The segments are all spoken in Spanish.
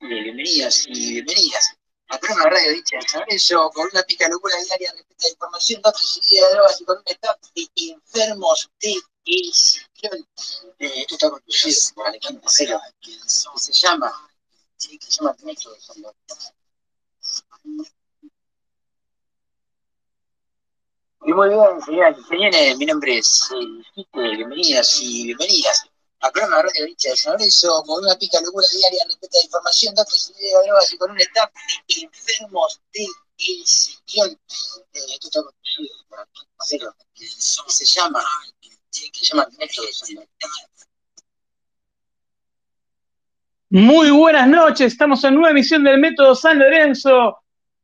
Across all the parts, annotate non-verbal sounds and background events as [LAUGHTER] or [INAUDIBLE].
Bienvenidas y bienvenidas a programa Radio Dicha de San con una pica locura diaria respecto a información, datos y de drogas y con un staff de enfermos de. Eh, esto está conducido por Alejandro Cero, se llama, sí, que se llama Método y muy bien, señoras señores, mi nombre es eh, bienvenidas y bienvenidas a programa de Radio San Lorenzo con una pica locura diaria respecto a información, datos y de drogas y con un staff de enfermos de sillón. Eh, esto está Alejandro Cero, que se llama muy buenas noches, estamos en nueva emisión del Método San Lorenzo,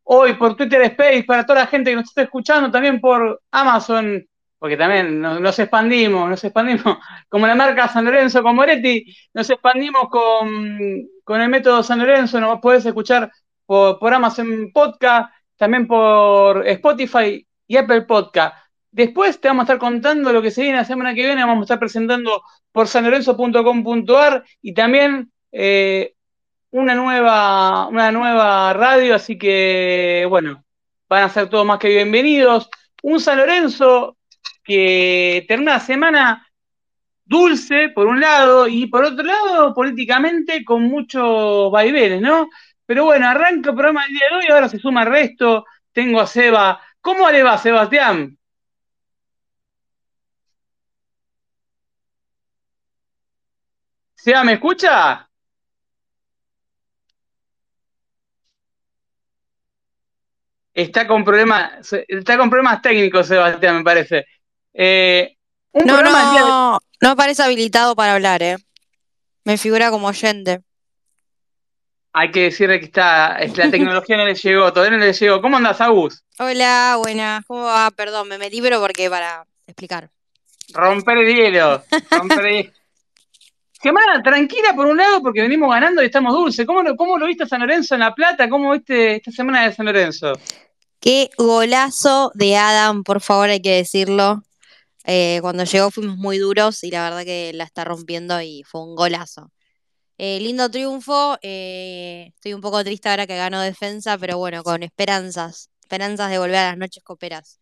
hoy por Twitter Space, para toda la gente que nos está escuchando, también por Amazon, porque también nos, expandimos, nos expandimos, [LAUGHS] como la marca San Lorenzo con Moretti, nos expandimos con, el Método San Lorenzo, nos podés escuchar por, por Amazon Podcast, también por Spotify y Apple Podcast. Después te vamos a estar contando lo que se viene la semana que viene, vamos a estar presentando por sanlorenzo.com.ar y también eh, una, nueva, una nueva radio, así que bueno, van a ser todos más que bienvenidos. Un San Lorenzo que termina la semana dulce por un lado y por otro lado políticamente con muchos vaivenes, ¿no? Pero bueno, arranca el programa del día de hoy, ahora se suma el resto, tengo a Seba. ¿Cómo le va, Sebastián? Seba, ¿me escucha? Está con problemas, está con problemas técnicos, Sebastián, me parece. Eh, no, no, no parece habilitado para hablar, ¿eh? Me figura como oyente. Hay que decirle que está, la tecnología no le llegó, todavía no le llegó. ¿Cómo andas, Agus? Hola, buenas. ¿Cómo va? Perdón, me metí, pero porque para explicar. Romper el hielo, romper el hielo. Semana tranquila por un lado porque venimos ganando y estamos dulces. ¿Cómo, ¿Cómo lo viste a San Lorenzo en La Plata? ¿Cómo viste esta semana de San Lorenzo? Qué golazo de Adam, por favor, hay que decirlo. Eh, cuando llegó fuimos muy duros y la verdad que la está rompiendo y fue un golazo. Eh, lindo triunfo. Eh, estoy un poco triste ahora que ganó defensa, pero bueno, con esperanzas. Esperanzas de volver a las noches coperas.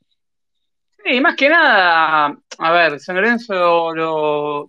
Sí, más que nada, a ver, San Lorenzo lo,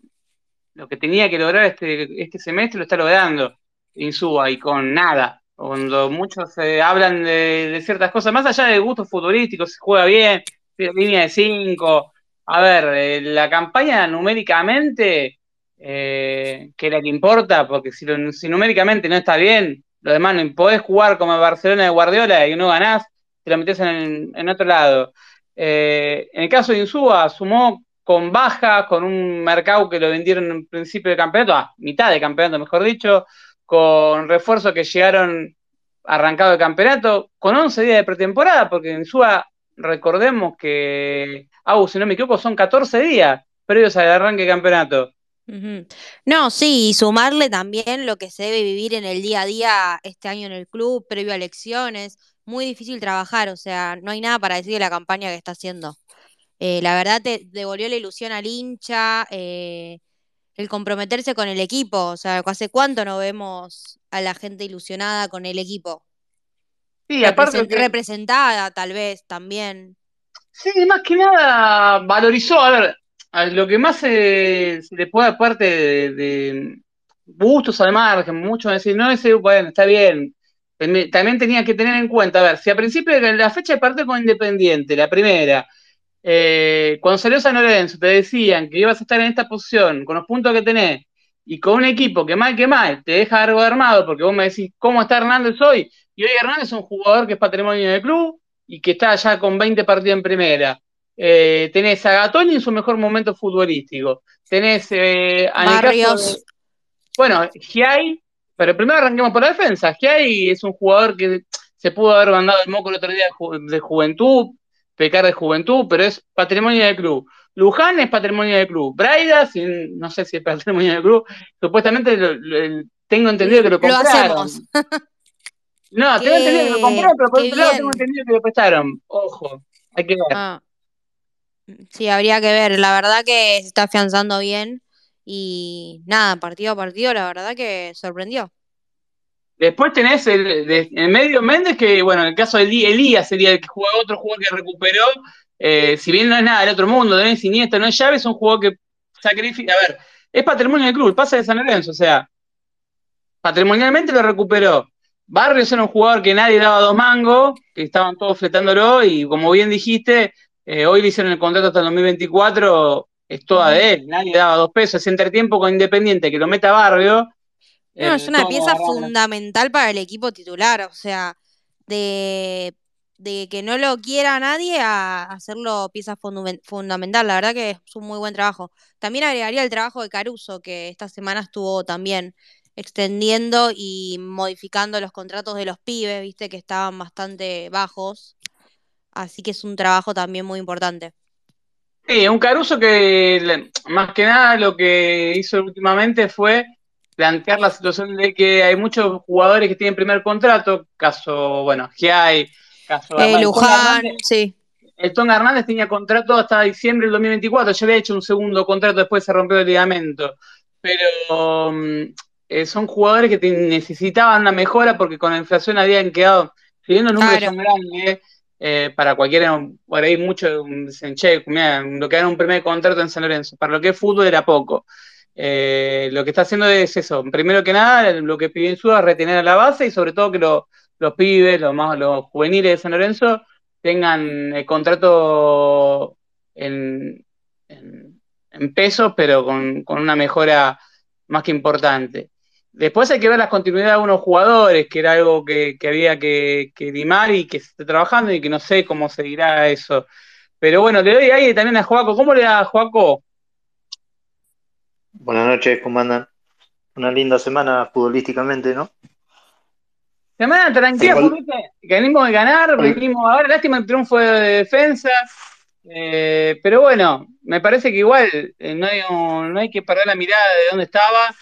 lo que tenía que lograr este, este semestre lo está logrando Insúa y con nada. Cuando muchos eh, hablan de, ciertas cosas, más allá de gustos futbolísticos, se juega bien, línea de 5. A ver, eh, la campaña numéricamente, eh, que es la que importa, porque si, numéricamente no está bien, lo demás no podés jugar como Barcelona de Guardiola y no ganás, te lo metes en, en otro lado. en el caso de Insúa, sumó con baja, con un mercado que lo vendieron en principio de campeonato, a mitad de campeonato, mejor dicho, con refuerzos que llegaron arrancado de campeonato, con 11 días de pretemporada, porque en SUA, recordemos que, ah, si no me equivoco, son 14 días previos al arranque de campeonato. No, sí, y sumarle también lo que se debe vivir en el día a día este año en el club, previo a elecciones, muy difícil trabajar, o sea, no hay nada para decir de la campaña que está haciendo. Eh, la verdad te devolvió la ilusión al hincha, eh, el comprometerse con el equipo. O sea, ¿hace cuánto no vemos a la gente ilusionada con el equipo? Sí, aparte. Representada, tal vez, también. Sí, más que nada valorizó, a ver, lo que más se, le puede, aparte de, de, gustos al margen, muchos decir, no, ese, bueno, está bien. También tenía que tener en cuenta, a ver, si a principio de la fecha de parte con Independiente, la primera, eh, cuando salió San Lorenzo te decían que ibas a estar en esta posición con los puntos que tenés y con un equipo que mal que mal te deja algo armado porque vos me decís cómo está Hernández hoy y hoy Hernández es un jugador que es patrimonio del club y que está ya con 20 partidos en primera. Eh, tenés a Gatoni en su mejor momento futbolístico. Tenés eh, a Bueno, Giai, pero primero arranquemos por la defensa. Giai es un jugador que se pudo haber mandado el moco el otro día de juventud, pecar de juventud, pero es patrimonio del club. Luján es patrimonio del club. Braida, no sé si es patrimonio del club, supuestamente tengo entendido que lo compraron. [LAUGHS] no, tengo entendido que lo compraron, pero por otro lado tengo entendido que lo prestaron. Ojo, hay que ver. Ah. Sí, habría que ver. La verdad que se está afianzando bien Y nada, partido a partido, la verdad que sorprendió. Después tenés el, de, medio Méndez, que bueno, en el caso de Elías sería el que jugó otro jugador que recuperó. Eh, si bien no es nada del otro mundo, no es siniestro, no es llave, es un jugador que sacrifica. A ver, es patrimonio del club, pasa de San Lorenzo, o sea, patrimonialmente lo recuperó. Barrios era un jugador que nadie daba dos mangos, que estaban todos fletándolo, y como bien dijiste, eh, hoy le hicieron el contrato hasta el 2024, es toda de él, nadie daba dos pesos. Ese entretiempo con Independiente que lo meta Barrio no, es una pieza fundamental para el equipo titular, o sea, de, que no lo quiera nadie a hacerlo pieza fundamental. La verdad que es un muy buen trabajo. También agregaría el trabajo de Caruso, que esta semana estuvo también extendiendo y modificando los contratos de los pibes, viste, que estaban bastante bajos. Así que es un trabajo también muy importante. Sí, un Caruso que más que nada lo que hizo últimamente fue plantear la situación de que hay muchos jugadores que tienen primer contrato, caso, bueno, Giai, caso eh, Luján, sí. El Tonga Hernández tenía contrato hasta diciembre del 2024, ya había hecho un segundo contrato, después se rompió el ligamento. Pero mm, eh, son jugadores que necesitaban una mejora porque con la inflación habían quedado, si bien los números son grandes, eh, para cualquiera, por ahí mucho, dicen, che, lo que era un primer contrato en San Lorenzo, para lo que es fútbol era poco. Eh, lo que está haciendo es eso. Primero que nada, lo que pide su es retener a la base y sobre todo que los pibes, los, más, los juveniles de San Lorenzo, tengan el contrato en, pesos, pero con, una mejora más que importante. Después hay que ver la continuidad de algunos jugadores, que era algo que, había que, que, limar y que se está trabajando y que no sé cómo seguirá eso. Pero bueno, le doy ahí también a Joaco. ¿Cómo le da a Joaco? Buenas noches, ¿cómo andan? Una linda semana futbolísticamente, ¿no? Semana tranquila, que venimos de ganar, venimos a ver, lástima el triunfo de defensa, eh, pero bueno, me parece que igual eh, no, hay, no, hay, que perder la mirada de dónde estaba.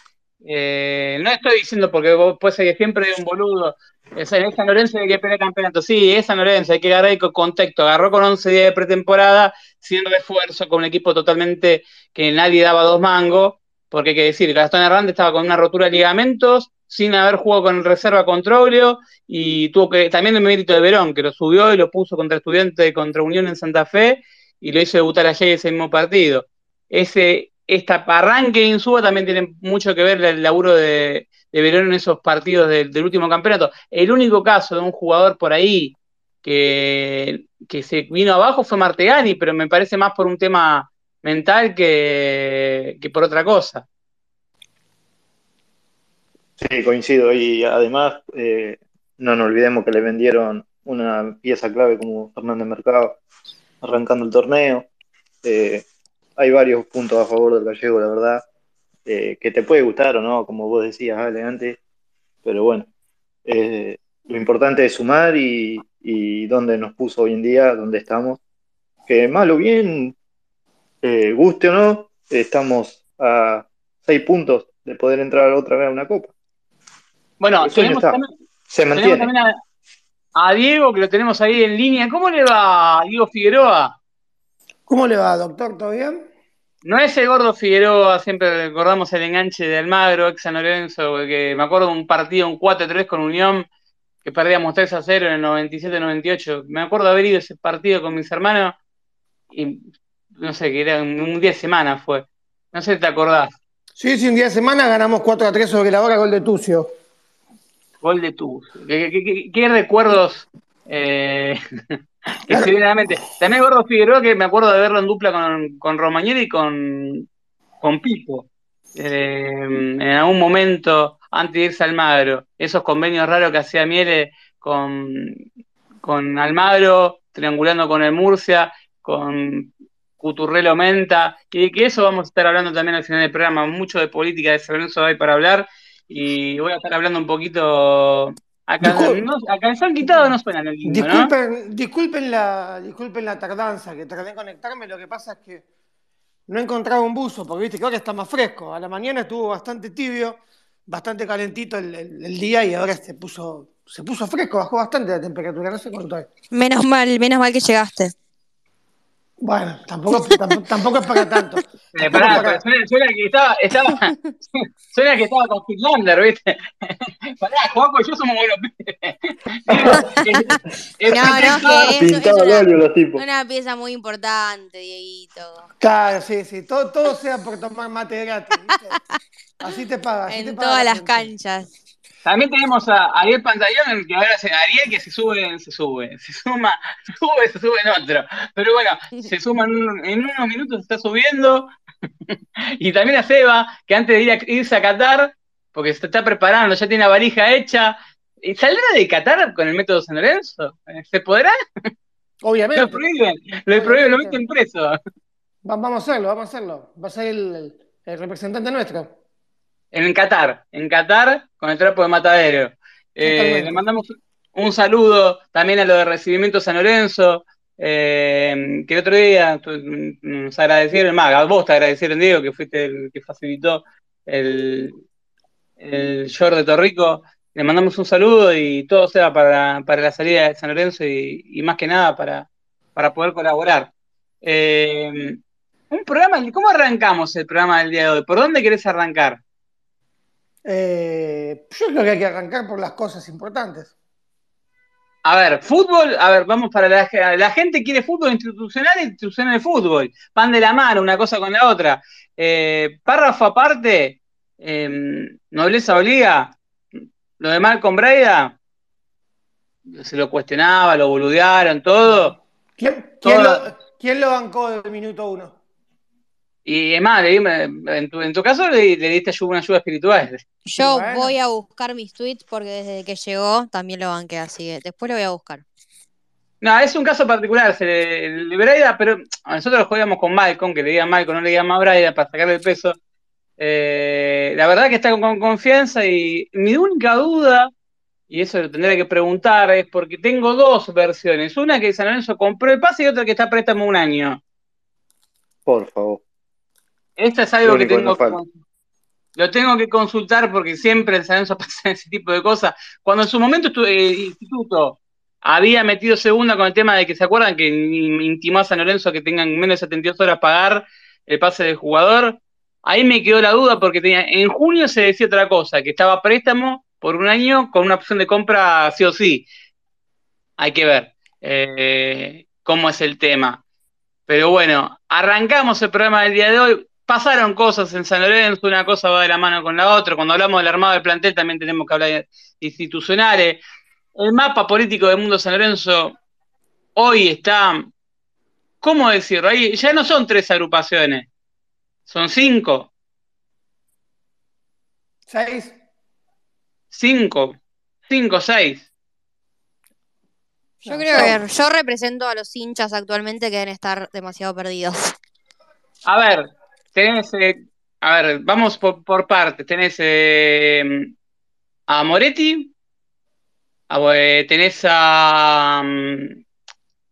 Eh, no estoy diciendo porque vos puede ser que siempre hay un boludo. Es, San Lorenzo hay que pelear campeonato. Sí, es San Lorenzo, hay que agarrar con contexto. Agarró con 11 días de pretemporada, sin refuerzo, con un equipo totalmente que nadie daba dos mangos. Porque hay que decir, Gastón Hernández estaba con una rotura de ligamentos, sin haber jugado con reserva contra y tuvo que, también el mérito de Verón, que lo subió y lo puso contra Estudiante contra Unión en Santa Fe, y lo hizo debutar ayer ese mismo partido. Ese, esta arranque en Suba también tiene mucho que ver el laburo de, Verón en esos partidos del, último campeonato. El único caso de un jugador por ahí que, que se vino abajo fue Martegani, pero me parece más por un tema mental que, por otra cosa. Sí, coincido. Y además, eh, no nos olvidemos que le vendieron una pieza clave como Fernández Mercado arrancando el torneo. Eh, hay varios puntos a favor del gallego, la verdad, eh, que te puede gustar o no, como vos decías, Ale, antes, pero bueno, lo importante es sumar y, y dónde nos puso hoy en día, dónde estamos, que mal o bien eh, guste o no, estamos a seis puntos de poder entrar otra vez a una copa. Bueno, tenemos también, se mantiene. a, Diego, que lo tenemos ahí en línea. ¿Cómo le va, Diego Figueroa? ¿Cómo le va, doctor? ¿Todo bien? No es el gordo Figueroa, siempre recordamos el enganche de Almagro, ex San Lorenzo, que me acuerdo de un partido, un 4-3 con Unión, que perdíamos 3 a 0 en el 97-98. Me acuerdo haber ido ese partido con mis hermanos y no sé, que era un, día de semana fue. No sé si te acordás. Sí, sí, un día de semana ganamos 4 a 3 sobre la hora, gol de Tucio. Gol de Tucio. ¿Qué, recuerdos eh, que se vienen [LAUGHS] a? También Gordo Figueroa, que me acuerdo de verlo en dupla con, con Romagnoli y con, con Pipo. Eh, en algún momento, antes de irse al Almagro. Esos convenios raros que hacía Miele con, con Almagro, triangulando con el Murcia, con Cuturrelo Menta, y que eso vamos a estar hablando también al final del programa, mucho de política de San hay para hablar, y voy a estar hablando un poquito... Acá, no, acá en San Quitado no suena el lindo, disculpen, disculpen, la, disculpen la tardanza, que traté de conectarme, lo que pasa es que no he encontrado un buzo, porque viste que ahora está más fresco. A la mañana estuvo bastante tibio, bastante calentito el, día y ahora se puso, se puso fresco, bajó bastante la temperatura, no sé cuánto Menos mal, menos mal que llegaste. Bueno, tampoco, tampoco, tampoco es para tanto. [LAUGHS] Eh, pará, es para- suena, suena que estaba, estaba, [LAUGHS] suena que estaba con Finlander, ¿viste? [LAUGHS] Pará, Juanjo y yo somos buenos pibes. Es- es- No, no, es- que eso es Pintado al una, óleo los tipos. una pieza muy importante, Dieguito. Claro, sí, sí. Todo, todo sea por tomar mate gratis, ¿viste? Así te paga. Así te En paga todas la las canchas. También tenemos a Ariel Pantaleón, que ahora se Ariel que se sube, se sube, se suma, [LAUGHS] sube, se sube en otro. Pero bueno, se suma en, un- en unos minutos, se está subiendo. [LAUGHS] Y también a Seba, que antes de ir a, irse a Qatar, porque se está preparando, ya tiene la valija hecha. ¿Y ¿Saldrá de Qatar con el método San Lorenzo? ¿Se podrá? Obviamente. [LAUGHS] Lo prohíben, lo prohíben, lo meten preso. Va- Vamos a hacerlo, vamos a hacerlo. Va a ser el representante nuestro. En Qatar, en Qatar, con el trapo de matadero. Eh, le mandamos un saludo también a lo de recibimiento San Lorenzo, eh, que el otro día nos agradecieron, más, a vos te agradecieron, Diego, que fuiste el que facilitó el, el short de Torrico. Le mandamos un saludo y todo sea para, para la salida de San Lorenzo y, y más que nada para, para poder colaborar. Eh, un programa, ¿cómo arrancamos el programa del día de hoy? ¿Por dónde querés arrancar? Eh, yo creo que hay que arrancar por las cosas importantes. A ver, fútbol, a ver, vamos para la, la gente quiere fútbol institucional e institucional de fútbol. Van de la mano una cosa con la otra. Eh, párrafo aparte, eh, nobleza obliga. Lo de Malcolm Braida, se lo cuestionaba, lo boludearon, todo. ¿Quién, lo, quién lo bancó del minuto uno? Y es más, le di- en, tu, en tu caso le, le diste ayuda- una ayuda espiritual. Yo Bueno. voy a buscar mis tweets porque desde que llegó también lo banqué, así que después lo voy a buscar. No, es un caso particular, se le, el de Braida, pero nosotros jugábamos con Malcolm, que le digan Malcolm, no le digan más Braida para sacarle el peso. Eh, la verdad que está con, con confianza y mi única duda, y eso lo tendré que preguntar, es porque tengo dos versiones. Una que San Lorenzo compró el pase y otra que está a préstamo un año. Por favor. Esta es algo que tengo que lo tengo que consultar porque siempre en San Lorenzo pasa [LAUGHS] ese tipo de cosas. Cuando en su momento estuve el instituto había metido segunda con el tema de que se acuerdan que in- intimó a San Lorenzo que tengan menos de 72 horas pagar el pase del jugador. Ahí me quedó la duda porque tenía, en junio se decía otra cosa, que estaba préstamo por un año con una opción de compra sí o sí. Hay que ver eh, cómo es el tema. Pero bueno, arrancamos el programa del día de hoy. Pasaron cosas en San Lorenzo, una cosa va de la mano con la otra. Cuando hablamos del armado del plantel también tenemos que hablar de institucionales. El mapa político del mundo San Lorenzo hoy está, ¿cómo decirlo? Ahí ya no son tres agrupaciones, son cinco, ¿Seis? cinco, cinco, seis. Yo No, creo que yo represento a los hinchas actualmente que deben estar demasiado perdidos. A ver, tenés, eh, a ver, vamos por, por partes. Tenés eh, a Moretti, eh, tenés a mm,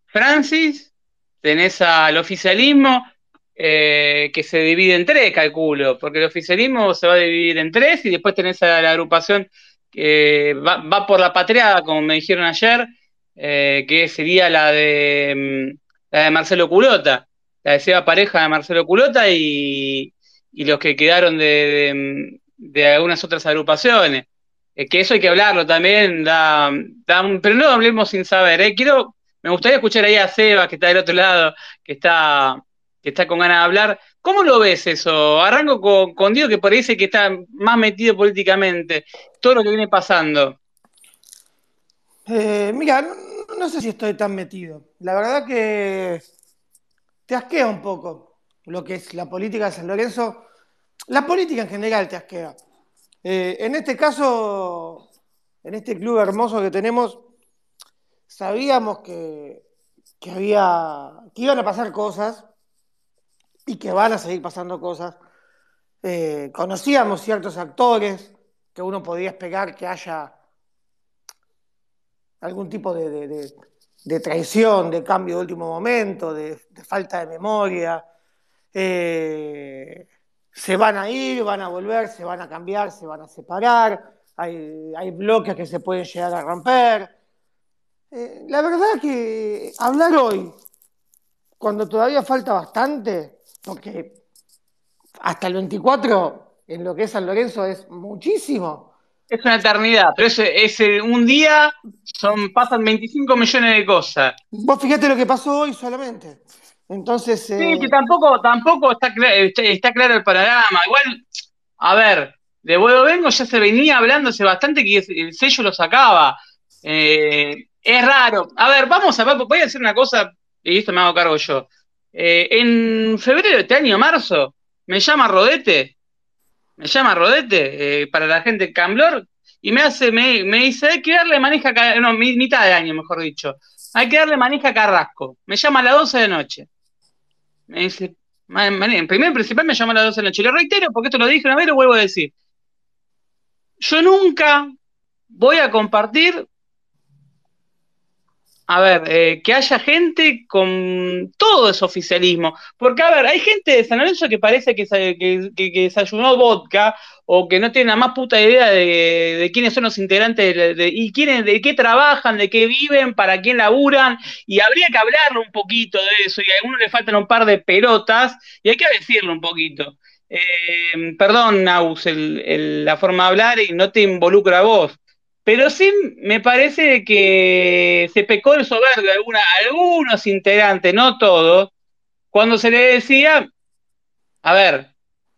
Francis, tenés al oficialismo, eh, que se divide en tres, calculo, porque el oficialismo se va a dividir en tres y después tenés a la agrupación que va, va por la patriada, como me dijeron ayer, que sería la de, mm, la de Marcelo Culota la desea pareja de Marcelo Culota y, y los que quedaron de, de- algunas otras agrupaciones. Eh, que eso hay que hablarlo también, pero no hablemos sin saber. eh. Quiero, me gustaría escuchar ahí a Seba, que está del otro lado, que está, que está con ganas de hablar. ¿Cómo lo ves eso? Arranco con, con Diego, que parece que está más metido políticamente, todo lo que viene pasando. Eh, mira, no sé si estoy tan metido. La verdad que te asquea un poco lo que es la política de San Lorenzo. La política en general te asquea. Eh, en este caso, en este club hermoso que tenemos, sabíamos que, que había, que iban a pasar cosas y que van a seguir pasando cosas. Eh, conocíamos ciertos actores que uno podía esperar que haya algún tipo de, de traición, de cambio de último momento, de, falta de memoria. Eh, se van a ir, van a volver, se van a cambiar, se van a separar, hay, bloques que se pueden llegar a romper. Eh, la verdad que hablar hoy, cuando todavía falta bastante, porque hasta el 24 en lo que es San Lorenzo es muchísimo. Es una eternidad, pero es, un día son, pasan 25 millones de cosas. Vos fíjate lo que pasó hoy solamente. Entonces. Sí, eh, que tampoco, tampoco está, está, claro el panorama. Igual, a ver, de Buedo Vengo ya se venía hablando hace bastante que el sello lo sacaba. Eh, es raro. A ver, vamos a ver, voy a decir una cosa, y esto me hago cargo yo. Eh, en febrero de este año, marzo, me llama Rodete me llama Rodete, eh, para la gente Camblor, y me hace, me, me dice, hay que darle manija, no, mitad de año, mejor dicho, hay que darle manija a Carrasco. Me llama a las 12 de noche. Me dice, en primer principal me llama a las 12 de noche. Le reitero, porque esto lo dije una vez, lo vuelvo a decir. Yo nunca voy a compartir a ver, eh, que haya gente con todo ese oficialismo. Porque, a ver, hay gente de San Lorenzo que parece que, que, desayunó vodka o que no tiene la más puta idea de, quiénes son los integrantes y quiénes, de qué trabajan, de qué viven, para quién laburan. Y habría que hablarlo un poquito de eso. Y a alguno le faltan un par de pelotas y hay que decirlo un poquito. Eh, perdón, Naus, la forma de hablar y no te involucro a vos pero sí me parece que se pecó el soberbio alguna, algunos integrantes, no todos, cuando se le decía, a ver,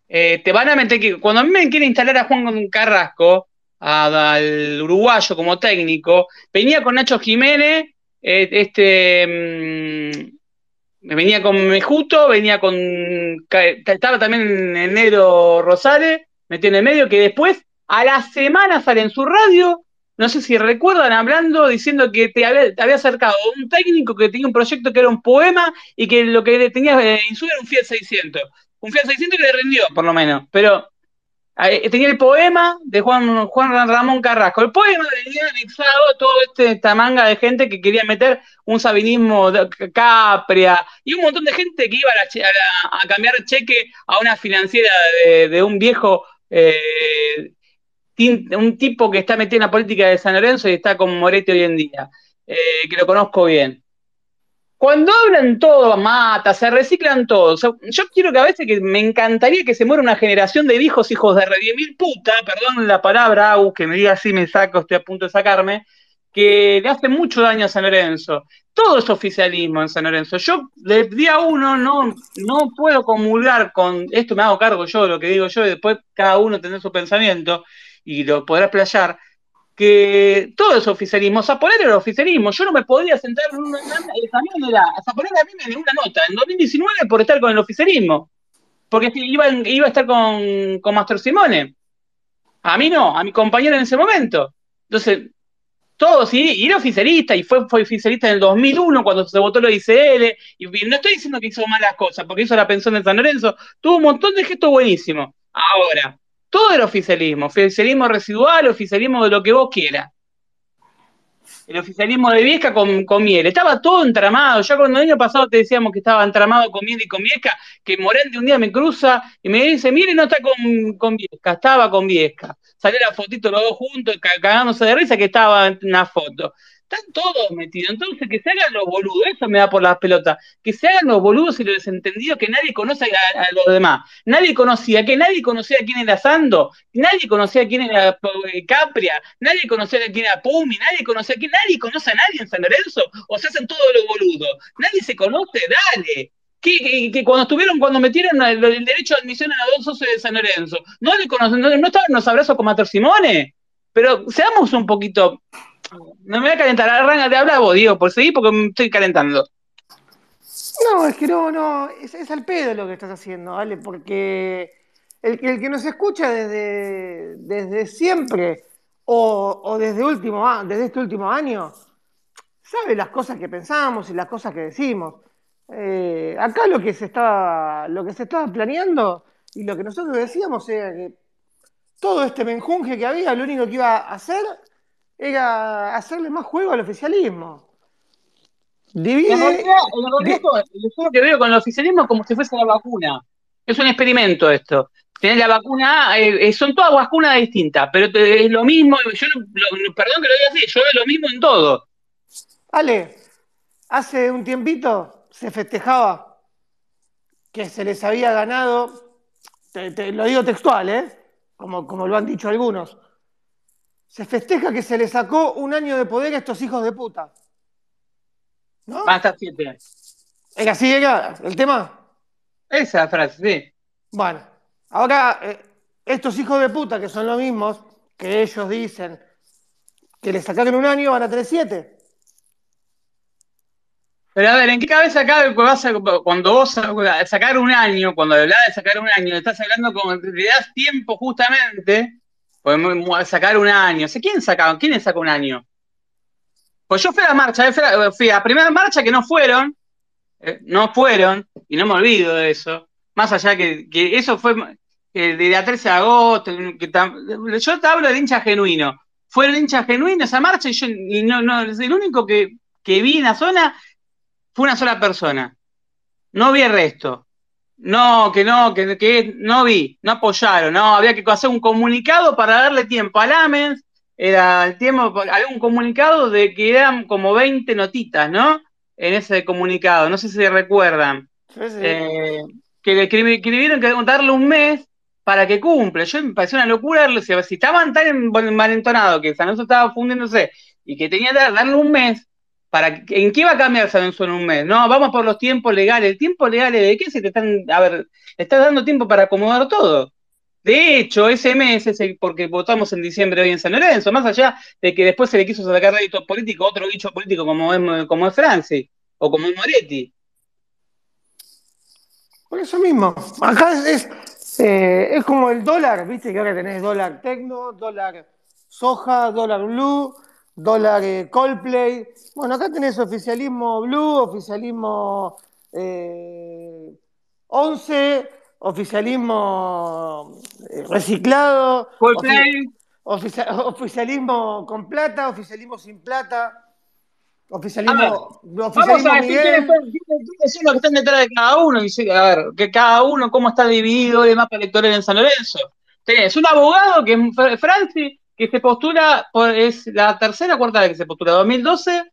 eh, te van a meter que cuando a mí me quiere instalar a Juan Carrasco, al uruguayo como técnico, venía con Nacho Jiménez, eh, este mm, venía con Mejuto, venía con estaba también en negro Rosales, metió en el medio, que después a la semana sale en su radio no sé si recuerdan hablando, diciendo que te había, acercado un técnico que tenía un proyecto que era un poema y que lo que tenía en su era un Fiat 600. Un Fiat 600 que le rindió, por lo menos. Pero eh, tenía el poema de Juan, Ramón Carrasco. El poema venía anexado toda este, esta manga de gente que quería meter un sabinismo de Capria y un montón de gente que iba a, cambiar cheque a una financiera de, un viejo eh, un tipo que está metido en la política de San Lorenzo y está con Moretti hoy en día, eh, que lo conozco bien. Cuando hablan todo, mata, se reciclan todos. yo quiero que a veces que me encantaría que se muera una generación de viejos hijos de re mil puta, perdón la palabra, que me diga así me saco, estoy a punto de sacarme, que le hace mucho daño a San Lorenzo. Todo es oficialismo en San Lorenzo. Yo, del día uno, no, no puedo comulgar con esto, me hago cargo yo de lo que digo yo, y después cada uno tendrá su pensamiento y lo podrá playar, que todo es oficialismo. Zaponer era oficialismo. Yo no me podía sentar en una, la Zaponer a mí me dio una nota en 2019 por estar con el oficialismo. Porque iba, iba a estar con, con Master Simone. A mí no, a mi compañero en ese momento. Entonces, todos, y, era oficialista, y fue, fue, oficialista en el 2001 cuando se votó lo ICL, y, no estoy diciendo que hizo malas cosas, porque hizo la pensión de San Lorenzo, tuvo un montón de gestos buenísimos. Ahora, todo era oficialismo, oficialismo residual, oficialismo de lo que vos quieras. El oficialismo de Viesca con, con, miel. Estaba todo entramado. Ya cuando el año pasado te decíamos que estaba entramado con miel y con Viesca, que Morente un día me cruza y me dice, mire, no está con, con Viesca, estaba con Viesca. Salió la fotito los dos juntos, cagándose de risa que estaba en una foto. Están todos metidos. Entonces, que se hagan los boludos, eso me da por las pelotas. Que se hagan los boludos y los desentendidos que nadie conoce a, los demás. Nadie conocía, que nadie conocía quién era Sando, nadie conocía quién era eh, Capria, nadie conocía quién era Pumi, nadie conocía quién, nadie conoce a nadie en San Lorenzo, o se hacen todos los boludos. Nadie se conoce, dale. Que, que, cuando estuvieron, cuando metieron el, derecho de admisión a los dos socios de San Lorenzo, no le conocen, no, estaban en los abrazos con Mater Simone, pero seamos un poquito no me voy a calentar, arranca, de hablar vos, por seguir porque me estoy calentando. No, es que no, no, es, al pedo lo que estás haciendo, ¿vale? Porque el, el que nos escucha desde, desde siempre o, desde, último, desde este último año sabe las cosas que pensamos y las cosas que decimos. Eh, acá lo que se estaba, lo que se estaba planeando y lo que nosotros decíamos era que todo este menjunje que había, lo único que iba a hacer era hacerle más juego al oficialismo. Divide. En realidad, lo que veo con el oficialismo es como si fuese la vacuna. Es un experimento esto. Tenés la vacuna, eh, eh, son todas vacunas distintas, pero es lo mismo. Yo, perdón que lo diga así, yo veo lo mismo en todo. Ale, hace un tiempito se festejaba que se les había ganado, te, te- lo digo textual, ¿eh? Como, como lo han dicho algunos, se festeja que se les sacó un año de poder a estos hijos de puta. ¿No? Van a estar siete. ¿Era así era el tema? Esa frase, sí. Bueno, ahora eh, estos hijos de puta, que son los mismos que ellos dicen que les sacaron un año, van a tener siete. Pero a ver, ¿en qué cabeza cabe que vas a- cuando vos sacar un año, cuando hablas de sacar un año, estás hablando como le das tiempo justamente, mu- sacar un año. Sea, ¿Quién saca, quién le saca un año? Pues yo fui a la marcha, eh, fui a, la primera marcha que no fueron, eh, no fueron, y no me olvido de eso. Más allá que, eso fue que de la 13 de agosto, yo te hablo del hincha genuino. Fue el hincha genuino esa marcha y yo no, no, el único que, que vi en la zona fue una sola persona. No vi el resto. No, que no, que, que no vi, no apoyaron, no, había que hacer un comunicado para darle tiempo a Lamens, era el tiempo, había un comunicado de que eran como 20 notitas, ¿no? En ese comunicado, no sé si recuerdan. Sí, sí. Eh, que le escribi- escribieron que darle un mes para que cumpla. Yo me pareció una locura, si, si estaban tan en- malentonados que San Lorenzo estaba fundiéndose y que tenía que darle un mes, para ¿en qué va a cambiar San Lorenzo en un mes? No, vamos por los tiempos legales. ¿El tiempo legal de qué se te están, a ver, estás dando tiempo para acomodar todo? De hecho, ese mes es el- porque votamos en diciembre hoy en San Lorenzo, más allá de que después se le quiso sacar rédito político otro dicho político como es, como es Franci o como es Moretti. Por eso mismo. Acá es, es, eh, es como el dólar, viste que ahora tenés dólar tecno, dólar soja, dólar blue, dólar eh, Coldplay. Bueno, acá tenés oficialismo blue, oficialismo eh, 11, oficialismo eh, reciclado, Coldplay, ofi- oficia- oficialismo con plata, oficialismo sin plata, A oficialismo, Vamos oficialismo a decir quiénes son, los que están detrás de cada uno. Y a ver, que cada uno, cómo está dividido el mapa electoral en San Lorenzo. Tenés un abogado que es Fra- Franci, que se postula, es la tercera o cuarta vez que se postula, 2012,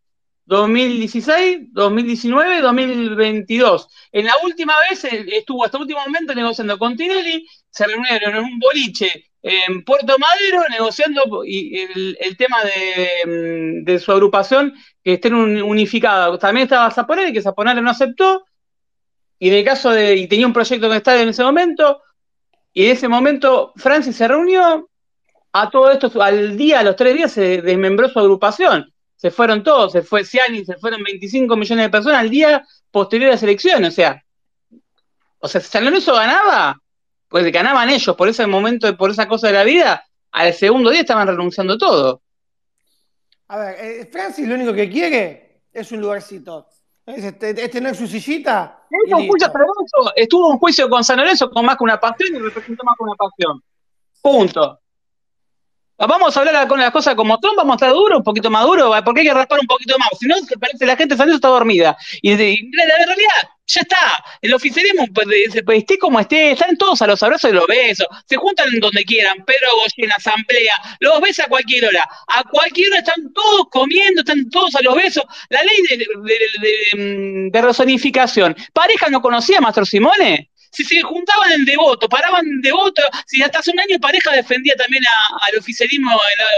2016, 2019, 2022. En la última vez eh, estuvo hasta el último momento negociando con Tinelli, se reunieron en un boliche en Puerto Madero negociando el, el tema de, mm, de su agrupación que estén un- unificados. También estaba Zaponare, que Zaponare no aceptó, y en el caso de, y tenía un proyecto en estadio en ese momento, y en ese momento Francis se reunió, a todo esto, al día, a los tres días, se desmembró su agrupación. Se fueron todos, se fue Ciani, se fueron 25 millones de personas al día posterior a las elecciones. O sea, o sea, si San Lorenzo ganaba, pues ganaban ellos por ese momento, por esa cosa de la vida, al segundo día estaban renunciando todo. A ver, eh, Francis lo único que quiere es un lugarcito. Es este, este no es su sillita. un juicio estuvo un juicio con San Lorenzo con más que una pasión y representó más que una pasión. Punto. Vamos a hablar con las cosas como son, vamos a estar duros, un poquito más duros, porque hay que raspar un poquito más. Si no, parece la gente Lorenzo está dormida. Y, y la, realidad, ya está. El oficialismo, pues, pues, esté como esté, están todos a los abrazos y los besos. Se juntan donde quieran, Pedro Goyen, asamblea, los ves a cualquier hora. A cualquier hora están todos comiendo, están todos a los besos. La ley de, de, de- de- de. ¿Pareja no conocía Mastro Simone? Si se juntaban en devoto, paraban en devoto, si hasta hace un año pareja defendía también al oficialismo,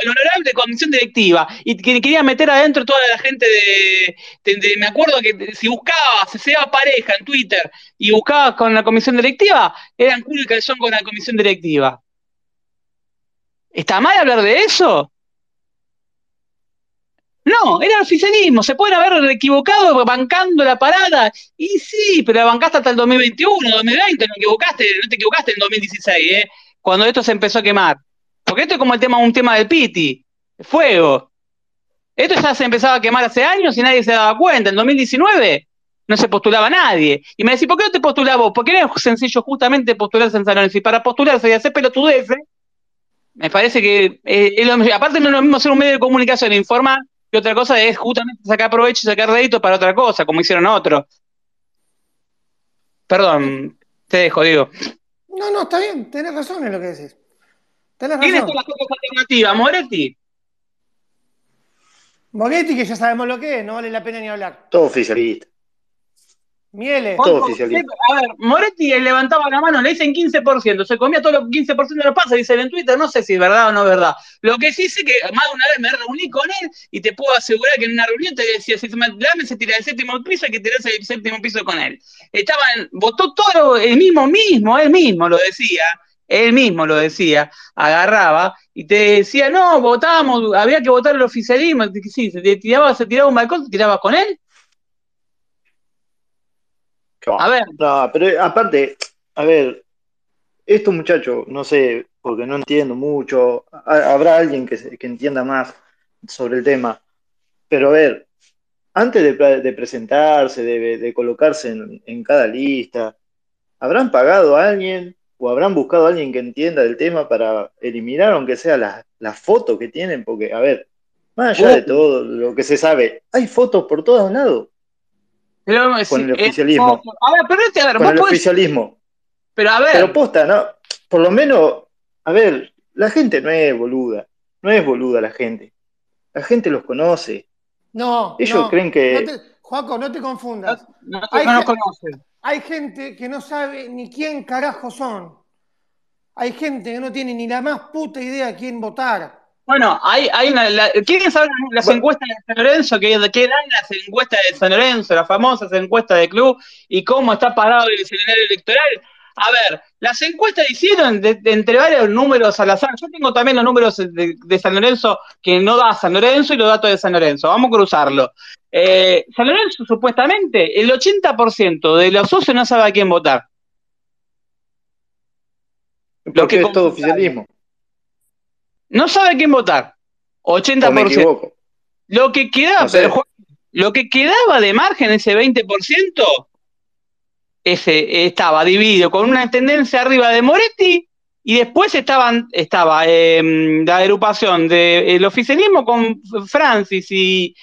el, honorable comisión directiva, y que quería meter adentro toda la gente de, de- de- me acuerdo que si buscaba, se sea pareja en Twitter y buscaba con la comisión directiva, eran culo y calzón con la comisión directiva. ¿Está mal hablar de eso? No, era oficialismo, se pueden haber equivocado bancando la parada, y sí, pero la bancaste hasta el 2021, 2020, no equivocaste, no te equivocaste en 2016, ¿eh? Cuando esto se empezó a quemar. Porque esto es como el tema, un tema del Piti, fuego. Esto ya se empezaba a quemar hace años y nadie se daba cuenta. En 2019 no se postulaba nadie. Y me decís, ¿por qué no te postulás vos? Porque era sencillo justamente postularse en San Lorenzo. Y para postularse y hacer pelotudeces, me parece que eh, es aparte no es lo mismo ser un medio de comunicación informar que otra cosa es justamente sacar provecho y sacar rédito para otra cosa, como hicieron otros. Perdón, te dejo, digo. No, no, está bien, tenés razón en lo que decís. Tenés ¿Quiénes razón. son las cosas alternativas? Moretti. Moretti, que ya sabemos lo que es, no vale la pena ni hablar. Todo oficialista. Mieles. Todo oficialismo. A ver, Moretti levantaba la mano, le dicen 15%, se comía todo los 15% de los pases, dicen en Twitter, no sé si es verdad o no es verdad. Lo que sí sé que más de una vez me reuní con él y te puedo asegurar que en una reunión te decía, si se me dame, se tira el séptimo piso, hay que tirarse el séptimo piso con él. Estaban, votó todo el mismo mismo, él mismo lo decía, él mismo lo decía, agarraba y te decía, no, votábamos, había que votar el oficialismo, sí, se tiraba, se tiraba un balcón, te tirabas con él. A ver. No, pero aparte, a ver, estos muchachos, no sé, porque no entiendo mucho, habrá alguien que, que entienda más sobre el tema, pero a ver, antes de, presentarse, de, colocarse en, cada lista, ¿habrán pagado a alguien o habrán buscado a alguien que entienda del tema para eliminar, aunque sea las la fotos que tienen? Porque, a ver, más allá de todo lo que se sabe, hay fotos por todos lados. Pero, con el oficialismo. a ver, pero este, a ver, con el oficialismo. Pero a ver. Pero posta, ¿no? Por lo menos, a ver, la gente no es boluda. No es boluda la gente. La gente los conoce. No. Ellos creen que. No Joaco, no te confundas. No, no, hay, conocen. hay gente que no sabe ni quién carajo son. Hay gente que no tiene ni la más puta idea de quién votar. Bueno, hay, hay una. ¿Quieren saber las encuestas de San Lorenzo? ¿Qué, ¿Qué, dan las encuestas de San Lorenzo, las famosas encuestas de club? ¿Y cómo está parado el escenario electoral? A ver, las encuestas hicieron entre varios números al azar. Yo tengo también los números de, San Lorenzo que no da San Lorenzo y los datos de San Lorenzo. Vamos a cruzarlo. Eh, San Lorenzo, supuestamente, el 80% de los socios no sabe a quién votar. Porque es todo oficialismo. No sabe a quién votar. 80%. Lo que quedaba, lo que quedaba de margen, ese 20%, ese estaba dividido con una tendencia arriba de Moretti y después estaban, estaba em, la agrupación del oficialismo con Francis y,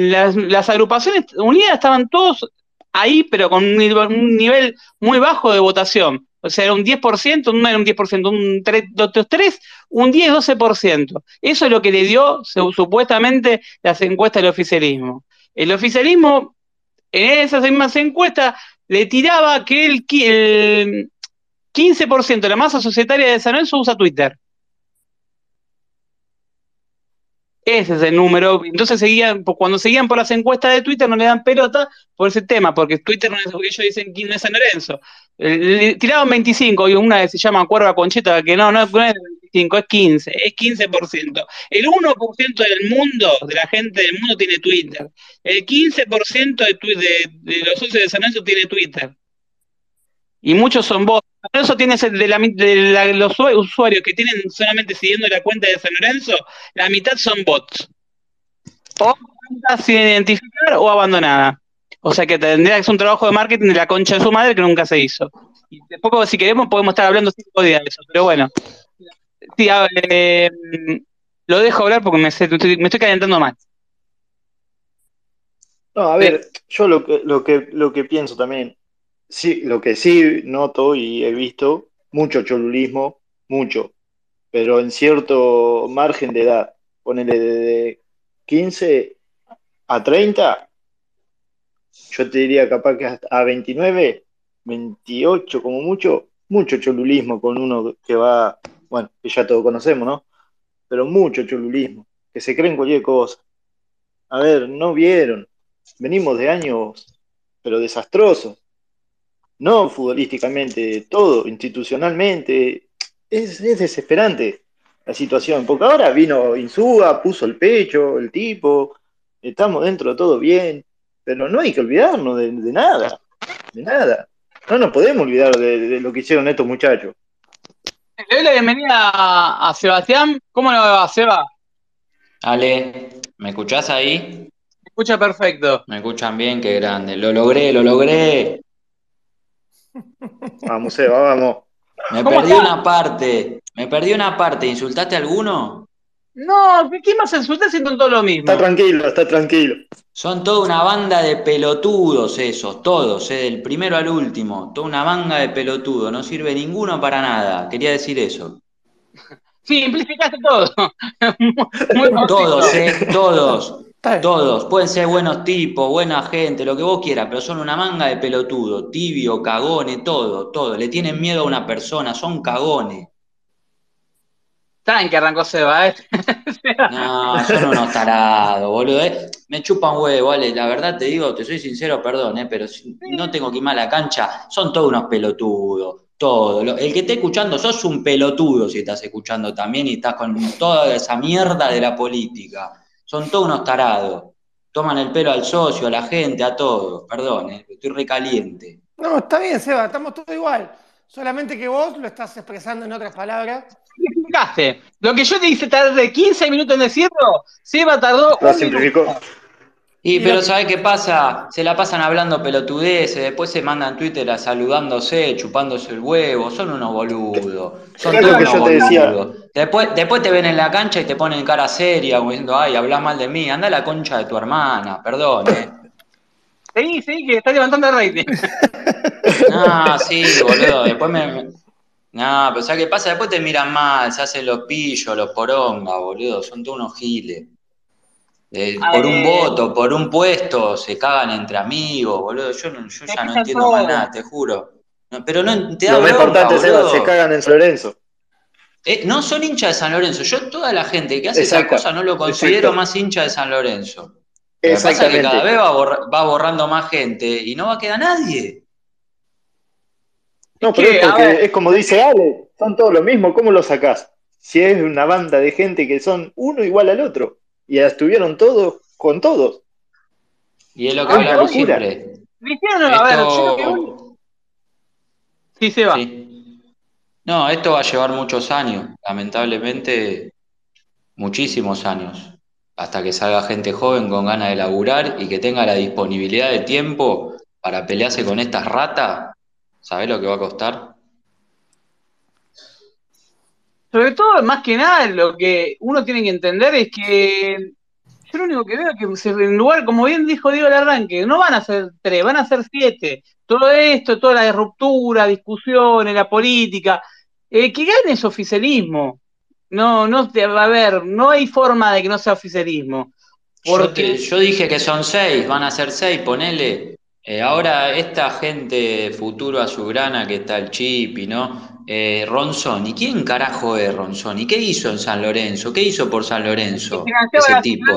las, agrupaciones unidas estaban todos ahí, pero con un nivel muy bajo de votación. O sea, era un 10%, no era un 10%, un 3, 3 un 10-12%. Eso es lo que le dio supuestamente las encuestas del oficialismo. El oficialismo, en esas mismas encuestas, le tiraba que el, el 15% de la masa societaria de San Lorenzo usa Twitter. Ese es el número. Entonces seguían, cuando seguían por las encuestas de Twitter no le dan pelota por ese tema, porque Twitter no es, ellos dicen que no es San Lorenzo. Le tiraban 25 y una se llama Cuerva Concheta, que no, no, es 25, es 15, es 15%. El 1% del mundo, de la gente del mundo tiene Twitter. El 15% de, de, de los socios de San Lorenzo tiene Twitter. Y muchos son bots. Lorenzo tiene de, la, de los usuarios que tienen solamente siguiendo la cuenta de San Lorenzo, la mitad son bots. O cuentas sin identificar o abandonada. O sea que tendría que ser un trabajo de marketing de la concha de su madre que nunca se hizo. Y después, si queremos, podemos estar hablando cinco días de eso. Pero bueno. Sí, eh, lo dejo hablar porque me, me estoy calentando más. No, a ver, yo lo que, lo que, lo que pienso también, Sí, lo que sí noto y he visto, mucho cholulismo, mucho, pero en cierto margen de edad, ponele de 15 a 30, yo te diría capaz que hasta a 29, 28 como mucho, mucho cholulismo con uno que va, bueno, que ya todos conocemos, ¿no? Pero mucho cholulismo, que se creen cualquier cosa. A ver, no vieron, venimos de años, pero desastrosos no futbolísticamente, todo, institucionalmente. Es, desesperante la situación, porque ahora vino Insúa, puso el pecho, el tipo, estamos dentro de todo bien, pero no hay que olvidarnos de, nada, de nada. No nos podemos olvidar de, lo que hicieron estos muchachos. Le doy la bienvenida a, Sebastián. ¿Cómo lo va, Seba? Ale, ¿me escuchás ahí? Me escucha perfecto. Me escuchan bien, qué grande. Lo logré, lo logré. Vamos, Eva, vamos. Me perdí una parte. Me perdí una parte. ¿Insultaste a alguno? No, ¿qué más insultas si todo lo mismo? Está tranquilo, está tranquilo. Son toda una banda de pelotudos esos, todos, eh, del primero al último. Toda una banda de pelotudos. No sirve ninguno para nada. Quería decir eso. Sí, [LAUGHS] simplificaste todo. [LAUGHS] todos, eh, todos. Todos, pueden ser buenos tipos, buena gente, lo que vos quieras, pero son una manga de pelotudo, tibio, cagones, todo, todo. Le tienen miedo a una persona, son cagones. Saben que arrancó Seba, ¿eh? [LAUGHS] no, son unos tarados, boludo. ¿eh? Me chupan huevo, vale. La verdad te digo, te soy sincero, perdón, ¿eh? pero si no tengo que ir a la cancha, son todos unos pelotudos. Todo. El que esté escuchando, sos un pelotudo si estás escuchando también y estás con toda esa mierda de la política. Son todos unos tarados. Toman el pelo al socio, a la gente, a todos. Perdón, ¿eh? estoy recaliente. No, está bien, Seba, estamos todos igual. Solamente que vos lo estás expresando en otras palabras. explicaste. Lo que yo te dije tardé 15 minutos en decirlo, Seba tardó. Lo simplificó. Y pero ¿sabes qué pasa? Se la pasan hablando pelotudeces, después se mandan Twitter a saludándose, chupándose el huevo, son unos boludos. Son todos unos boludos. Después, después te ven en la cancha y te ponen cara seria, como diciendo, ay, habla mal de mí, anda a la concha de tu hermana, perdón, eh. [LAUGHS] Sí, sí, que está levantando el rating. [LAUGHS] No, sí, boludo, después me... No, pero ¿sabes qué pasa? Después te miran mal, se hacen los pillos, los porongas, boludo, son todos unos giles. Eh, por un voto, por un puesto, se cagan entre amigos, boludo. Yo, no, yo ya no entiendo más nada, te juro. pero no te da Lo más importante es se cagan en San Lorenzo. Eh, no son hinchas de San Lorenzo. Yo, toda la gente que hace esa cosa, no lo considero más hincha de San Lorenzo. Lo que pasa es que cada vez va, borrando más gente y no va a quedar nadie. No, pero es, porque, es como dice Ale, son todos lo mismo, ¿cómo lo sacás? Si es una banda de gente que son uno igual al otro y estuvieron todos con todos. Y es lo que hablamos siempre. a ver, yo Sí, se va. No, esto va a llevar muchos años, lamentablemente muchísimos años, hasta que salga gente joven con ganas de laburar y que tenga la disponibilidad de tiempo para pelearse con estas ratas. ¿Sabés lo que va a costar? Sobre todo, más que nada, lo que uno tiene que entender es que yo lo único que veo es que en lugar, como bien dijo Diego el arranque, no van a ser tres, van a ser siete. Todo esto, toda la ruptura, discusiones, la política, eh, que gane ese oficialismo. No, no, a ver, no hay forma de que no sea oficialismo. Porque... Yo, dije que son seis, van a ser seis, ponele. Eh, ahora esta gente futuro a su grana que está el chip y no, eh, ¿y ¿quién carajo es ¿Y ¿Qué hizo en San Lorenzo? ¿Qué hizo por San Lorenzo? Ese tipo.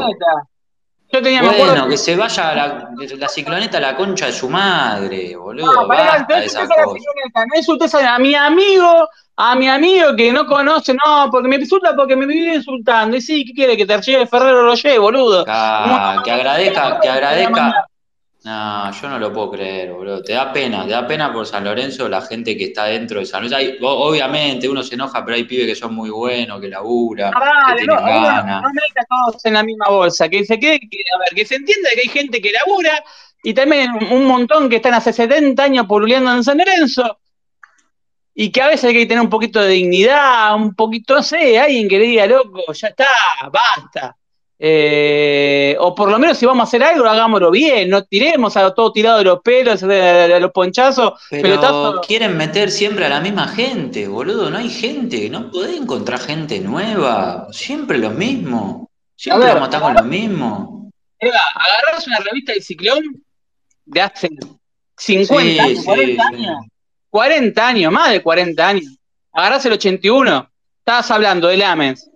Yo tenía bueno, que se vaya la, la, cicloneta a la concha de su madre, boludo. No, basta esa cosa. No insultes a mi amigo, a mi amigo que no conoce, no, porque me insulta porque me vive insultando. Y sí, ¿qué quiere? Que te lleve Ferrero lleve, boludo. que agradezca, que agradezca, no, yo no lo puedo creer, boludo. Te da pena, te da pena por San Lorenzo la gente que está dentro de San Lorenzo. obviamente uno se enoja, pero hay pibes que son muy buenos, que laburan, ah, que tienen ganas. No, metas todos en la misma bolsa. Que se quede, que, a ver, que se entienda que hay gente que labura y también un montón que están hace 70 años poluleando en San Lorenzo y que a veces hay que tener un poquito de dignidad, un poquito, no sé, alguien que le diga, loco, ya está, basta. Eh, o por lo menos si vamos a hacer algo, hagámoslo bien, no tiremos a todo tirado de los pelos, de, los ponchazos. Pero quieren meter siempre a la misma gente, boludo. No hay gente, no podés encontrar gente nueva. Siempre lo mismo. Siempre vamos a estar con lo mismo. Eva, agarrás una revista de ciclón de hace 50 años, 40 años. 40 años, más de 40 años. Agarrás el 81. Estabas hablando de Lamens,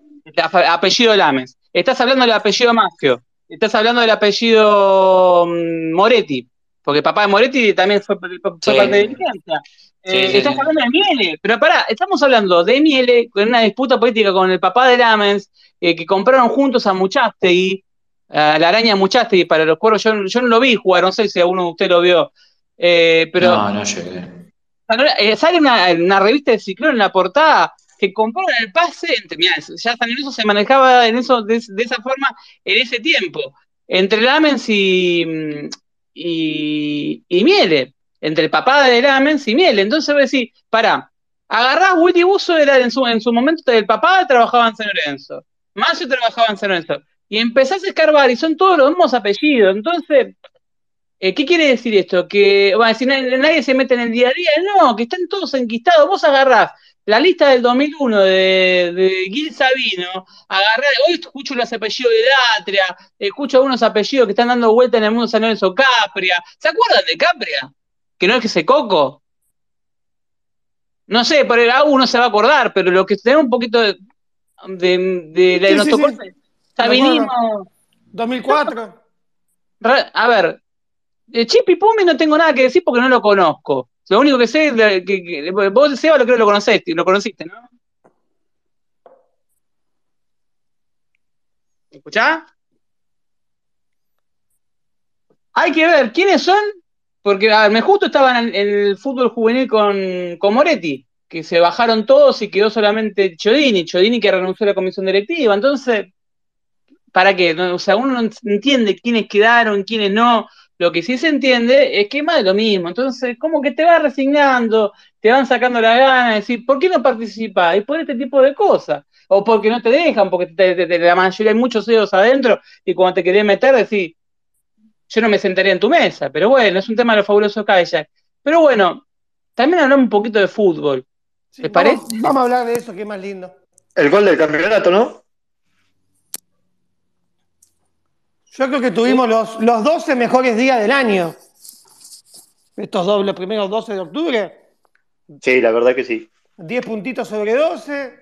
apellido de Lamens Estás hablando del apellido Maggio, estás hablando del apellido mm, Moretti, porque papá de Moretti también fue, parte de la dirigencia. Eh, estás hablando de Miele, pero pará, estamos hablando de Miele con una disputa política con el papá de Lamens, eh, que compraron juntos a Muchastegui, a la araña Muchastegui para los cuervos. Yo, yo, no lo vi jugar, no sé si alguno de ustedes lo vio. Eh, pero, no, no llegué. sale una, una, revista de ciclón en la portada que compraron el pase, entre, ya San Lorenzo se manejaba en eso, de, esa forma en ese tiempo, entre Lamens y, y, y, Miele, entre el papá de Lamens y Miele. Entonces voy a decir, pará, agarrás Willy Busso, era en su, en su momento el papá trabajaba en San Lorenzo, Macio trabajaba en San Lorenzo, y empezás a escarbar y son todos los mismos apellidos. Entonces, eh, ¿Qué quiere decir esto? Que, bueno, si nadie, nadie, se mete en el día a día, no, que están todos enquistados. Vos agarrás la lista del 2001 de, de Gil Sabino, agarré, hoy escucho los apellidos de Latria, escucho algunos apellidos que están dando vuelta en el mundo San Lorenzo, Capria. ¿Se acuerdan de Capria? Que no es que se coco. No sé, por el uno se va a acordar, pero lo que tenemos un poquito de, de, de, de Sí, nos sí, tocó sí. ese Sabinismo. 2004. Ra- A ver, de Chip y Pumi no tengo nada que decir porque no lo conozco. Lo único que sé es de- que, que- vos, lo creo que lo conociste, lo conociste, ¿no? ¿Me escuchás? Hay que ver quiénes son, porque a ver, me justo estaban en, el fútbol juvenil con, con Moretti, que se bajaron todos y quedó solamente Chodini, Chodini que renunció a la comisión directiva, entonces ¿para qué? O sea, uno no entiende quiénes quedaron, quiénes no. Lo que sí se entiende es que es más de lo mismo. Entonces, como que te vas resignando, te van sacando la gana de decir, ¿por qué no participás? Y por este tipo de cosas. O porque no te dejan, porque te- te- te- la mayoría hay muchos dedos adentro y cuando te querés meter decís, yo no me sentaría en tu mesa. Pero bueno, es un tema de los fabulosos Kayak. Pero bueno, también hablamos un poquito de fútbol. Sí, ¿Te vamos, parece? vamos a hablar de eso, que es más lindo. El gol del campeonato, ¿no? Yo creo que tuvimos los, los 12 mejores días del año. Estos dos, los primeros 12 de octubre. Sí, la verdad que sí. 10 puntitos sobre 12.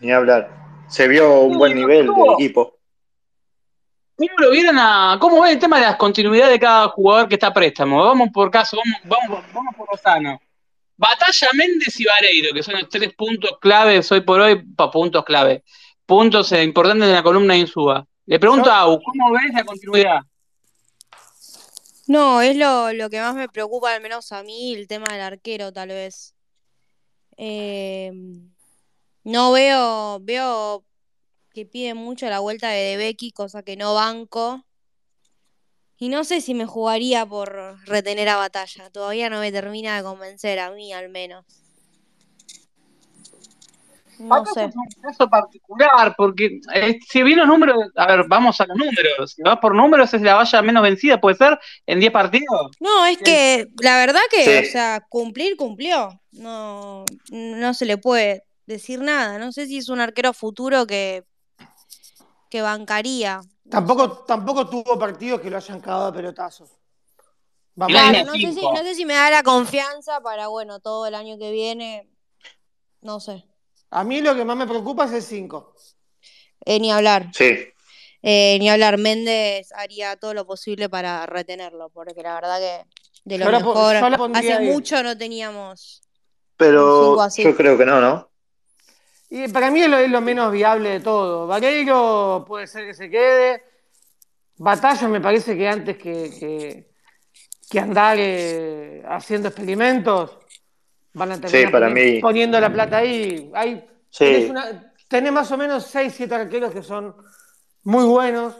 Ni hablar. Se vio un buen nivel del equipo. ¿Cómo lo vieron a, cómo ven el tema de las continuidades de cada jugador que está a préstamo? Vamos por caso, vamos, vamos, vamos por Lozano. Batalla Méndez y Vareiro, que son los tres puntos claves hoy por hoy, pa, puntos clave, puntos eh, importantes de la columna de Insúa. Le pregunto a Au, ¿cómo ves la continuidad? No, es lo, lo que más me preocupa, al menos a mí, el tema del arquero, tal vez. Eh, no veo, veo que pide mucho la vuelta de De Becky, cosa que no banco. Y no sé si me jugaría por retener a Batalla. Todavía no me termina de convencer, a mí al menos. No Acá sé. es un caso particular, porque eh, si bien los números, a ver, vamos a los números, si vas por números es la valla menos vencida, puede ser, en 10 partidos. No, es que la verdad que, Sí. o sea, cumplir, cumplió. No, no se le puede decir nada. No sé si es un arquero futuro que, que bancaría. Tampoco, tampoco tuvo partidos que lo hayan cagado a pelotazos. Vamos. Claro, no sé, si, no sé si me da la confianza para, bueno, todo el año que viene. No sé. A mí lo que más me preocupa es el 5. Eh, ni hablar. Sí. Eh, ni hablar. Méndez haría todo lo posible para retenerlo, porque la verdad que de lo Yo la mejor. yo la pondría Hace ahí. mucho no teníamos. Pero yo creo que no, ¿no? Y para mí es lo, es lo menos viable de todo. Vareiro puede ser que se quede. Batalla me parece que antes que, que, que andar eh, haciendo experimentos, van a terminar Sí, para mí. poniendo la plata ahí. Hay, Sí. tenés, una- tenés más o menos 6, 7 arqueros que son muy buenos.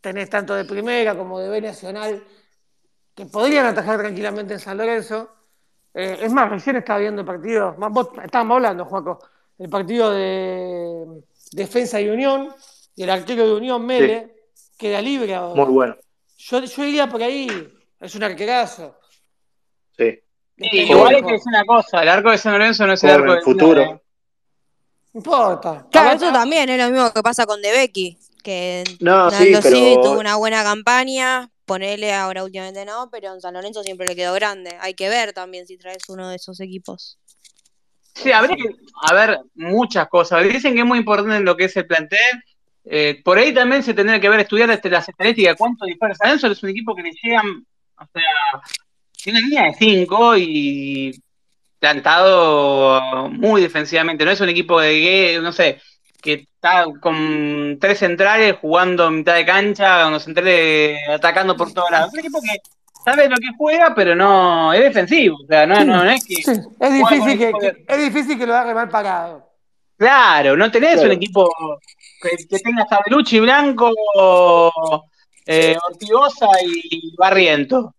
Tenés tanto de primera como de B Nacional que podrían atajar tranquilamente en San Lorenzo. Eh, es más, recién estaba viendo el partido, vos estábamos hablando, Juaco, el partido de Defensa y Unión, y el arquero de Unión, Mele, queda libre ahora. Muy bueno. Yo, yo iría por ahí, es un arquerazo. Sí. Sí, igual hay ojo. que decir una cosa, el arco de San Lorenzo no es el arco de futuro. No importa. Claro, Ahora- eso también es lo mismo que pasa con De Becky, que No, sí, pero tuvo una buena campaña, ponele ahora últimamente no, pero en San Lorenzo siempre le quedó grande. Hay que ver también si traes uno de esos equipos. Sí, habría que a ver muchas cosas. Dicen que es muy importante en lo que es el plantel. Eh, por ahí también se tendría que ver, estudiar este, las estadísticas, cuánto dispara San Lorenzo. Es un equipo que le llegan, o sea, tiene línea de 5 y plantado muy defensivamente. No es un equipo de, que, no sé, que está con tres centrales jugando en mitad de cancha, con los centrales atacando por todos lados. Es un equipo que sabe lo que juega, pero no es defensivo. O sea, no, Sí, no, no es que. sí, es difícil que, es difícil que lo haga mal parado. Claro, no tenés Claro. un equipo que, que tenga a Belucci, Blanco, eh, Ortigosa y Barriento.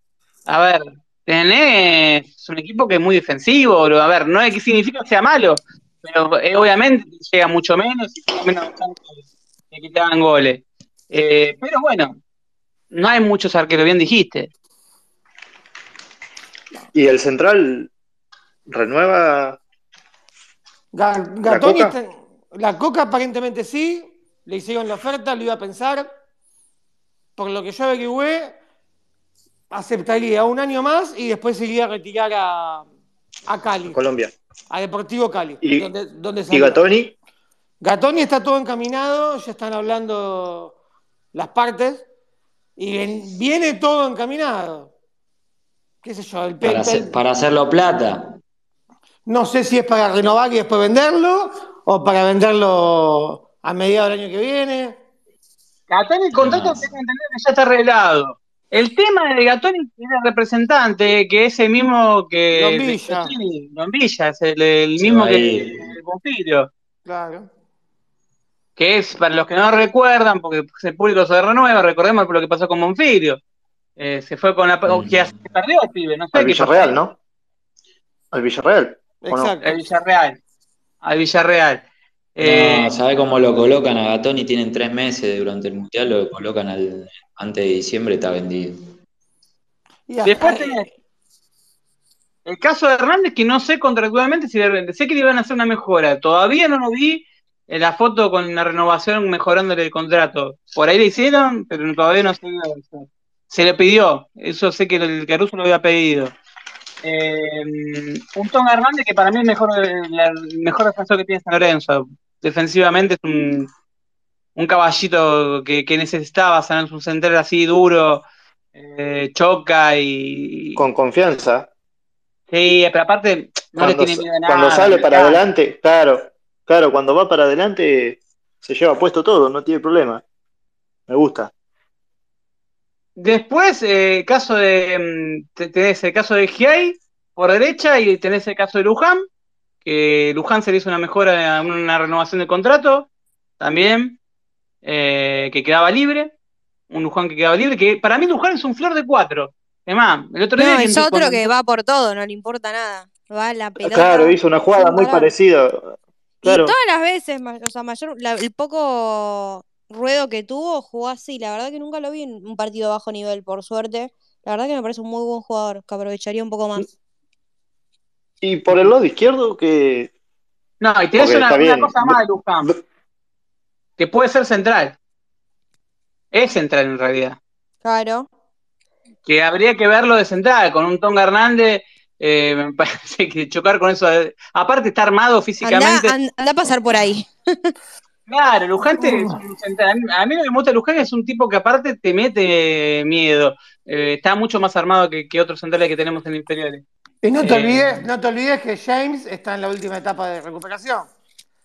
A ver, tenés un equipo que es muy defensivo. A ver, no es que significa que sea malo, pero eh, obviamente llega mucho menos y tiene menos chance de que te hagan goles. Eh, pero bueno, no hay muchos arqueros, bien dijiste. Y el central, renueva. Ga- ¿La Gatoni Coca? está- la Coca aparentemente sí, le hicieron la oferta, lo iba a pensar. Por lo que yo averigüé, aceptaría un año más y después se iría a retirar a, a Cali, Colombia. a Deportivo Cali, Y- donde, donde Y. Gatoni, Gatoni está todo encaminado, ya están hablando las partes y viene todo encaminado. ¿Qué sé yo? El, Para, hacer- para hacerlo plata. No sé si es para renovar y después venderlo o para venderlo a mediados del año que viene. Gatoni, el contrato tengo que entender que ya está arreglado. El tema de Gatoni tiene representante, que es el mismo que. Lombilla. Sí, Lombilla, es el, mismo que el. Claro. Que es, para los que no recuerdan, porque el público se renueva, recordemos lo que pasó con Bonfiglio. Eh, se fue con la. Mm. que se perdió el pibe, no sé al pasó. Villarreal, ¿no? Al Villarreal. Exacto. Al Villarreal. Al Villarreal. Eh, No, ¿sabe cómo lo colocan a Gatoni? Tienen tres meses durante el Mundial, lo colocan al, antes de diciembre, está vendido. Y Después tenés el caso de Hernández, que no sé contractualmente si le, sé que le iban a hacer una mejora. Todavía no lo vi en la foto con la renovación mejorándole el contrato. Por ahí le hicieron, pero todavía no se. Se le pidió, eso sé que el Caruso lo había pedido. Eh, un Tom Hernández que para mí es mejor, la- el mejor defensor que tiene San Lorenzo. Defensivamente es un, un caballito que, que necesitaba, San un central así duro, eh, choca y, Con confianza. Sí, pero aparte no le Cuando, tiene miedo a nada. cuando sale para claro. adelante, claro, claro, cuando va para adelante se lleva puesto todo, no tiene problema. Me gusta. Después, eh, caso de mm, te- tenés el caso de Giai por derecha y tenés el caso de Luján, que Luján se le hizo una mejora, una renovación del contrato, también, eh, que quedaba libre, un Luján que quedaba libre, que para mí Luján es un flor de cuatro. Además, el otro día No, que es otro que va por todo, no le importa nada. Va a la pelota. Claro, hizo una jugada muy parecida. Y Claro, todas las veces, o sea, mayor, la- el poco ruedo que tuvo, jugó así. La verdad que nunca lo vi en un partido de bajo nivel, por suerte. La verdad que me parece un muy buen jugador, que aprovecharía un poco más. y por el lado izquierdo que No, y tenés una, una cosa más de Luján, que puede ser central. Es central en realidad. Claro. que habría que verlo de central, con un Tonga Hernández, eh, me [LAUGHS] parece que chocar con eso, eh, aparte está armado físicamente, an- anda a pasar por ahí. [LAUGHS] claro, es un central, a mí- lo que me gusta Luján es un tipo que aparte te mete miedo, Eh, está mucho más armado que, que otros centrales que tenemos en inferiores. Y no te, Eh, olvides, no te olvides que James está en la última etapa de recuperación.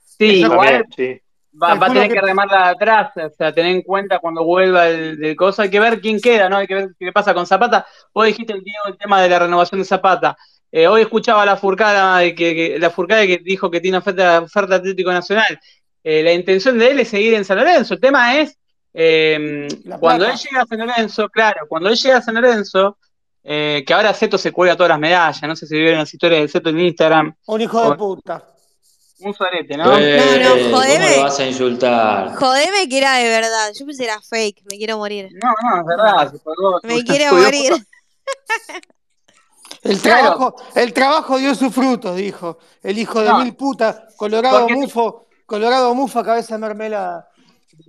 Sí, igual sí. va, va a tener que- que remarla atrás, o sea, tener en cuenta cuando vuelva el, del coso, hay que ver quién queda, ¿no? Hay que ver qué pasa con Zapata. Vos dijiste el, Diego, el tema de la renovación de Zapata. Eh, hoy escuchaba la Furcada de que, que- la Furcada que dijo que tiene oferta, oferta Atlético Nacional. Eh, la intención de él es seguir en San Lorenzo. El tema es eh, La cuando él llega a San Lorenzo, claro, cuando él llega a San Lorenzo, eh, que ahora Ceto se cuelga todas las medallas, no sé si vieron las historias de Ceto en Instagram, Un hijo de puta. un sorete, ¿no? Eh, no, ¿Cómo jodeme. lo vas a insultar? Jodeme que era de verdad. Yo pensé que era fake. Me quiero morir. No, no, es verdad. se colgó- Me quiero morir. [LAUGHS] El Claro. trabajo, el trabajo dio sus frutos, dijo. El hijo de No. mil putas, Colorado Porque- Mufo, Colorado Mufa, cabeza de mermelada.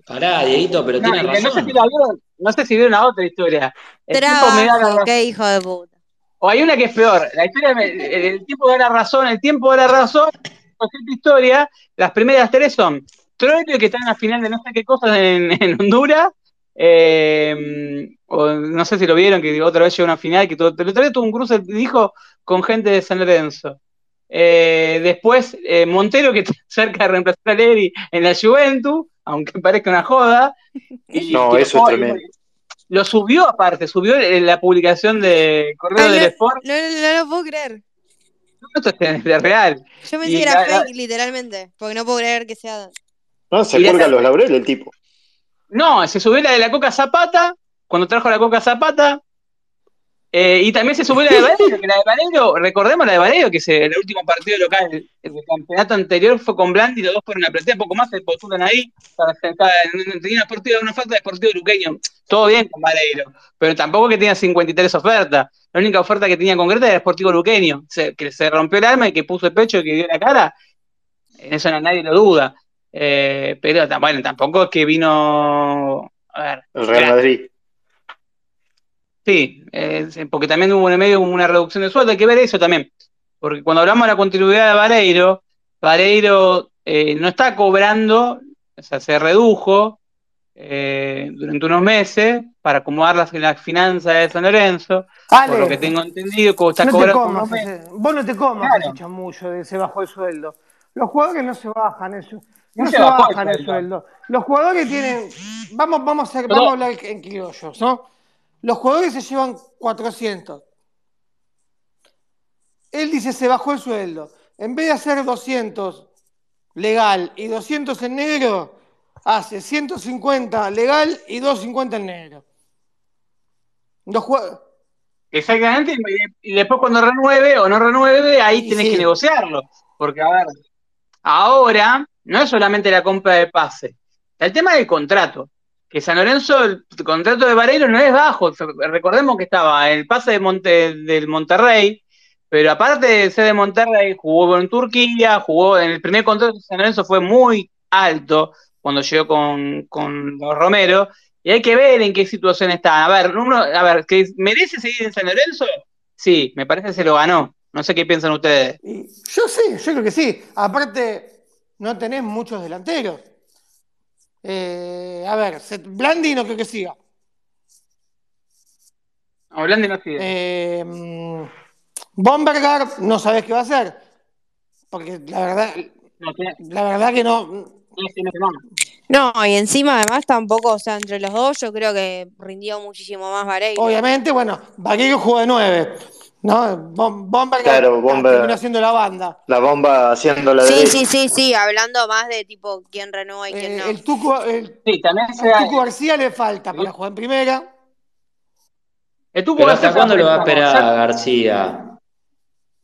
Pará, Dieguito, pero No, tiene y no sé razón. si vieron, no sé si vieron la otra historia. El tipo me da la razón. qué hijo de puta. O hay una que es peor. La historia me- el, el tiempo da la razón, el tiempo da la razón. Con esta historia, las primeras tres son Troilo que está en la final de no sé qué cosas en, [LAUGHS] en Honduras. eh, o no sé si lo vieron, que otra vez llegó a una final, que todo, tuvo un cruce, dijo, con gente de San Lorenzo. Eh, después, eh, Montero, que [LAUGHS] está cerca de reemplazar a Leri en la Juventus, aunque parezca una joda. [LAUGHS] y No, que eso es tremendo. Lo subió aparte, subió en la publicación de Correo Ah, del no, Sport. no, no, no lo puedo creer. Esto es de real. Yo pensé que era fake, literalmente. Porque no puedo creer que sea. No, se Y la- cuelga los laureles el tipo. No, se subió la de la Coca Zapata, cuando trajo la Coca Zapata. Eh, y también se subió la de Vareiro, que la de Vareiro, recordemos la de Vareiro, que se, el último partido local el campeonato anterior fue con Blandi, los dos fueron a platea, poco más se postulan ahí, para sentar, tenía una, una falta de partido luqueño, todo bien con Vareiro, pero tampoco que tenía 53 ofertas. la única oferta que tenía concreta era Sportivo Luqueño, se- que se rompió el alma y que puso el pecho y que dio la cara, en eso no- nadie lo duda. Eh, pero bueno, tampoco es que vino. A ver, El Real Madrid. Sí, eh, porque también hubo en el medio una reducción de sueldo, hay que ver eso también. Porque cuando hablamos de la continuidad de Vareiro, Vareiro eh, no está cobrando, o sea, se redujo eh, durante unos meses para acomodar las, las finanzas de San Lorenzo, Ale, por lo que tengo entendido, como está no te cobrando comas, meses. ese- vos no te comas Claro. ese chamullo de se bajó el sueldo. Los jugadores no se bajan eso. No No se se bajó el bajan el sueldo. Los jugadores tienen. Vamos, vamos, a, vamos a hablar en criollos, ¿no? Los jugadores se llevan 400. Él dice se bajó el sueldo. En vez de hacer 200 legal y 200 en negro, hace 150 legal y 250 en negro. Los Exactamente, y después cuando renueve o no renueve, ahí tenés sí. que negociarlo. Porque, a ver, ahora no es solamente la compra de pase, está el tema del contrato. Que San Lorenzo, el contrato de Vareiro no es bajo. Recordemos que estaba el pase de Monte, del Monterrey, pero aparte de ser de Monterrey, jugó en Turquía, jugó en el primer contrato de San Lorenzo fue muy alto cuando llegó con, con los Romero. Y hay que ver en qué situación está. A ver, uno, a ver, ¿que merece seguir en San Lorenzo? Sí, me parece que se lo ganó. No sé qué piensan ustedes. Yo sí, yo creo que sí. Aparte, no tenés muchos delanteros. Eh, a ver, Blandi no creo que siga. Hablando no sigue. Eh, mm, Bombergar no sabés qué va a hacer. Porque la verdad, No, tiene- la verdad que no. tiene- tiene que no. No, y encima además tampoco, o sea, entre los dos yo creo que rindió muchísimo más Vareiro. Obviamente, bueno, Vaquero jugó de 9. ¿No? Bom- Bombergar Claro, Bomber- terminó haciendo la banda. La bomba haciendo la Sí, derecha. sí, sí, sí, hablando más de tipo quién renueva y quién Eh, no. el, Tucu, el, Sí, también se el da. Tucu García le falta para jugar en primera. El Tucu García ¿hasta cuándo lo va a esperar García?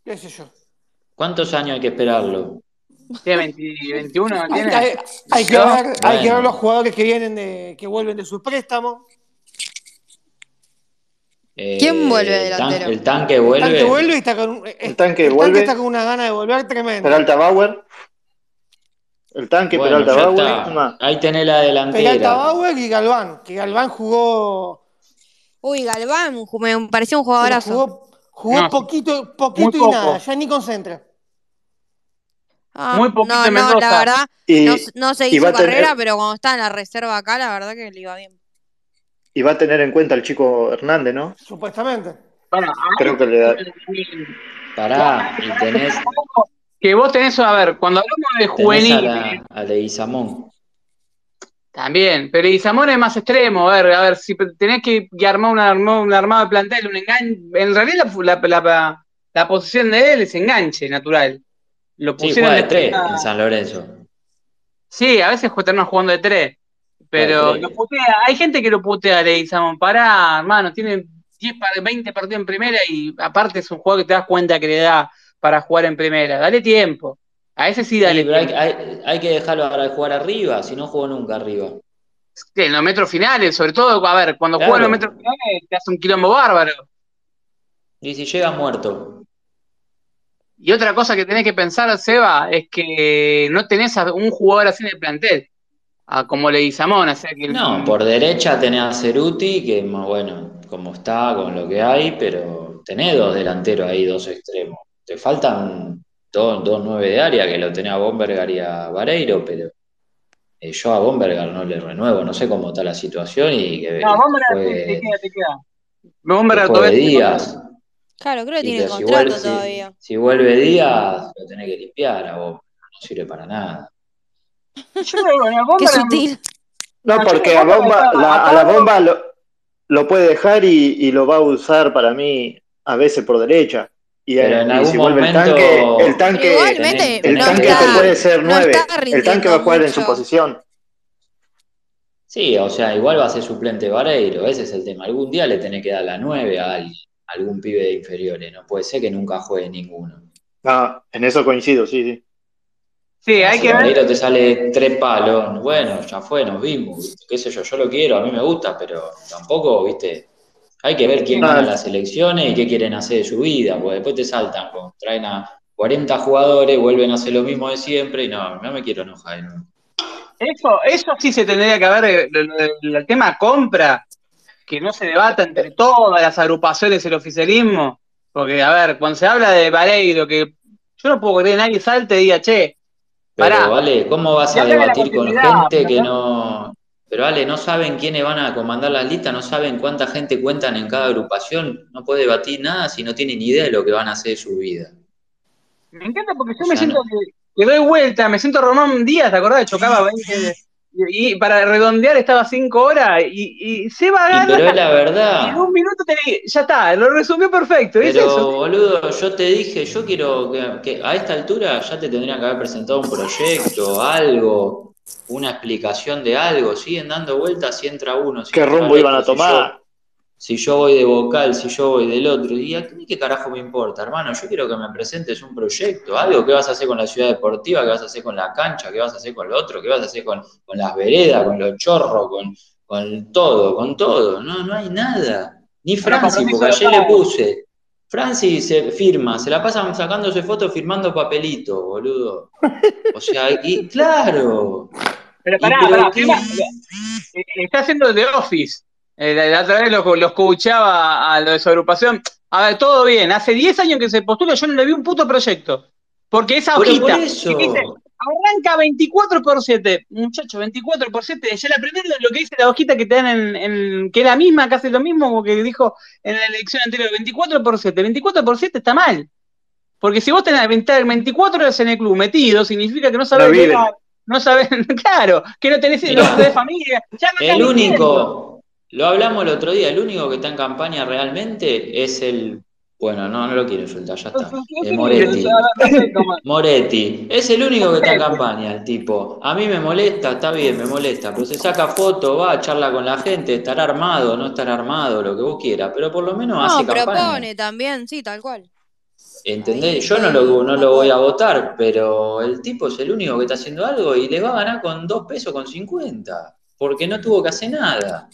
qué sé yo. ¿Cuántos años hay que esperarlo? Tiene 20 21, Hay, tiene. hay- hay que ver, hay que ver los jugadores que vienen de, que vuelven de sus préstamos. Eh, ¿Quién vuelve el tan- delantero? El tanque El vuelve. tanque vuelve y está con un- eh, El tanque el vuelve. está con una gana de volver tremenda. Peralta Bauer. El tanque Bueno, Peralta Bauer. está. Ahí tenés la Peralta delantera. Bauer y Galván, que Galván jugó, Uy, Galván me pareció un jugadorazo. jugó, jugó No, poquito, poquito y poco. nada, ya ni concentra. Ah, Muy poquito no, no, la verdad, Y, no, no seguí su tener- carrera, pero cuando estaba en la reserva acá, la verdad que le iba bien. Y va a tener en cuenta el chico Hernández, ¿no? Supuestamente. Bueno, Creo que le da. Pará, y tenés, que vos tenés, a ver, cuando hablamos de tenés a, juvenil, la, a Leguizamón. también, pero Isamón es más extremo, a ver, a ver, si tenés que armar una, armar un armado de plantel, un enganche, en realidad la, la, la- la posición de él es enganche natural. Lo Sí, juega de tres en San Lorenzo. Sí, a veces terminan jugando de tres. Pero lo putea, hay gente que lo putea a Leguizamón. Pará, hermano, tiene 10, par- 20 partidos en primera y aparte es un juego que te das cuenta que le da para jugar en primera. Dale tiempo. A ese sí dale pero hay, tiempo. hay- hay que dejarlo para jugar arriba, si no jugó nunca arriba. Sí, En los metros finales, sobre todo, a ver, cuando Claro. juega en los metros finales te hace un quilombo bárbaro. Y si llega muerto. Y otra cosa que tenés que pensar, Seba, es que no tenés a un jugador así en el plantel, a como Leguizamón, o sea que No, por derecha tenés a Ceruti, que más bueno, como está, con lo que hay, pero tenés dos delanteros ahí, dos extremos. Te faltan dos, dos nueve de área, que lo tenés a Bombergar y a Vareiro, pero eh, yo a Bombergar no le renuevo, no sé cómo está la situación y que, No, Bomberg que te, te queda, te queda. Que todavía Díaz. Claro, creo que Y tiene si contrato vuelve, si- todavía. si vuelve Díaz, lo tenés que limpiar a Bombergar, no sirve para nada. Yo creo que bueno, Qué sutil. No, porque creo a, que bomba, la- a la bomba lo, lo puede dejar y, y lo va a usar para mí a veces por derecha. Y, Pero en y algún si vuelve momento- el tanque, el tanque, igualmente el no tanque está, te puede ser nueve. el tanque va a jugar en su posición. Sí, o sea, igual va a ser suplente Vareiro, ese es el tema. Algún día le tenés que dar la 9 a alguien, a algún pibe de inferiores, no puede ser que nunca juegue ninguno. No, en eso coincido, sí, sí. Sí, hay Si que ver. Te sale tres palos, bueno, ya fue, nos vimos, qué sé yo, yo lo quiero, a mí me gusta, pero tampoco, viste, Hay que ver quién gana las elecciones y qué quieren hacer de su vida, porque después te saltan, pues, traen a 40 jugadores, vuelven a hacer lo mismo de siempre y no, no me quiero enojar. ¿no? Eso, eso sí se tendría que haber, el, el- el tema compra, que no se debata entre todas las agrupaciones el oficialismo, porque, a ver, cuando se habla de Vareiro, que yo no puedo creer que nadie salte y diga, che, Pero, Pará. vale, ¿cómo vas a debatir con gente que ¿no? Pero, vale, no saben quiénes van a comandar las listas, no saben cuánta gente cuentan en cada agrupación, no puede debatir nada si no tienen idea de lo que van a hacer de su vida. me encanta porque yo O me siento no. que, que doy vuelta, me siento Román Díaz, ¿te acordás? Chocaba [LAUGHS] 20, y, para redondear estaba 5 horas, y, y se va a Y pero es la y en verdad. un minuto te ya está, lo resumió perfecto, es Pero, eso. boludo, yo te dije, yo quiero que, que a esta altura ya te tendrían que haber presentado un proyecto, algo, una explicación de algo. Siguen dando vueltas si entra uno, si ¿Qué rumbo iban a tomar? Si yo voy de vocal, si yo voy del otro. Y a mí qué carajo me importa, hermano. Yo quiero que me presentes un proyecto, algo que vas a hacer con la ciudad deportiva, que vas a hacer con la cancha, que vas a hacer con lo otro, que vas a hacer con, con las veredas, con los chorros, con, con todo, con todo. No, no hay nada. Ni Pero Franci, compromiso porque de ayer le puse. Franci se firma, se la pasan sacándose fotos firmando papelito, boludo. O sea, y claro. Pero Y pará, pero pará, qué- eh, está haciendo The Office. Eh, la, la otra vez los, los coachaba a lo de su agrupación. A ver, todo bien. Hace 10 años que se postula, yo no le vi un puto proyecto. Porque esa hojita por eso. que dice, arranca 24 por 7. Muchacho, 24 por 7. Ya la primera lo que dice la hojita que te dan en, en- que es la misma, casi lo mismo como que dijo en la elección anterior. 24 por 7. 24 por 7 está mal. Porque si vos tenés 20 24 horas en el club metido, significa que no sabés No no sabés, [LAUGHS] claro, que no tenés, Mirá. no tenés familia. Ya no El mintiendo. Lo hablamos el otro día, el único que está en campaña realmente es el, bueno, no, no lo quiero insultar, ya está, ¿Qué eh, te Moretti. Moretti, es el único que está en campaña, el tipo. A mí me molesta, está bien, me molesta, pero se saca foto, va, charla con la gente, estará armado, no estará armado, lo que vos quieras, pero por lo menos No, hace campaña. propone también, sí, tal cual. ¿Entendés? Yo no lo, no lo voy a votar, pero el tipo es el único que está haciendo algo y les va a ganar con dos pesos con 50, porque no tuvo que hacer nada.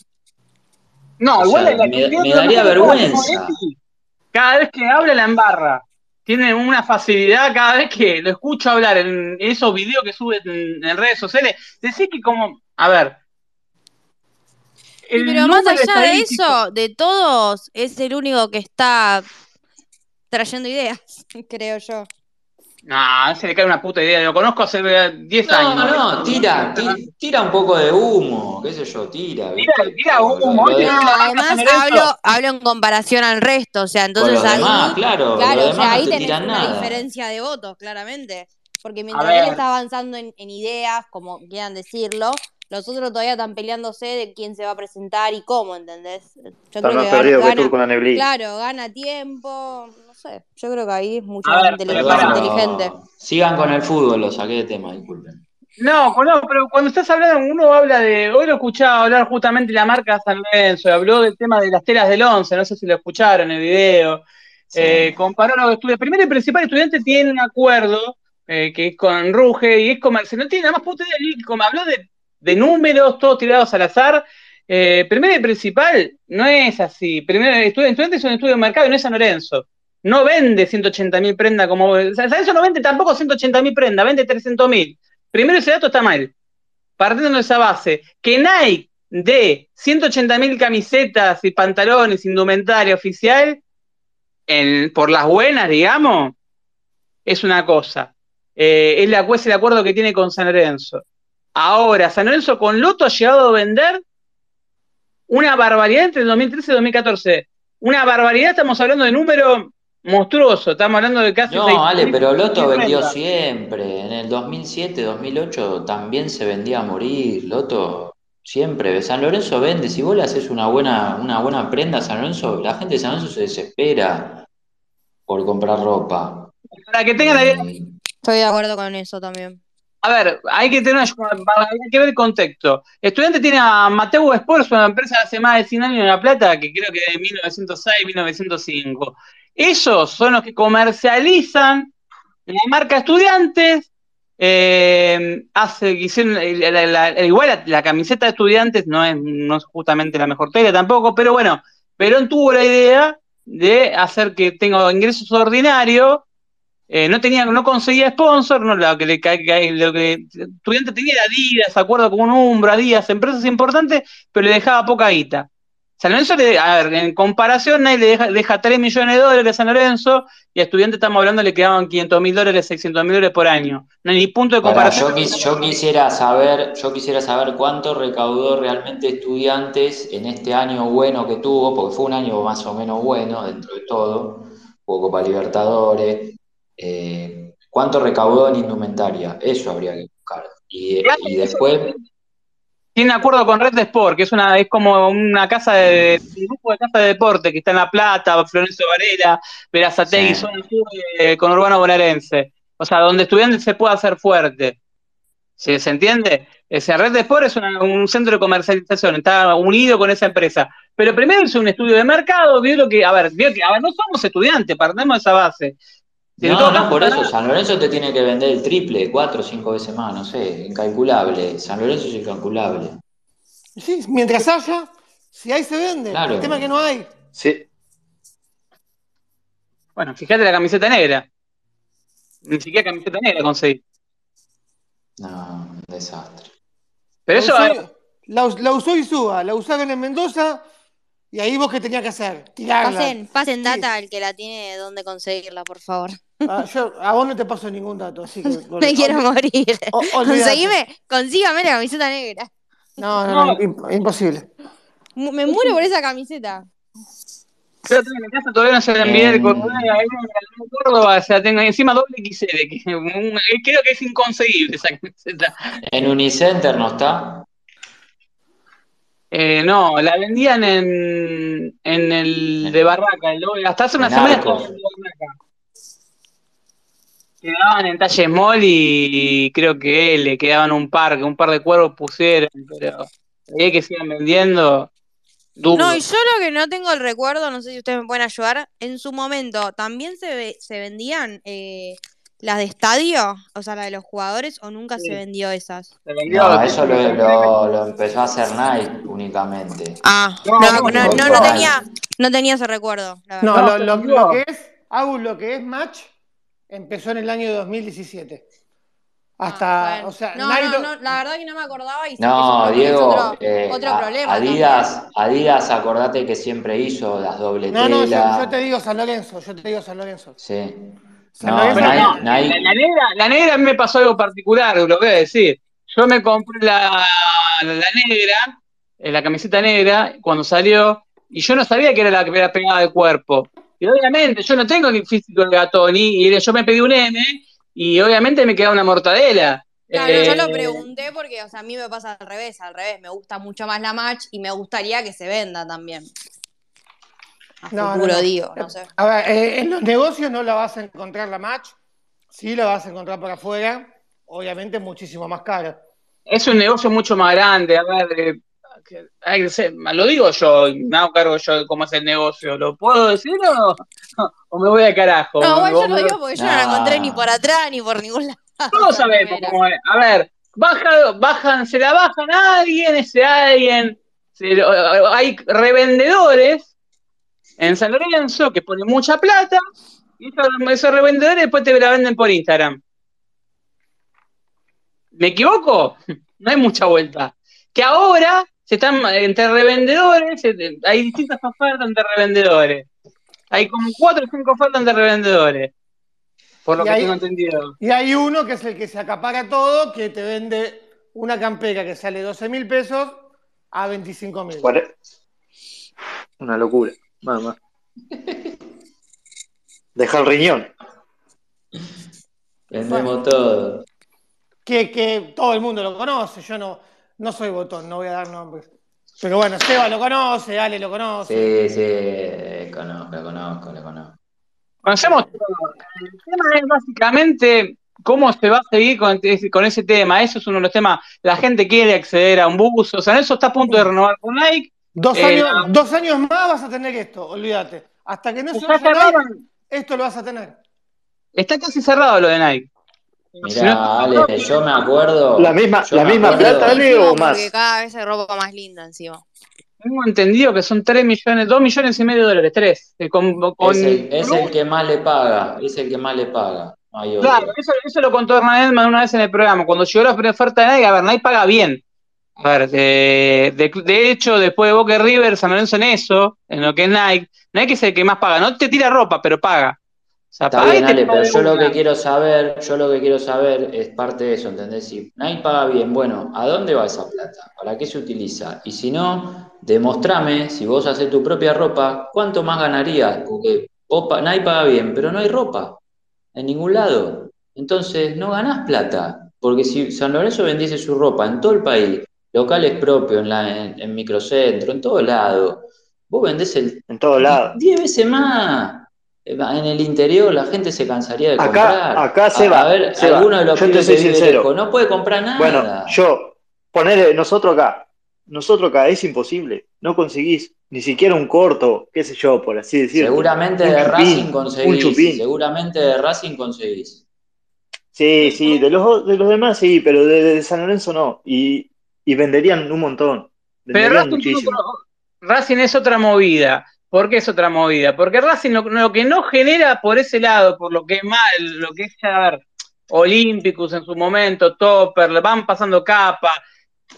No, O igual sea, la me- daría vergüenza. Cada vez que habla la embarra. Tiene una facilidad cada vez que lo escucho hablar en esos videos que sube en, en redes sociales. Decir que como, a ver. El pero más allá de eso, de todos, es el único que está trayendo ideas, [LAUGHS] creo yo. No, se le cae una puta idea. Lo conozco hace 10 No, años. no, tira, ti- tira un poco de humo, qué sé yo, tira. Tira, tira humo, tira- No, además hablo, hablo en comparación al resto, o sea, entonces Con ahí, demás, claro, claro, o sea, no ahí te tenés tiran una nada. diferencia de votos, claramente. Porque mientras él está avanzando en, en ideas, como quieran decirlo, los otros todavía están peleándose de quién se va a presentar y cómo, ¿entendés? Yo Está creo más que perdido gana, que en la neblina. claro, gana tiempo, no sé, yo creo que ahí es mucho más, ver, inteligente. Sigan con el fútbol, lo saqué de tema, disculpen. No, no, pero cuando estás hablando, uno habla de. Hoy lo escuchaba hablar justamente la marca San Lorenzo, habló del tema de las telas del 11, no sé si lo escucharon en el video. Sí. Eh, comparó los estudios. Primero y principal, estudiante tiene un acuerdo eh, que es con Ruge y es comercial. No tiene nada más puta Como habló de, de números, todos tirados al azar. Eh, primero y principal, no es así. Primero, estudiante, estudiante es un estudio de mercado y no es San Lorenzo. No vende 180 mil prendas como. San Lorenzo no vende tampoco 180 mil prendas, vende 300 mil. Primero ese dato está mal. Partiendo de esa base, que Nike de 180 mil camisetas y pantalones, indumentaria oficial, por las buenas, digamos, es una cosa. Eh, es, la, es el acuerdo que tiene con San Lorenzo. Ahora, San Lorenzo con Loto ha llegado a vender una barbaridad entre el 2013 y 2014. Una barbaridad, estamos hablando de número monstruoso, estamos hablando de casi No, 600 Ale, pero Loto vendió siempre. En el 2007, 2008 también se vendía a morir. Loto siempre. San Lorenzo vende. Si vos le haces una buena, una buena prenda a San Lorenzo, la gente de San Lorenzo se desespera por comprar ropa. Para que tengan la idea, Estoy de acuerdo con eso también. A ver, hay que tener una- hay que ver el contexto. Estudiante tiene a Mateo Sports, una empresa de hace más de 100 años en La Plata, que creo que es de 1906, 1905. Ellos son los que comercializan la marca Estudiantes. eh, hace, hicieron, la- igual la, camiseta de Estudiantes no es, justamente la mejor tela tampoco, pero bueno, Perón tuvo la idea de hacer que tenga ingresos ordinarios, eh, no tenía, no conseguía sponsor, lo que le lo que estudiante tenía era Adidas, acuerdo con un Umbra, Adidas, empresas importantes, pero le dejaba poca guita. San Lorenzo, le, a ver, en comparación, nadie le deja, deja 3 millones de dólares a San Lorenzo y a estudiantes estamos hablando le quedaban 500 mil dólares, 600 mil dólares por año. No hay ni punto de comparación. yo, quisiera saber, yo quisiera saber cuánto recaudó realmente estudiantes en este año bueno que tuvo, porque fue un año más o menos bueno dentro de todo, poco para Libertadores. Eh, ¿Cuánto recaudó en indumentaria? Eso habría que buscar. Y, y después tiene acuerdo con Red de Sport, que es una es como una casa de un grupo de casa de deporte que está en La Plata, Florencio Varela, Verazategui, sí. zona sur eh, con Urbano Bonaerense. O sea, donde estudiantes se pueda hacer fuerte. ¿Se, ¿Se entiende? Ese Red de Sport es una, un centro de comercialización, está unido con esa empresa. Pero primero hizo un estudio de mercado, vio lo que, a ver, vio que, a ver, no somos estudiantes, partemos de esa base. No, no, por eso San Lorenzo te tiene que vender el triple, cuatro o cinco veces más, no sé, incalculable. San Lorenzo es incalculable. Sí, mientras haya, si hay se vende. Claro. El tema es que no hay. Sí. Bueno, fíjate la camiseta negra. Ni siquiera camiseta negra conseguí. No, un desastre. Pero eso. la, usó, la, la usó Isúa, la usaron en Mendoza y ahí vos qué tenías que hacer, tirarla. Pasen, pasen data al que la tiene dónde conseguirla, por favor. Ah, yo, a vos no te paso ningún dato, así que. [LAUGHS] Me quiero morir. O- Conseguime, consígame la camiseta negra. No, no, no, imp- imposible. Me muero por esa camiseta. Yo la tengo en mi casa, todavía no se la envié de Mm. Córdoba, ahí en Córdoba, se la tengo encima doble XL, que [LAUGHS] un- creo que es inconseguible esa camiseta. En Unicenter no está. Eh, no, la vendían en, en el de Barraca, el doble, hasta hace una En semana Arcos. estaba en Barraca. Quedaban en talle small y creo que le quedaban un par, que un par de cuervos pusieron, pero hay que sigan vendiendo, duro. No, y yo lo que no tengo el recuerdo, no sé si ustedes me pueden ayudar, en su momento también se, ve- se vendían eh, las de estadio, o sea, las de los jugadores, o nunca Sí. se vendió esas. Se vendió, No, eso lo, lo- lo empezó a hacer Nike únicamente. Ah, No, no, no, no, no, no, no no. tenía, no tenía ese recuerdo. la No, lo, lo que es, Agus, lo que es match, empezó en el año 2017. Hasta, Ah, bueno. o sea, no, no, no, la verdad que no me acordaba y No, que Diego, otro, eh, otro a- problema Adidas, Adidas, acordate que siempre hizo las doble No, no, yo, te digo San Lorenzo, yo te digo San Lorenzo. Sí. San No, Lorenzo- no, la, la negra, la negra a mí me pasó algo particular, lo voy a decir. Yo me compré la, la negra, eh, la camiseta negra, cuando salió, y yo no sabía que era la que era pegada de cuerpo. Y obviamente, yo no tengo el físico de Gatoni, y yo me pedí un M, y obviamente me quedaba una mortadela. Claro, yo lo Eh, pregunté porque, o sea, a mí me pasa al revés, al revés, me gusta mucho más la match y me gustaría que se venda también. A No, no, futuro no. digo, no sé. A ver, eh, en los negocios no la vas a encontrar la match, sí la vas a encontrar por afuera, obviamente muchísimo más cara. Es un negocio mucho más grande, a ver, eh, que- lo digo yo, me hago cargo yo de cómo es el negocio, ¿lo puedo decir o, [LAUGHS] o me voy de carajo? No, igual ¿Vos yo lo digo porque yo no la encontré ni por atrás ni por ningún lado. Todos sabemos cómo es. A ver, baja, bajan, se la bajan a alguien, ese alguien. se hay revendedores en San Lorenzo que ponen mucha plata y esos, esos revendedores después te la venden por Instagram. ¿Me equivoco? [LAUGHS] No hay mucha vuelta. Que ahora se están entre revendedores, hay distintas ofertas entre revendedores. Hay como cuatro o cinco ofertas entre revendedores. Por lo Y que hay- tengo entendido. Y hay uno que es el que se acapara todo, que te vende una campera que sale 12 mil pesos a 25 mil. Cuare- Una locura, más. Deja el riñón. Vendemos todo. Que, que todo el mundo lo conoce, yo no, no soy botón, no voy a dar nombres. Pero bueno, Seba lo conoce, Ale lo conoce. Sí, sí, conozco, lo conozco, lo conozco. Conocemos todo. El tema es básicamente cómo se va a seguir con, ese- con ese tema. Eso es uno de los temas. La gente quiere acceder a un bus. O sea, eso está a punto de renovar con Nike. Dos, Eh, años, la- dos años más vas a tener esto, olvídate. Hasta que no se Nike, esto lo vas a tener. Está casi cerrado lo de Nike. Mirá, Ale, yo me acuerdo. La misma, la misma plata, Ale, o más. Porque cada vez hay ropa más linda encima. tengo entendido que son 3 millones, 2 millones y medio de dólares, 3. es, el, es el, que más le paga, es el que más le paga. claro, eso, eso, lo contó Hernán Edman una vez en el programa. Cuando llegó la primera oferta de Nike, a ver, Nike paga bien. A ver, de, de, hecho, después de Boca River, San Lorenzo en eso, en lo que es Nike, Nike es el que más paga. No te tira ropa, pero paga. Está bien, Ale, pero yo lo que quiero saber, yo lo que quiero saber es parte de eso, ¿entendés? Si Nike paga bien, bueno, ¿a dónde va esa plata? ¿Para qué se utiliza? Y si no, demostrame, si vos haces tu propia ropa, ¿cuánto más ganarías? Porque Nike paga bien, pero no hay ropa en ningún lado. Entonces, no ganás plata. Porque si San Lorenzo vendiese su ropa en todo el país, locales propios, en, la, en, microcentro, en todo lado, vos vendés el... En todo lado. 10 veces más. En el interior la gente se cansaría de comprar. Acá se va. A ver, alguno de los yo te soy sincero. no puede comprar nada. Bueno, yo, ponerle nosotros acá, nosotros acá es imposible. No conseguís ni siquiera un corto, qué sé yo, por así decirlo. Seguramente de Racing conseguís. Seguramente de Racing conseguís. Sí, sí, de los, de los demás sí, pero de, San Lorenzo no. Y, y venderían un montón. Venderían pero muchísimo. Racing es otra movida. ¿Por qué es otra movida? Porque Racing lo, que no genera por ese lado, por lo que es mal, lo que es, a ver, Olímpicos en su momento, Topper, le van pasando capa,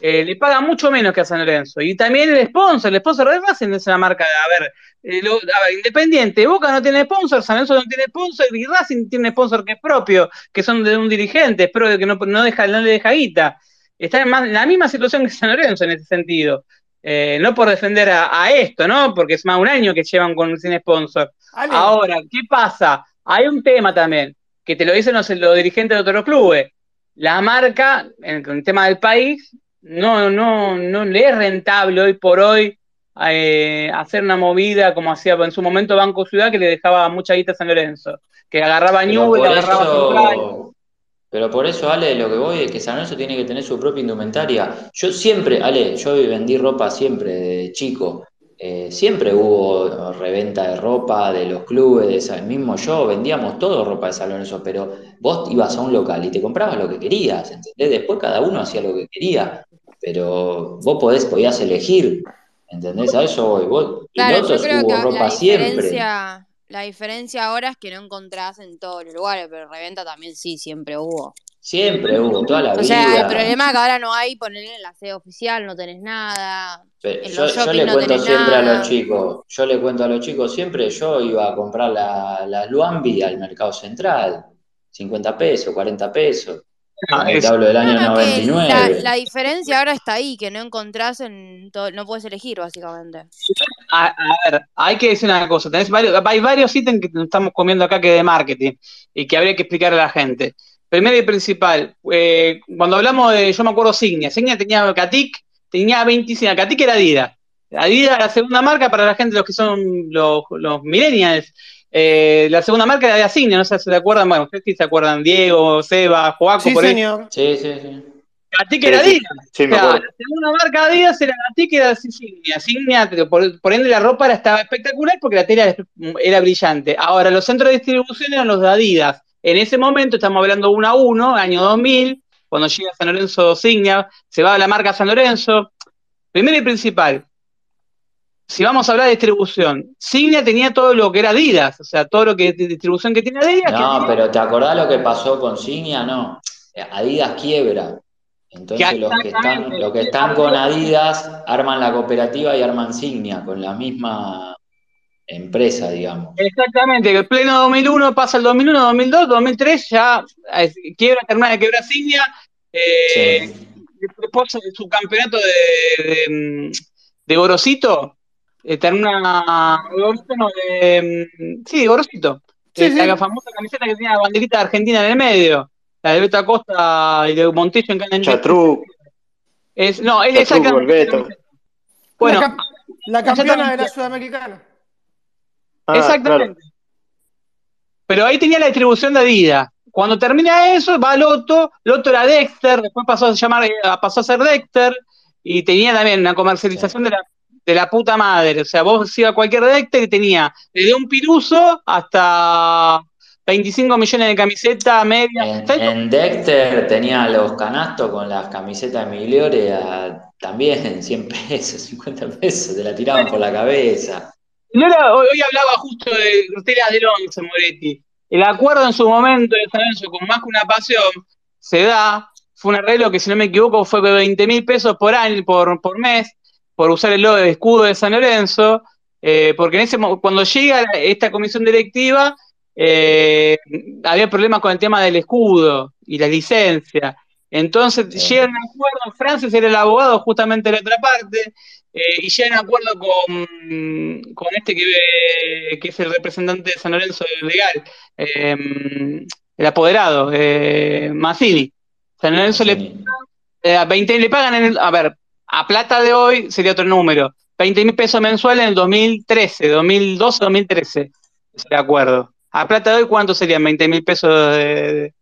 eh, le paga mucho menos que a San Lorenzo. Y también el sponsor, el sponsor de Racing es una marca, a ver, eh, a ver, independiente, Boca no tiene sponsor, San Lorenzo no tiene sponsor, y Racing tiene sponsor que es propio, que son de un dirigente, propio que no, no, deja, no le deja guita. Está en la misma situación que San Lorenzo en ese sentido. Eh, no por defender a, esto, ¿no? Porque es más un año que llevan con sin sponsor. Ahora, ¿qué pasa? Hay un tema también, que te lo dicen los, dirigentes de otros clubes. La marca, en el tema del país, no, no, no le es rentable hoy por hoy eh, hacer una movida como hacía en su momento Banco Ciudad, que le dejaba mucha guita a San Lorenzo, que agarraba Newell, agarraba Central. Pero por eso, Ale, lo que voy es que San Lorenzo tiene que tener su propia indumentaria. Yo siempre, Ale, yo vendí ropa siempre de chico. Eh, siempre hubo reventa de ropa de los clubes, de mismo yo, vendíamos todo ropa de San Lorenzo, pero vos ibas a un local y te comprabas lo que querías, ¿entendés? Después cada uno hacía lo que quería, pero vos podés, podías elegir, ¿entendés? A eso voy. Vos, claro, yo creo que ropa siempre. La diferencia ahora es que no encontrás en todos los lugares, pero reventa también sí, siempre hubo. Siempre hubo, toda la vida. O sea, el problema es que ahora no hay ponerle en la sede oficial, no tenés nada. yo, le cuento siempre a los chicos, yo le cuento a los chicos siempre, yo iba a comprar las la Luambi al mercado central, 50 pesos, 40 pesos. Ah, hablo del año 99. La, diferencia ahora está ahí, que no encontrás en todo, no puedes elegir básicamente. A, ver, hay que decir una cosa, tenés varios, hay varios ítems que estamos comiendo acá que de marketing y que habría que explicar a la gente. Primero y principal, eh, cuando hablamos de, yo me acuerdo Signia, Signia tenía Katik, tenía 25, Katik era Adidas. Adidas la segunda marca para la gente, los que son los, los millennials, eh, la segunda marca era de Asignia, no sé si se acuerdan, bueno, ustedes sí se acuerdan, Diego, Seba, Joaco, sí, por señor. Sí, sí, sí. Gatique era Adidas. Sí, la segunda marca de Adidas era Gatique era Signia. Signia, por, por, ende la ropa era, estaba espectacular porque la tela era, brillante. Ahora, los centros de distribución eran los de Adidas. En ese momento, estamos hablando uno a uno, año 2000, cuando llega San Lorenzo Signia, se va a la marca San Lorenzo. Primero y principal, si vamos a hablar de distribución, Signia tenía todo lo que era Adidas, o sea, todo lo que distribución que tiene Adidas. No, pero ¿te acordás lo que pasó con Signia? No, Adidas quiebra. Entonces los que están, los que están con Adidas arman la cooperativa y arman Signia con la misma empresa, digamos. Exactamente, el pleno 2001 pasa el 2001, 2002, 2003 ya quiebra, termina de quebrar Signia. Eh, Después su campeonato de, de, de Gorosito, eh, una. No, de, mm, sí, Gorosito. Sí, La famosa camiseta que tenía la banderita de Argentina en el medio. La de Beto Acosta y de Montillo en Canadá. Chatru. Es, no, es esa Bueno, la, campeona de la Sudamericana. Ah, exactamente. Pero ahí tenía la distribución de Adidas. Cuando termina eso, va Loto. Loto era Dexter, después pasó a llamar, pasó a ser Dexter y tenía también una comercialización de la de la puta madre. O sea, vos ibas a cualquier Dexter y tenía desde un piruso hasta 25 millones de camiseta media. En, ¿Sabés en Dexter tenía los canastos con las camisetas de Migliore a- también 100 pesos, [LAUGHS] 50 pesos, te la tiraban por la cabeza. No era- hoy, hoy hablaba justo de telas del 11, Moretti. El acuerdo en su momento de San con más que una pasión se da. Fue un arreglo que, si no me equivoco, fue de 20 mil pesos por año, por, por mes, por usar el escudo de San Lorenzo. eh, porque en ese mo- cuando llega esta comisión directiva, eh, había problemas con el tema del escudo y la licencia. Entonces Sí. llegan a un acuerdo, Francis era el abogado justamente de la otra parte, eh, y llegan a un acuerdo con, con este que, es el representante de San Lorenzo legal, el apoderado, Mazzini. San Lorenzo le, eh, a 20 le pagan en el, a ver, a plata de hoy sería otro número, 20 mil pesos mensuales en el 2013, 2012, 2013, es el acuerdo. A plata de hoy, ¿cuánto serían 20 mil pesos de,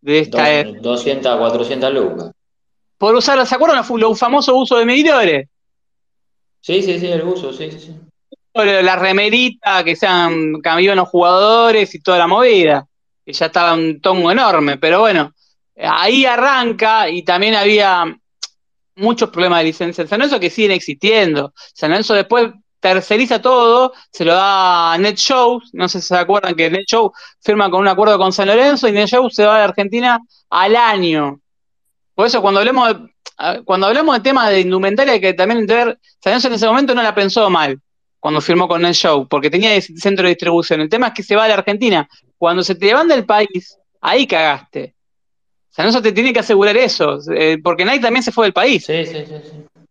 de esta... eh, Dos- 200 a 400 lucas. por usar, ¿se acuerdan los famosos usos de medidores? Sí, sí, sí, el uso, sí, sí, sí. La remerita, que sean cambiaban los jugadores y toda la movida, que ya estaba un tomo enorme, pero bueno, ahí arranca y también había muchos problemas de licencia en San Lorenzo que siguen existiendo. San Lorenzo después terceriza todo, se lo da a NetShow, no sé si se acuerdan que NetShow firma con un acuerdo con San Lorenzo y NetShow se va de Argentina al año. Por eso cuando hablemos de, cuando hablamos de temas de indumentaria que también entender, San Lorenzo en ese momento no la pensó mal cuando firmó con NetShow, porque tenía centro de distribución. El tema es que se va de Argentina. Cuando se te van del país, ahí cagaste. San Lorenzo te tiene que asegurar eso, eh, porque Nike también se fue del país. Sí, sí, sí, sí.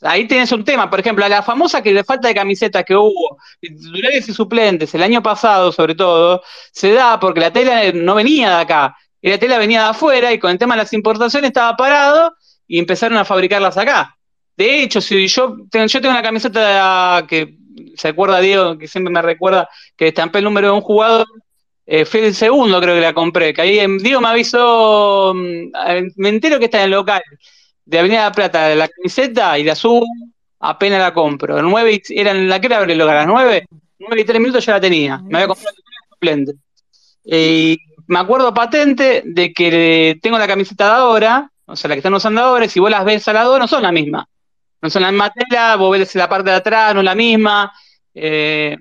Ahí tienes un tema, por ejemplo, a la famosa que falta de camisetas que hubo, titulares y suplentes, el año pasado sobre todo, se da porque la tela no venía de acá, y la tela venía de afuera, y con el tema de las importaciones estaba parado, y empezaron a fabricarlas acá. De hecho, si yo yo tengo una camiseta que se acuerda Diego, que siempre me recuerda que estampé el número de un jugador, eh, el segundo creo que la compré, que ahí Diego me avisó, mm, eh, me entero que está en el local de Avenida La Plata, la camiseta y la subo, apenas la compro. 9 y- eran la que era el local, las 9, 9 y 3 minutos ya la tenía. Me había comprado el suplente. Y me acuerdo patente de que tengo la camiseta de ahora, o sea, la que están usando ahora, y si vos las ves a la dos, no son la misma. No son la misma tela, vos ves la parte de atrás, no es la misma. Eh,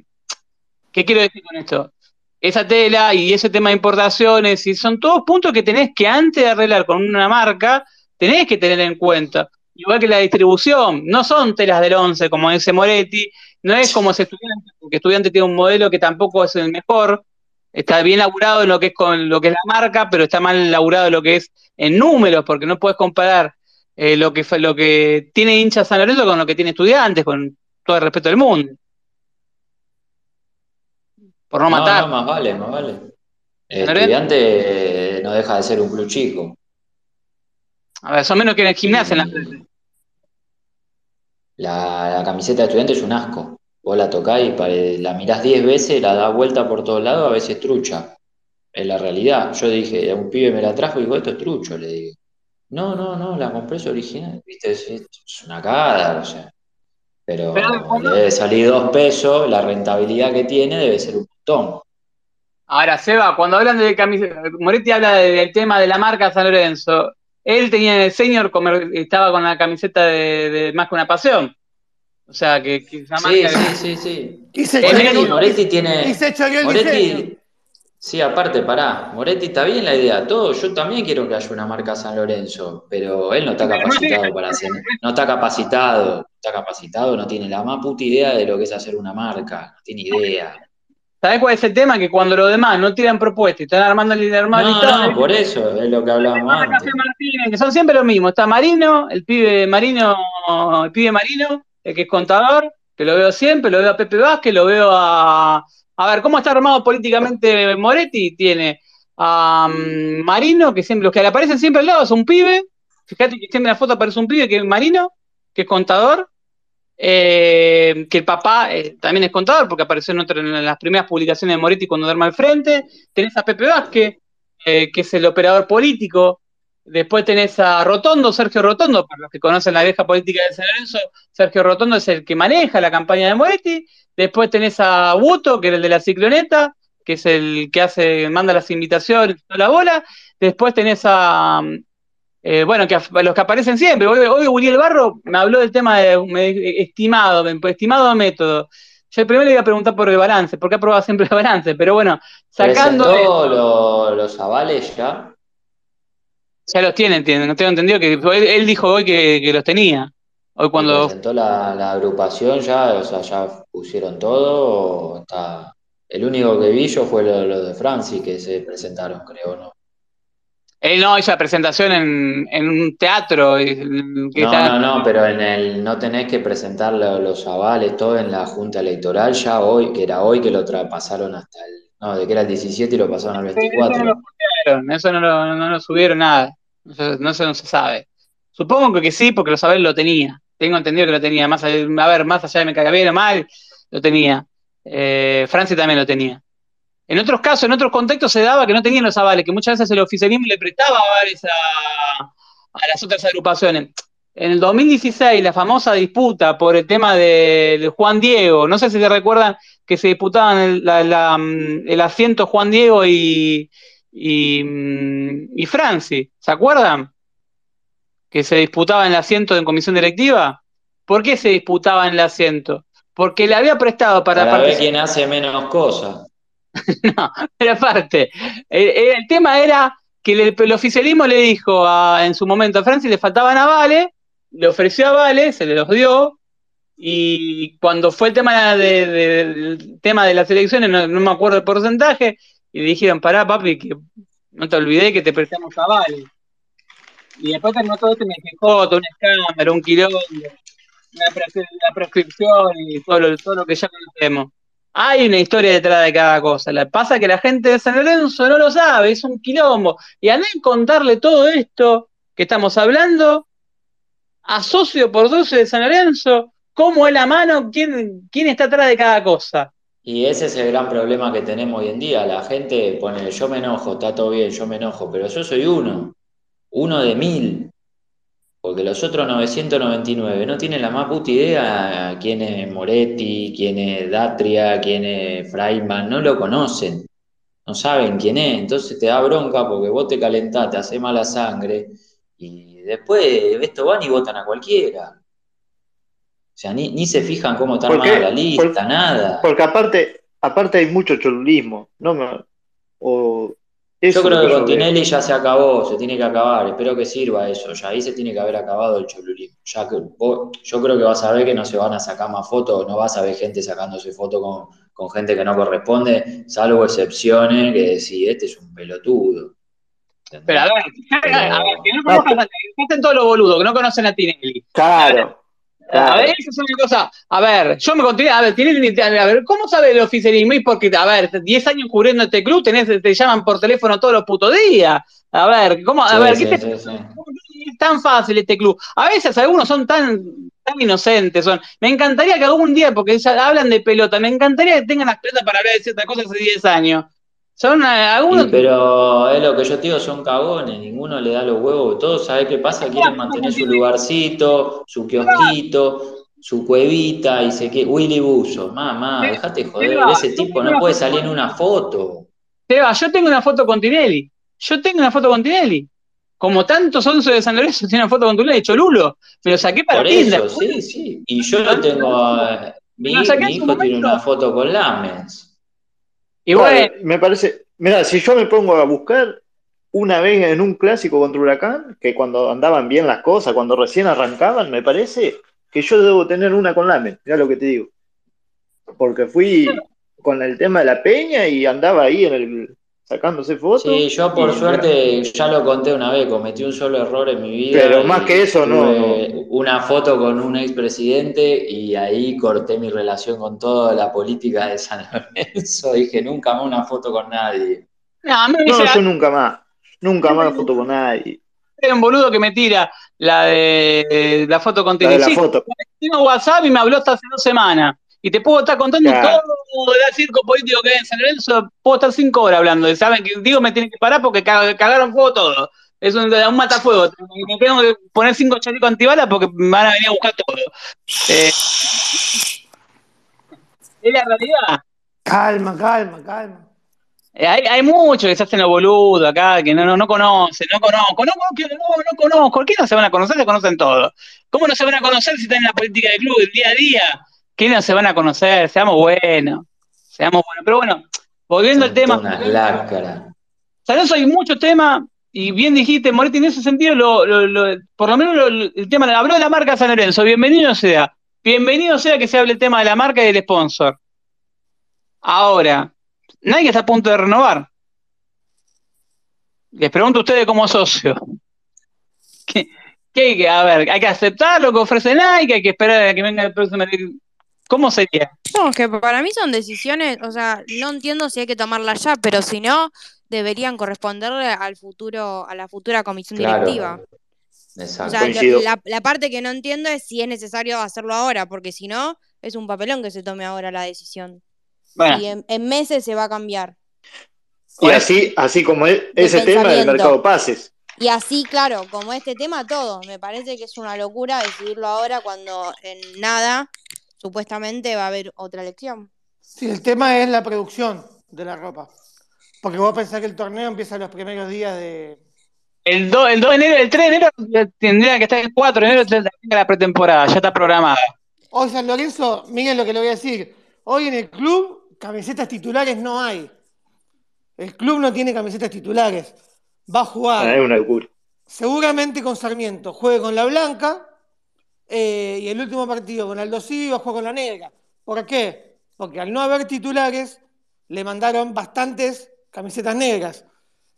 ¿Qué quiero decir con esto? Esa tela y ese tema de importaciones, y son todos puntos que tenés que antes de arreglar con una marca, tenés que tener en cuenta. Igual que la distribución, no son telas del 11, como dice Moretti, no es como ese estudiante, porque estudiante tiene un modelo que tampoco es el mejor, está bien laburado en lo que es con lo que es la marca, pero está mal laburado en lo que es en números, porque no puedes comparar eh, lo que lo que tiene hinchas San Lorenzo con lo que tiene estudiantes, con todo el respeto del mundo. Por no No, matar. no, más vale, más vale. El estudiante eh, no deja de ser un club chico. A ver, son menos que en el gimnasio en la frente. La, la camiseta de estudiante es un asco. Vos la tocás y la mirás 10 veces, la das vuelta por todos lados, a veces trucha. Es la realidad. Yo dije, un pibe me la trajo y digo, esto es trucho, le digo. No, no, no, la compré es original. Viste, es, es una cagada, o sea. Pero Pero- le debe salir dos pesos, la rentabilidad que tiene debe ser un montón. Ahora, Seba, cuando hablan de camiseta, Moretti habla de- del tema de la marca San Lorenzo. Él tenía en el senior, comer- estaba con la camiseta de, de Más que una pasión. O sea, que, que esa Sí, marca. sí, sí, sí. Y se Eh, Moretti- Moretti tiene. y se el. Moretti, sí, aparte, pará. Moretti está bien la idea. Todo, yo también quiero que haya una marca San Lorenzo, pero él no está capacitado para hacer. No está capacitado, no está capacitado, no tiene la más puta idea de lo que es hacer una marca. No tiene idea. ¿Sabés cuál es el tema? Que cuando los demás no tiran propuestas y están armando el armado No, no, por eso es lo que hablábamos antes. Martínez, que son siempre lo mismo. Está Marino, el pibe Marino, el pibe Marino, el que es contador, que lo veo siempre, lo veo a Pepe Vázquez, lo veo a. A ver, ¿cómo está armado políticamente Moretti? Tiene a mm, Marino, que siempre, los que le aparecen siempre al lado es un pibe. Fíjate que siempre en la foto aparece un pibe que es Marino, que es contador. Eh, que el papá eh, también es contador, porque apareció en, otra- en las primeras publicaciones de Moretti cuando duerme al frente. Tenés a Pepe Vázquez, eh, que es el operador político. Después tenés a Rotondo, Sergio Rotondo, para los que conocen la vieja política de San Lorenzo, Sergio Rotondo es el que maneja la campaña de Moretti. Después tenés a Buto, que era el de la cicloneta, que es el que hace, manda las invitaciones, la bola. Después tenés a, eh, bueno, que los que aparecen siempre. Hoy, hoy Uriel Barro me habló del tema de estimado, estimado método. Yo primero le iba a preguntar por el balance, porque ha probado siempre el balance, pero bueno, sacando. ¿Presentó los avales ya? Ya los tiene, no tengo entendido que él, dijo hoy que, los tenía. Hoy cuando. ¿Presentó la, agrupación ya? O sea, ya pusieron todo. O está... El único que vi yo fue lo, de Francis que se presentaron, creo, ¿no? Él no hizo la presentación en, en un teatro. no, no, no, pero en el no tenés que presentar los avales, todo en la Junta Electoral, ya hoy, que era hoy que lo pasaron hasta el. No, de que era el 17 y lo pasaron al 24. eso no lo, no lo subieron nada. No, eso no se sabe. Supongo que sí, porque los avales lo tenía. Tengo entendido que lo tenía. Más, a ver, más allá de me caga bien o mal, lo tenía. Eh, Francia también lo tenía. En otros casos, en otros contextos se daba que no tenían los avales, que muchas veces el oficialismo le prestaba avales a, las otras agrupaciones. En el 2016, la famosa disputa por el tema de, Juan Diego, no sé si se recuerdan que se disputaban el, mm, asiento Juan Diego y, y, mm, y Franci, ¿se acuerdan? Que se disputaban el asiento en comisión directiva. ¿Por qué se disputaban el asiento? Porque le había prestado para... Para ver quién hace menos cosas. [LAUGHS] no, pero aparte, el, tema era que el, oficialismo le dijo en su momento a Francis le faltaban avales, le ofreció avales, se le los dio, y cuando fue el tema de, tema de las elecciones, no, me acuerdo el porcentaje, y le dijeron, pará papi, que no te olvidé que te prestamos avales. Y después terminó todo esto me quejó, todo un escándalo, un quilombo, la, prescripción y todo lo que ya conocemos. Hay una historia detrás de cada cosa. Que pasa que la gente de San Lorenzo no lo sabe, es un quilombo. Y al contarle todo esto que estamos hablando, a socio por 12 de San Lorenzo, cómo es la mano, quién, quién está atrás de cada cosa. Y ese es el gran problema que tenemos hoy en día. La gente pone, yo me enojo, está todo bien, yo me enojo, pero yo soy uno, uno de mil. Porque los otros 999 no tienen la más puta idea quién es Moretti, quién es Datria, quién es Freiman, no lo conocen, no saben quién es, entonces te da bronca porque vos te calentás, te hace mala sangre y después esto van y votan a cualquiera. O sea, ni, se fijan cómo está armada la lista, nada. Porque aparte, aparte hay mucho cholulismo, ¿no? O yo creo que, con Tinelli ya se acabó, se tiene que acabar. Espero que sirva eso. Ya ahí se tiene que haber acabado el cholulismo. Ya que, yo creo que vas a ver que no se van a sacar más fotos, no vas a ver gente sacándose fotos con, gente que no corresponde, salvo excepciones que decís, este es un pelotudo. Pero a ver, [LAUGHS] a ver, que no conozcan, a, todos los boludos, que no conocen a Tinelli. Claro. A ver, esa es una cosa. A ver, yo me conté, a ver, tienes, a ver, ¿cómo sabe el oficialismo? Y porque, a ver, 10 años cubriendo este club, tenés, te llaman por teléfono todos los putos días. A ver, ¿cómo? A ver, ¿qué te, es tan fácil este club? A veces algunos son tan, tan inocentes, son. Me encantaría que algún día, porque ya hablan de pelota, me encantaría que tengan las pelotas para hablar de ciertas cosas hace 10 años. Son eh, algunos. pero es lo que yo te digo, son cagones, ninguno le da los huevos. Todos, ¿sabes qué pasa? Quieren mantener su lugarcito, su kiosquito, su cuevita y se que Willy Buzo, mamá, déjate joder, ese tipo no puede salir en una foto. Seba, yo tengo una foto con Tinelli. Yo tengo una foto con Tinelli. Como tantos once de San Lorenzo tiene una foto con Tinelli, Cholulo. Me lo saqué para Por eso, sí, sí. Y yo lo tengo. Mi, mi hijo tiene una foto con Lamens. Y me parece, mira, si yo me pongo a buscar una vez en un clásico contra Huracán, que cuando andaban bien las cosas, cuando recién arrancaban, me parece que yo debo tener una con Lame, mira lo que te digo. Porque fui con el tema de la peña y andaba ahí en el, sacándose fotos. Sí, yo por suerte ya lo conté una vez, cometí un solo error en mi vida. Pero más que eso, no, Una foto con un expresidente y ahí corté mi relación con toda la política de San Lorenzo. [LAUGHS] Dije, nunca más una foto con nadie. No, no yo nunca más. Nunca más foto con nadie. Era un boludo que me tira la de la foto con la, la foto. Tengo WhatsApp y me habló hasta hace dos semanas y te puedo estar contando todo el circo político que hay en San Lorenzo, puedo estar cinco horas hablando. Saben que digo me tienen que parar porque cagaron fuego todo. Es un, un matafuego. Me tengo que poner cinco chalecos antibalas porque me van a venir a buscar todo. Eh, es la realidad. Calma, calma, calma. Eh, Hay, hay muchos que se hacen los boludos acá, que no, no, no conocen, no conozco, no, conozco, no, no conozco. ¿Por qué no se van a conocer? Se conocen todos. ¿Cómo no se van a conocer si están en la política del club el día a día? ¿Qué no se van a conocer? Seamos buenos, seamos buenos. Pero bueno, volviendo al tema. San Lorenzo hay muchos temas, y bien dijiste, Moretti, en ese sentido, lo, lo- lo- por lo menos el tema, habló de la marca San Lorenzo, bienvenido sea, bienvenido sea que se hable el tema de la marca y del sponsor. Ahora, Nike está a punto de renovar. Les pregunto a ustedes como socio. ¿Qué, qué hay que, a ver, hay que aceptar lo que ofrece Nike, hay que esperar a que venga el próximo. ¿Cómo sería? No, es que para mí son decisiones, o sea, no entiendo si hay que tomarlas ya, pero si no, deberían corresponderle al futuro, a la futura comisión Claro. directiva. O Exacto. sea, lo- Coincido. la, la parte que no entiendo es si es necesario hacerlo ahora, porque si no, es un papelón que se tome ahora la decisión. Bueno, Y en, en meses se va a cambiar. Y así, así como es- De ese tema del mercado pases. Y así, claro, como este tema, todo. Me parece que es una locura decidirlo ahora cuando en nada, supuestamente, va a haber otra elección. Sí, el tema es la producción de la ropa. Porque vos pensás que el torneo empieza los primeros días de. el 2, el 2 de enero, el 3 de enero tendría que estar el 4 de enero, la pretemporada, ya está programada. Hoy San Lorenzo, miren lo que le voy a decir. Hoy en el club, camisetas titulares no hay. El club no tiene camisetas titulares. Va a jugar. Ah, es una locura. Seguramente con Sarmiento juegue con la blanca eh, y el último partido con Aldo Civi va a jugar con la negra. ¿Por qué? Porque al no haber titulares le mandaron bastantes camisetas negras.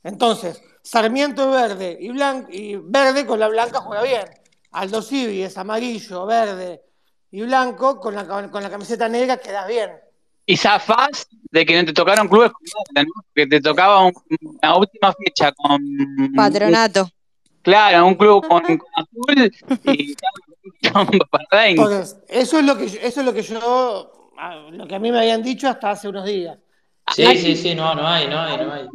Entonces, Sarmiento es verde y, blan- y verde con la blanca juega bien. Aldo Civi es amarillo, verde y blanco con la, con la camiseta negra queda bien. Y zafás de que no te tocaron clubes que te tocaba un- una última fecha con Patronato. claro, un club con, con azul y para [LAUGHS] 20. Entonces, eso es lo que yo- eso es lo que yo ah, lo que a mí me habían dicho hasta hace unos días. Sí, sí, sí, no, no hay, no hay, no hay.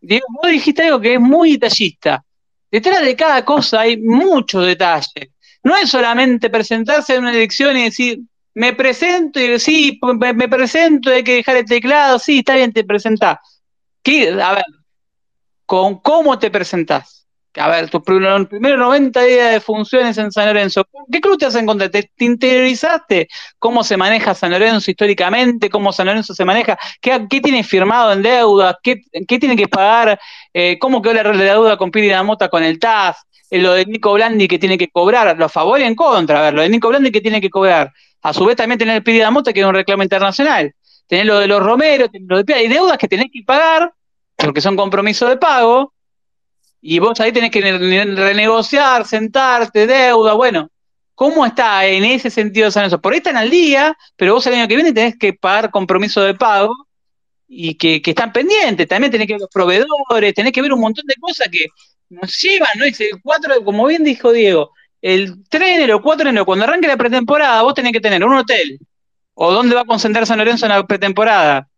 Diego, vos dijiste algo que es muy detallista. Detrás de cada cosa hay mucho detalle. No es solamente presentarse en una elección y decir, me presento y sí, me, me presento, hay que dejar el teclado, sí, está bien, te presentás. ¿Qué? A ver, ¿con cómo te presentás? A ver, tus primeros primeros 90 días de funciones en San Lorenzo, ¿con qué club te has encontrado? ¿Te, te interiorizaste cómo se maneja San Lorenzo históricamente? ¿Cómo San Lorenzo se maneja? ¿Qué, tiene firmado en deuda? ¿Qué, qué tiene que pagar? Eh, ¿Cómo quedó la, la deuda con Piri Mota con el TAS? Eh, lo de Nico Blandi que tiene que cobrar, los favores y en contra. A ver, lo de Nico Blandi que tiene que cobrar. A su vez también tener Piri Mota que es un reclamo internacional. Tener lo de los Romero, tener lo de Pia. Hay deudas que tenés que pagar porque son compromisos de pago. Y vos ahí tenés que renegociar, sentarte, deuda, bueno. ¿Cómo está en ese sentido San Lorenzo? Por ahí están al día, pero vos el año que viene tenés que pagar compromiso de pago y que, que están pendientes. También tenés que ver los proveedores, tenés que ver un montón de cosas que nos llevan, ¿no? Es el 4, como bien dijo Diego, el 3 de enero, 4 de enero, cuando arranque la pretemporada, vos tenés que tener un hotel. ¿O dónde va a concentrar San Lorenzo en la pretemporada?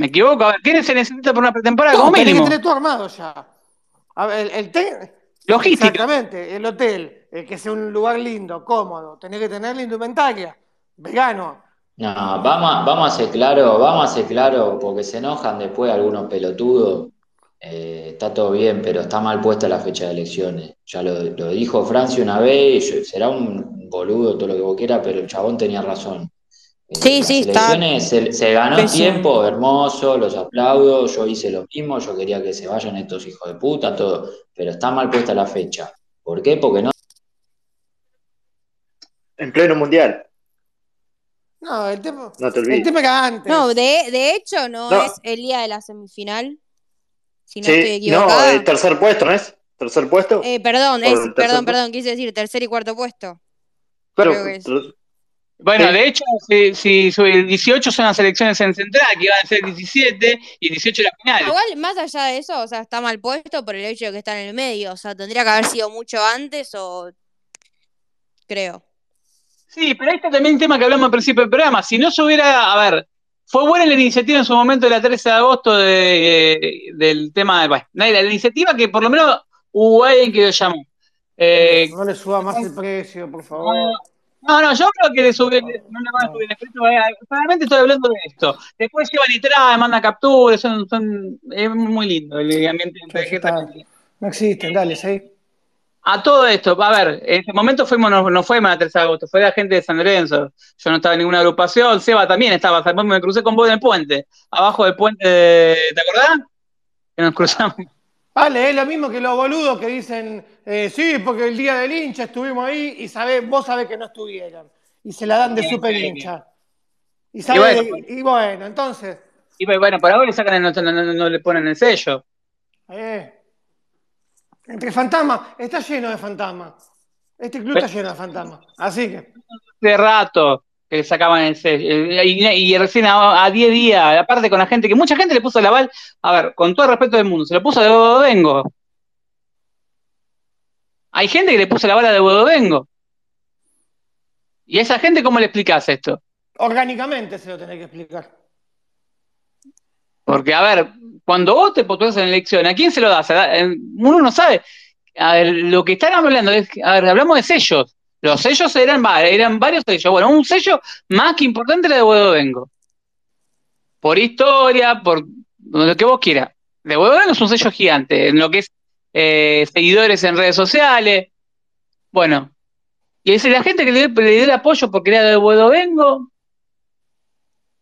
¿Me equivoco? A ver, ¿qué se necesita para una pretemporada? No, como tenés mínimo. que tener todo armado ya. A ver, el, el te- Logística. Exactamente, el hotel, el que sea un lugar lindo, cómodo, tenés que tener la indumentaria, vegano. No, vamos a, vamos a ser claro, vamos a ser claro, porque se enojan después algunos pelotudos. Eh, está todo bien, pero está mal puesta la fecha de elecciones. Ya lo, lo dijo Francia una vez, será un boludo, todo lo que vos quieras, pero el chabón tenía razón. Eh, Sí, las sí, está se, se ganó pésimo. tiempo, hermoso, los aplaudo, yo hice lo mismo, yo quería que se vayan estos hijos de puta, todo, pero está mal puesta la fecha. ¿Por qué? Porque no En pleno mundial. No, el tema, No te el olvides. tema era antes. No, de, de hecho no, No. es el día de la semifinal. Si no Sí, estoy no, equivocada. eh, tercer puesto, ¿no es? ¿Tercer puesto? Eh, perdón, es, el tercer perdón, puesto. perdón, quise decir tercer y cuarto puesto. creo que es. Bueno, Sí. de hecho, si, si el 18 son las elecciones en Central, que iban a ser 17, y el 18 la final. Igual, más allá de eso, o sea, está mal puesto por el hecho de que está en el medio. O sea, tendría que haber sido mucho antes o. Creo. Sí, pero ahí está también el tema que hablamos al principio del programa. Si no se hubiera, a ver, fue buena la iniciativa en su momento de la 13 de agosto de, eh, del tema de, bueno, no, la iniciativa que por lo menos hubo alguien que lo llamó. Eh, No le suba más el precio, por favor. No, no, yo creo que le sube, no le van a subir el efecto. Solamente estoy hablando de esto. Después llevan y traen, mandan capturas, son, son, es muy lindo el ambiente. No existen, dale, sí. A todo esto, a ver, en ese momento fuimos, no, no fuimos a 3 de agosto, fue la gente de San Lorenzo. Yo no estaba en ninguna agrupación, Seba también estaba, me crucé con vos en el puente, abajo del puente, de, ¿te acordás? Que nos cruzamos. Vale, es lo mismo que los boludos que dicen, eh, sí, porque el día del hincha estuvimos ahí y sabe, vos sabés que no estuvieron. Y se la dan de Sí, super sí. hincha. Y, sabe bueno, y bueno, entonces, Y bueno, por ahora le sacan, el- no, no- no- no le ponen el sello. eh, entre fantasmas, está lleno de fantasmas. Este club Pero- está lleno de fantasmas. Así que, de rato que le sacaban el sello. Eh, Y, y recién a, a 10 días, aparte con la gente, que mucha gente le puso el aval, a ver, con todo el respeto del mundo, se lo puso de Bodovengo. Hay gente que le puso la bala de Bodovengo. ¿Y a esa gente cómo le explicás esto? orgánicamente se lo tenés que explicar. Porque, a ver, cuando vos te postulás en elección, ¿a quién se lo das? A- Uno no sabe. A ver, lo que están hablando es, a ver, hablamos de sellos. Los sellos eran, eran varios sellos. Bueno, un sello más que importante era de Bodovengo. Por historia, por lo que vos quieras. De Bodovengo es un sello gigante, en lo que es eh, seguidores en redes sociales. Bueno, y es la gente que le, dio el apoyo porque era de Bodovengo,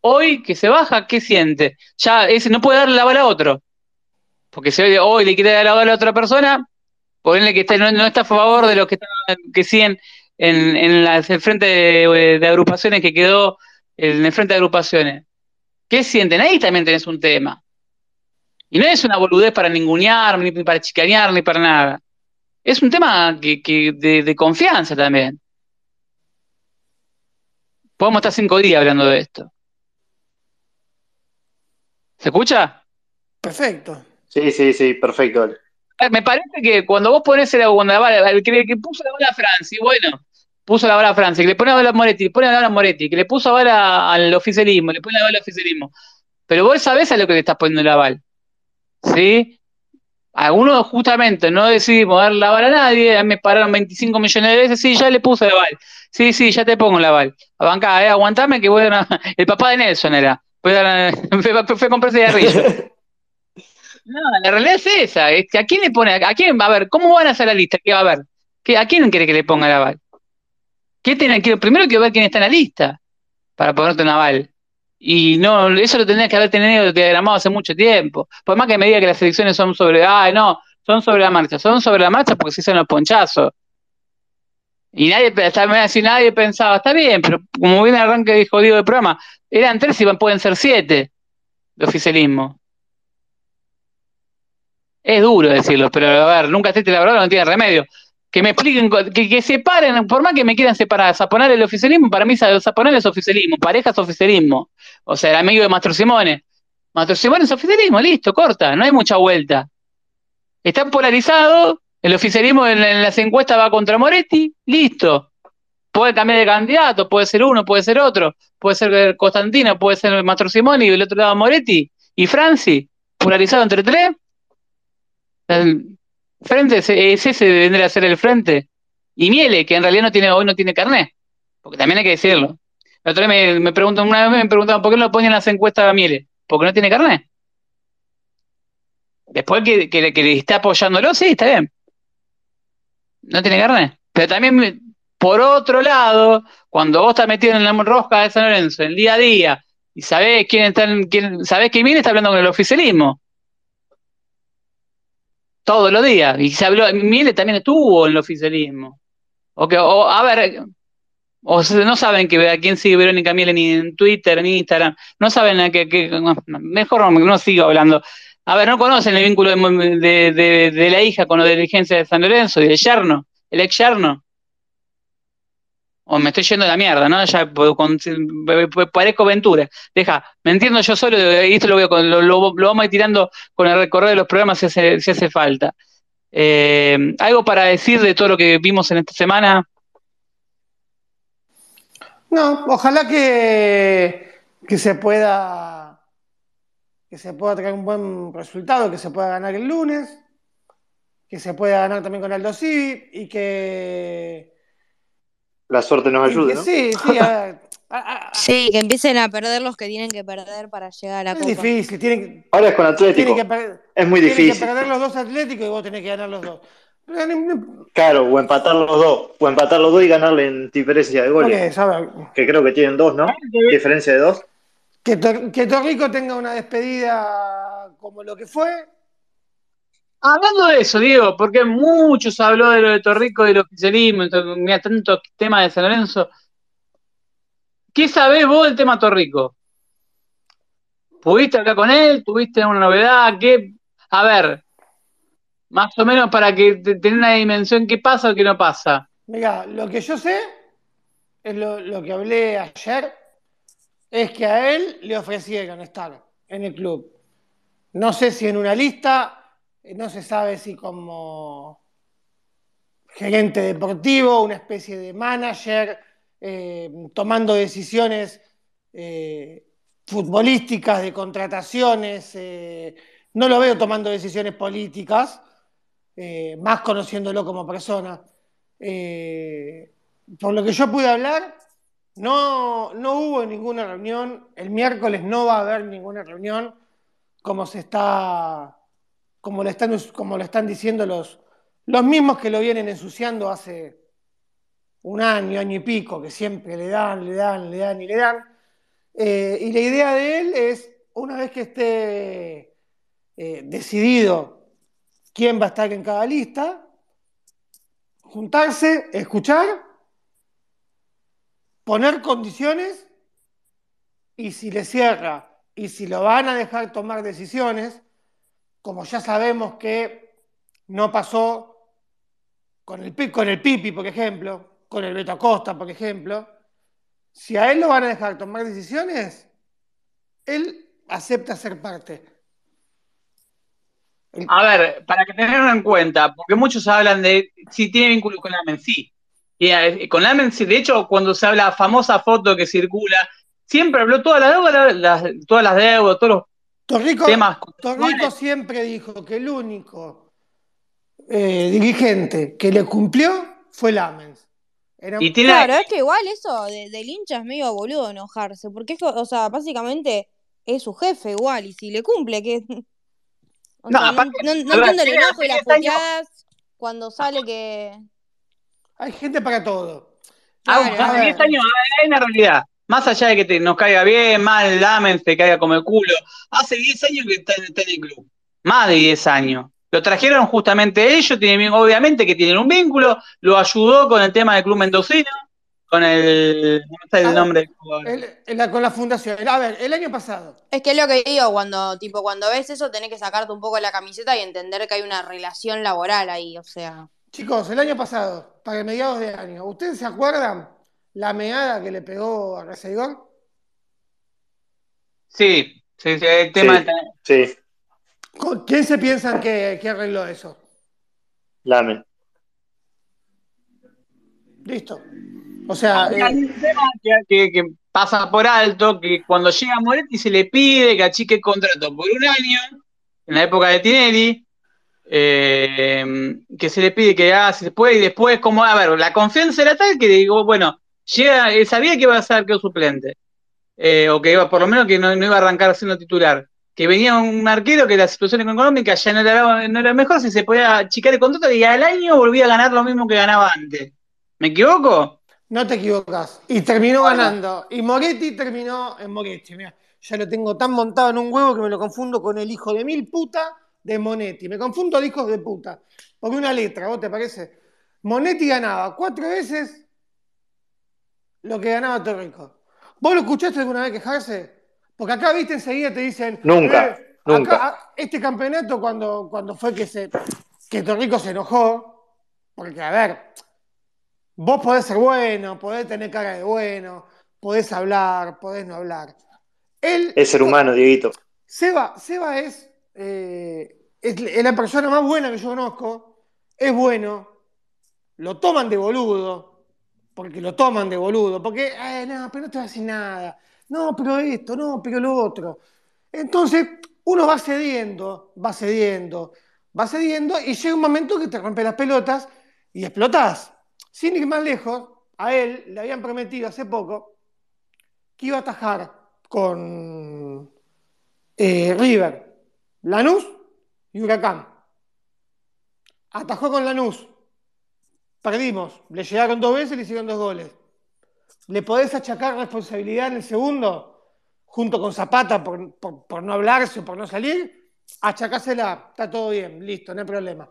hoy que se baja, ¿qué siente? Ya ese no puede darle la bala a otro. Porque si hoy, hoy le quiere dar la bala a otra persona, ponerle que está- no, no está a favor de los que, están, que siguen en, en las- el frente de, de agrupaciones que quedó en el frente de agrupaciones. ¿Qué sienten? Ahí también tenés un tema. Y no es una boludez para ningunear, ni para chicanear, ni para nada. Es un tema que, que de, de confianza también. Podemos estar cinco días hablando de esto. ¿Se escucha? Perfecto. Sí, sí, sí, perfecto. Eh, Me parece que cuando vos pones el, cuando la el que, el que puso la bala a Franci, bueno, puso la bala a Franci, que le pone la bala a Moretti, le pone la bala a Moretti, que le puso la bala al oficialismo, le pone la bala al oficialismo. Pero vos sabés a lo que le estás poniendo la bala. ¿Sí? Algunos justamente no decidimos dar la bala a nadie, me pararon 25 millones de veces, sí, ya le puse la bala. Sí, sí, ya te pongo la bala. Abancá, eh, aguantame que voy a... [LAUGHS] El papá de Nelson era. Fue a, [LAUGHS] comprarse cigarrillo. [LAUGHS] No, la realidad es esa, es que a quién le pone, a quién, a ver, ¿cómo van a hacer la lista? ¿Qué va a ver? ¿Qué, ¿A quién quiere que le ponga la aval? ¿Qué tiene que, primero que ver quién está en la lista para ponerte un aval. Y no, eso lo tendrías que haber tenido diagramado hace mucho tiempo. Por más que me diga que las elecciones son sobre, ay, no, son sobre la marcha, son sobre la marcha porque se hicieron los ponchazos. Y nadie, hasta me va a decir, nadie pensaba, está bien, pero como bien arranque dijo Diego del programa, eran tres y pueden ser siete de oficialismo. Es duro decirlo, pero a ver, nunca esté la verdad, no tiene remedio. Que me expliquen, que, que separen, por más que me quieran separar, Zaponar el oficialismo, para mí Zaponar es oficialismo, pareja es oficialismo. O sea, el amigo de Mastro Simone. Mastro Simone es oficialismo, listo, corta, no hay mucha vuelta. Están polarizados, el oficialismo en, las encuestas va contra Moretti, listo. Puede cambiar de candidato, puede ser uno, puede ser otro, puede ser Constantino, puede ser Mastro Simone y del otro lado Moretti y Franci, polarizado entre tres. Frente es, es ese, vendría a ser el frente. Y Miele, que en realidad no tiene, hoy no tiene carnet, porque también hay que decirlo. La otra vez me, me preguntan, una vez me preguntaban por qué no lo ponen en las encuestas a Miele, porque no tiene carnet. Después que, que, le está apoyándolo, sí, está bien. No tiene carnet. Pero también, por otro lado, cuando vos estás metido en la rosca de San Lorenzo, en el día a día, y sabés quién está, quién, sabés que Miele está hablando con el oficialismo todos los días. Y se habló, Miele también estuvo en el oficialismo. O, o a ver, o no saben que a quién sigue Verónica Miele ni en Twitter, ni Instagram. No saben a qué, mejor no, sigo hablando. A ver, no conocen el vínculo de, de, de, la hija con la dirigencia de San Lorenzo y del yerno, el ex yerno. O me estoy yendo de la mierda, ¿no? Ya parezco Ventura. Deja, me entiendo yo solo y esto lo, a, vamos a ir tirando con el recorrido de los programas si hace, si hace falta. Eh, ¿Algo para decir de todo lo que vimos en esta semana? No, ojalá que, que se pueda que se pueda traer un buen resultado, que se pueda ganar el lunes, que se pueda ganar también con Aldo Civi y que La suerte nos ayude, sí, sí, a ver. [LAUGHS] a- Sí, que empiecen a perder los que tienen que perder para llegar a la es Copa. difícil, tienen, Ahora es con Atlético. que, Es muy tienen que difícil. perder los dos Atléticos y vos tenés que ganar los dos. Claro, o empatar los dos. O empatar los dos y ganarle en diferencia de ¿por goles. Que creo que tienen dos, ¿no? Diferencia de dos. que, Tor- que Torrico tenga una despedida como lo que fue. Hablando de eso, Diego, porque mucho se habló de lo de Torrico del oficialismo, mira, tanto tema de San Lorenzo. ¿Qué sabés vos del tema Torrico? ¿Pudiste hablar con él? ¿Tuviste una novedad? ¿Qué? A ver, más o menos para que te- tener una dimensión, ¿qué pasa o qué no pasa? Mira, lo que yo sé, es lo, lo que hablé ayer, es que a él le ofrecieron estar en el club. No sé si en una lista, no se sabe si como gerente deportivo, una especie de manager, eh, tomando decisiones eh, futbolísticas, de contrataciones. eh, no lo veo tomando decisiones políticas, eh, más conociéndolo como persona. Eh, por lo que yo pude hablar, no, no hubo ninguna reunión. El miércoles no va a haber ninguna reunión, como se está, como le están, como lo están diciendo los, los mismos que lo vienen ensuciando hace un año, año y pico, que siempre le dan, le dan, le dan y le dan. Eh, y la idea de él es, una vez que esté eh, decidido quién va a estar en cada lista, juntarse, escuchar, poner condiciones y si le cierra y si lo van a dejar tomar decisiones, como ya sabemos que no pasó con el, con el Pipi, por ejemplo, con el Beto Acosta, por ejemplo, si a él lo van a dejar tomar decisiones, él acepta ser parte. A ver, para que tenerlo en cuenta, porque muchos hablan de si tiene vínculo con Lamen, sí. Y, eh, con Lamen, sí. De hecho, cuando se habla la famosa foto que circula, siempre habló todas las deudas, todas las deudas, todos los Torrico, temas. Torrico siempre dijo que el único eh, dirigente que le cumplió fue Lamens. Era- Y tiene, Claro, es que igual eso de- del hincha es medio boludo enojarse, porque es, o sea, básicamente es su jefe igual, y si le cumple, que... [LAUGHS] O No, sea, no, aparte, no- no ver, entiendo el enojo y las 10 años. puteadas cuando sale que... Hay gente para todo. Ah, hace a 10 ver. años hay una realidad. Más allá de que te- nos caiga bien, mal, Lamen, te caiga como el culo. Hace 10 años que está, está en el club. Más de 10 años. Lo trajeron justamente ellos, tienen, obviamente que tienen un vínculo, lo ayudó con el tema del club mendocino, con el. No sale el Ah, nombre del jugador. El- el- la- con la fundación. A ver, el año pasado, Es que es lo que digo, cuando, tipo, cuando ves eso tenés que sacarte un poco la camiseta y entender que hay una relación laboral ahí, o sea... chicos, el año pasado, para mediados de año, ¿ustedes se acuerdan la meada que le pegó a Reseigor? Sí, sí, sí, el tema Sí. de- Sí, ¿Con- ¿Quién se piensan que, que arregló eso? Lamen. Listo. O sea, Hay eh, un tema que, que- que pasa por alto, que cuando llega Moretti se le pide que achique el contrato por un año, en la época de Tinelli, eh, que se le pide que haga si se puede, y después, como, a ver, la confianza era tal que digo, bueno, llega, él sabía que iba a ser arquero suplente, eh, o que iba, por lo menos que no, no iba a arrancar siendo titular, que venía un arquero que la situación económica ya no era, no era mejor, si se podía achicar el contrato y al año volvía a ganar lo mismo que ganaba antes. ¿Me equivoco? no te equivocas. Y terminó Bueno. ganando. Y Moretti terminó en Moretti. Mira, ya lo tengo tan montado en un huevo que me lo confundo con el hijo de mil puta de Monetti. Me confundo de hijos de puta. Por una letra, ¿vos te parece? Monetti ganaba cuatro veces lo que ganaba Torrico. ¿Vos lo escuchaste alguna vez quejarse? Porque acá, viste, enseguida te dicen. Nunca, acá, nunca. este campeonato, cuando, cuando fue que, se, que Torrico se enojó, porque, a ver, vos podés ser bueno, podés tener cara de bueno, podés hablar, podés no hablar. Él, Es ser humano, Dieguito. Seba, Seba es, eh, es, es la persona más buena que yo conozco, es bueno, lo toman de boludo, porque lo toman de boludo, porque, eh, no, pero no te va a decir nada, no, pero esto, no, pero lo otro. Entonces, uno va cediendo, va cediendo, va cediendo, y llega un momento que te rompe las pelotas y explotás. Sin ir más lejos, a él le habían prometido hace poco que iba a atajar con eh, River, Lanús y Huracán. Atajó con Lanús. Perdimos. Le llegaron dos veces y le hicieron dos goles. ¿Le podés achacar responsabilidad en el segundo? Junto con Zapata por, no hablarse o por no salir. Achacásela. Está todo bien. Listo, no hay problema.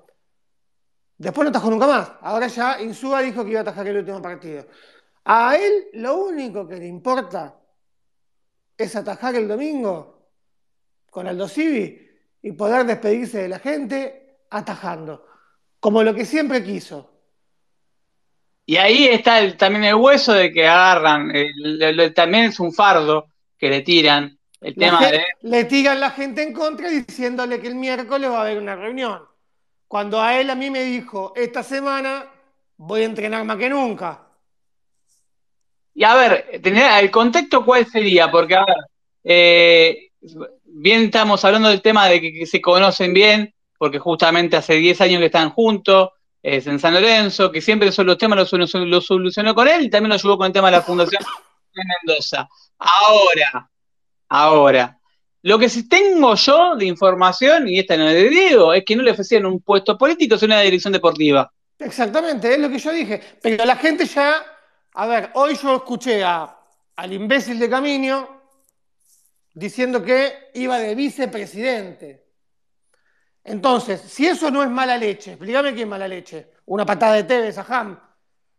Después no atajó nunca más. Ahora ya Insúa dijo que iba a atajar el último partido. A él lo único que le importa es atajar el domingo con Aldo Civi y poder despedirse de la gente atajando, como lo que siempre quiso. Y ahí está también el hueso de que agarran, también es un fardo que le tiran. El tema de... Le tiran la gente en contra diciéndole que el miércoles va a haber una reunión. Cuando a él a mí me dijo, esta semana voy a entrenar más que nunca. Y a ver, el contexto cuál sería, porque a ver, eh, bien estamos hablando del tema de que, se conocen bien, porque justamente hace 10 años que están juntos, es en San Lorenzo, que siempre son los temas los, los, solucionó con él y también lo ayudó con el tema de la fundación [LAUGHS] de Mendoza. Ahora, ahora, lo que sí tengo yo de información, y esta no es de Diego, es que no le ofrecieron un puesto político, sino una dirección deportiva. Exactamente, es lo que yo dije. Pero la gente ya, a ver, hoy yo escuché al imbécil de Camino diciendo que iba de vicepresidente. Entonces, si eso no es mala leche, explícame qué es mala leche. Una patada de Tevez a Ham.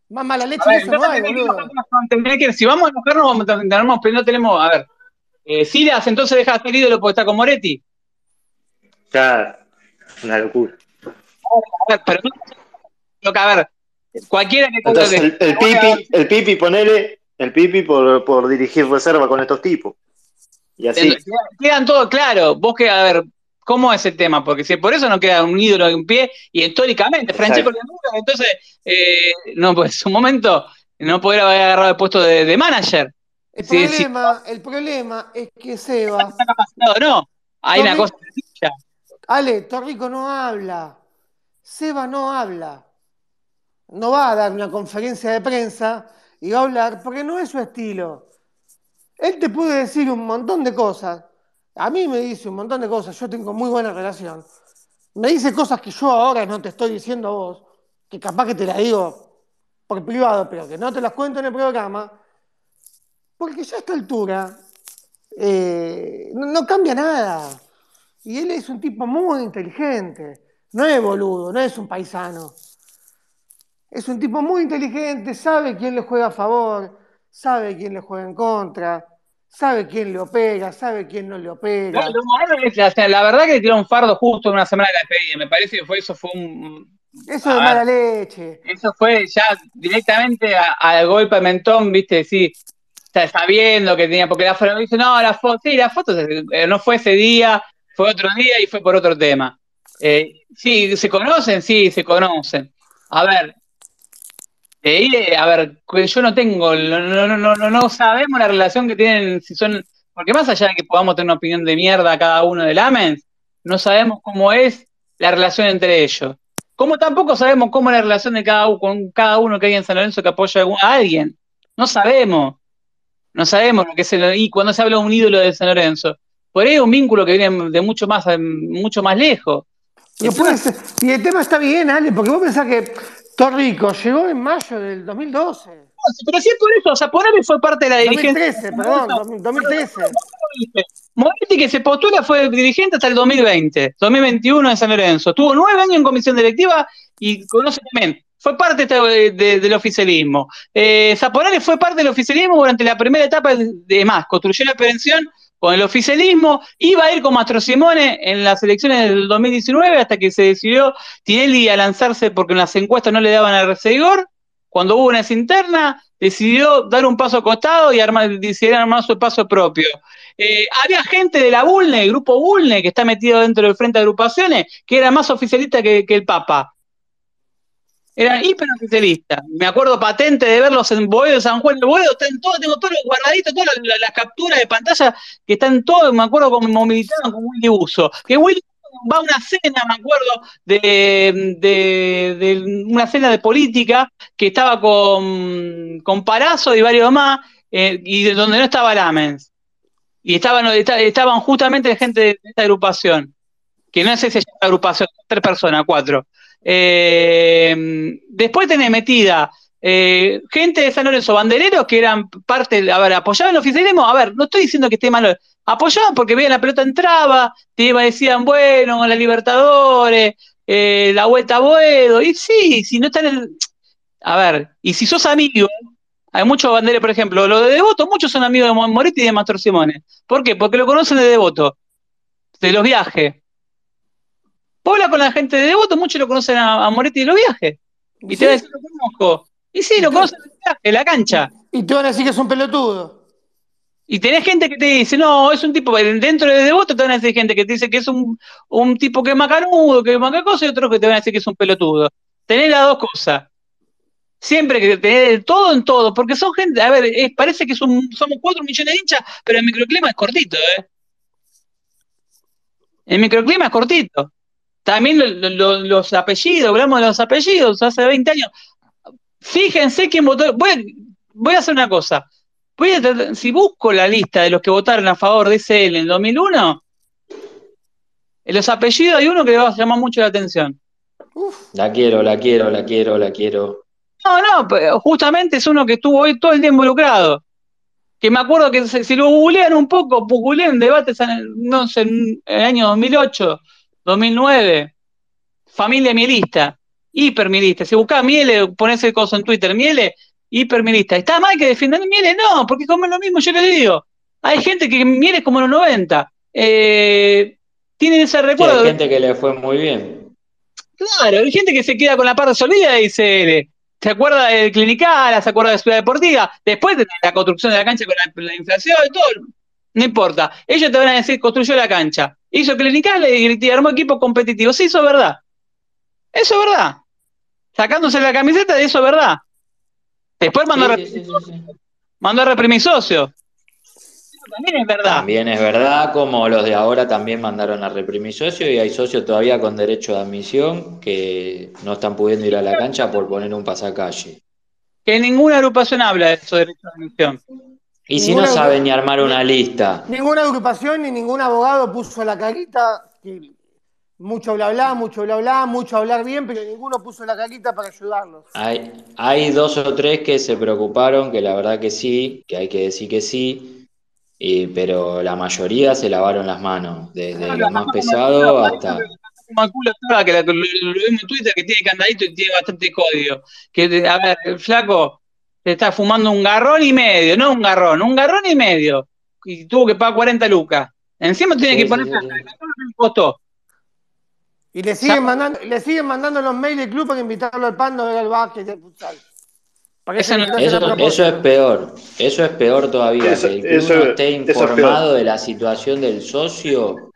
Más mala leche que eso no hay, boludo. si vamos a enojarnos, vamos a entendernos, pero no tenemos, a ver, eh, Silas entonces deja de ser ídolo porque está con Moretti. Claro, una locura. A ver, pero no, a ver, cualquiera que Entonces, el, el, pipi, el pipi, ponele, el pipi por, por dirigir reserva con estos tipos. Y así. Quedan todo claro. Vos que, a ver, ¿cómo es el tema? Porque si por eso no queda un ídolo en pie, y históricamente, Francesco entonces, eh, no, pues en su momento no podría haber agarrado el puesto de, de manager. El, problema, el problema es que Seba. ¿Está capacitado no? Hay una cosa sencilla. Ale, Torrico no habla. Seba no habla. No va a dar una conferencia de prensa y va a hablar porque no es su estilo. Él te puede decir un montón de cosas. A mí me dice un montón de cosas. Yo tengo muy buena relación. Me dice cosas que yo ahora no te estoy diciendo a vos, que capaz que te las digo por privado, pero que no te las cuento en el programa porque ya a esta altura eh, no, cambia nada. Y él es un tipo muy inteligente. No es boludo, no es un paisano. Es un tipo muy inteligente, sabe quién le juega a favor, sabe quién le juega en contra, sabe quién le opera, sabe quién no le opera. la verdad que le tiró un fardo justo en una semana de la despedida. Me parece que fue, eso fue un. Eso de mala leche. Eso fue ya directamente al golpe de mentón, viste, sí, está sabiendo que tenía, porque la foto dice, no, la foto, sí, la foto eh, no fue ese día, fue otro día y fue por otro tema. Eh, sí, ¿se conocen? Sí, se conocen. A ver, eh, a ver, yo no tengo, no, no, no, no, sabemos la relación que tienen, si son, porque más allá de que podamos tener una opinión de mierda cada uno del AMENS, no sabemos cómo es la relación entre ellos. Como tampoco sabemos cómo es la relación de cada uno, con cada uno que hay en San Lorenzo que apoya a alguien. No sabemos. No sabemos lo que es el, y cuando se habla de un ídolo de San Lorenzo. Por ahí es un vínculo que viene de mucho más, mucho más lejos. y el tema está bien, Ale, porque vos pensás que Torrico llegó en mayo del 2012. pero sí es por eso, o sea, fue parte de la dirigencia. 2013, perdón, 2013. Moretti que se postula fue dirigente hasta el 2020, 2021 en San Lorenzo. Tuvo nueve años en comisión directiva y conoce también fue parte del oficialismo. Eh, Zaporales fue parte del oficialismo durante la primera etapa de más, construyó la prevención con el oficialismo, iba a ir con Mastro Simone en las elecciones del 2019 hasta que se decidió Tinelli a lanzarse porque en las encuestas no le daban a Igor. Cuando hubo una interna, decidió dar un paso costado y armar, decidir armar su paso propio. Eh, había gente de la Bulne, el grupo Bulne, que está metido dentro del Frente de Agrupaciones, que era más oficialista que el Papa. Era hiperoficialista. Me acuerdo patente de verlos en Boedo de San Juan de Boedo, están todos, tengo todos los guardaditos, todas las, capturas de pantalla que están todos, me acuerdo como militaban con Willy Uso. Que Willy va a una cena, me acuerdo, de, de, de una cena de política que estaba con, con Parazo y varios más, eh, y de donde no estaba Lamens. Y estaban, esta- estaban justamente gente de esta agrupación, que no sé si se llama agrupación, tres personas, cuatro. Eh, después tenés metida eh, gente de San Lorenzo, bandereros que eran parte, a ver, apoyaban el oficialismo, a ver, no estoy diciendo que esté malo, apoyaban porque veían la pelota entraba, te iba, decían, bueno, la Libertadores, eh, la vuelta a Boedo, y sí, si no están en, a ver, y si sos amigo, hay muchos banderos, por ejemplo, los de Devoto, muchos son amigos de Mo- Moretti y de Mastor Simone. ¿Por qué? Porque lo conocen de Devoto, de los viajes. Hablas con la gente de Devoto, muchos lo conocen a, a Moretti de los viajes. Y te va a decir, lo conozco. Y sí, lo conocen viajes, de la cancha. Y te van a decir que es un pelotudo. Y tenés gente que te dice, no, es un tipo, dentro de Devoto te van a decir gente que te dice que es un, un tipo que es macanudo, que es macacoso, y otros que te van a decir que es un pelotudo. Tenés las dos cosas. Siempre que tenés todo en todo, porque son gente, a ver, es- parece que son, somos cuatro millones de hinchas, pero el microclima es cortito, ¿eh? El microclima es cortito. También lo- lo- lo- los apellidos, hablamos de los apellidos, hace 20 años. Fíjense quién votó. Voy a, voy a hacer una cosa. Voy a tratar- si busco la lista de los que votaron a favor de ese en el 2001, en los apellidos hay uno que le va a llamar mucho la atención. La quiero, la quiero, la quiero, la quiero. No, no, pero justamente es uno que estuvo hoy todo el día involucrado. Que me acuerdo que si lo googlean un poco, googlean debates, en el- no sé, en el año 2008, 2009, familia mielista, hipermielista. Si buscás Miele, ponés el coso en Twitter, Miele, hipermielista. ¿Está mal que defiendan Miele? No, porque comen lo mismo, yo le digo. Hay gente que Miele es como en los 90. Eh, tienen ese Sí, recuerdo. hay gente que le fue muy bien. Claro, hay gente que se queda con la parte se olvida de ICL. Se acuerda del Clinical, se acuerda de Ciudad Deportiva, después de la construcción de la cancha con la, la inflación y todo, no importa. Ellos te van a decir, construyó la cancha, hizo Clinical y, armó equipo competitivo. Sí, eso es verdad. Eso es verdad. Sacándose la camiseta, eso es verdad. Después mandó, a, Sí, reprimir, sí, sí, sí. mandó a reprimir socios. Eso también es verdad. También es verdad, como los de ahora también mandaron a reprimir socios y hay socios todavía con derecho de admisión que no están pudiendo ir a la cancha por poner un pasacalle. Que ninguna agrupación habla de eso de derecho de admisión. Y si no saben ni armar una lista, Ninguna agrupación ni ningún abogado puso la carita. que mucho bla bla, mucho bla bla, mucho hablar bien, pero ninguno puso la carita para ayudarlos. hay, hay dos o tres que se preocuparon, que la verdad que sí, que hay que decir que sí, y- pero la mayoría se lavaron las manos, desde lo más pesado hasta... estaba, que lo, vimos en Twitter que tiene candadito y tiene bastante código. Que, a ver, el flaco se está fumando un garrón y medio, no un garrón, un garrón y medio. Y tuvo que pagar 40 lucas. Encima tiene Sí, que poner sí, plata, sí, costó. Y le siguen mandando, le siguen mandando los mails del club para invitarlo al pando a ver al básquet al futsal. Eso que no- Eso, eso es peor, eso es peor todavía, Eso- que el club eso- no esté eso es informado de la situación del socio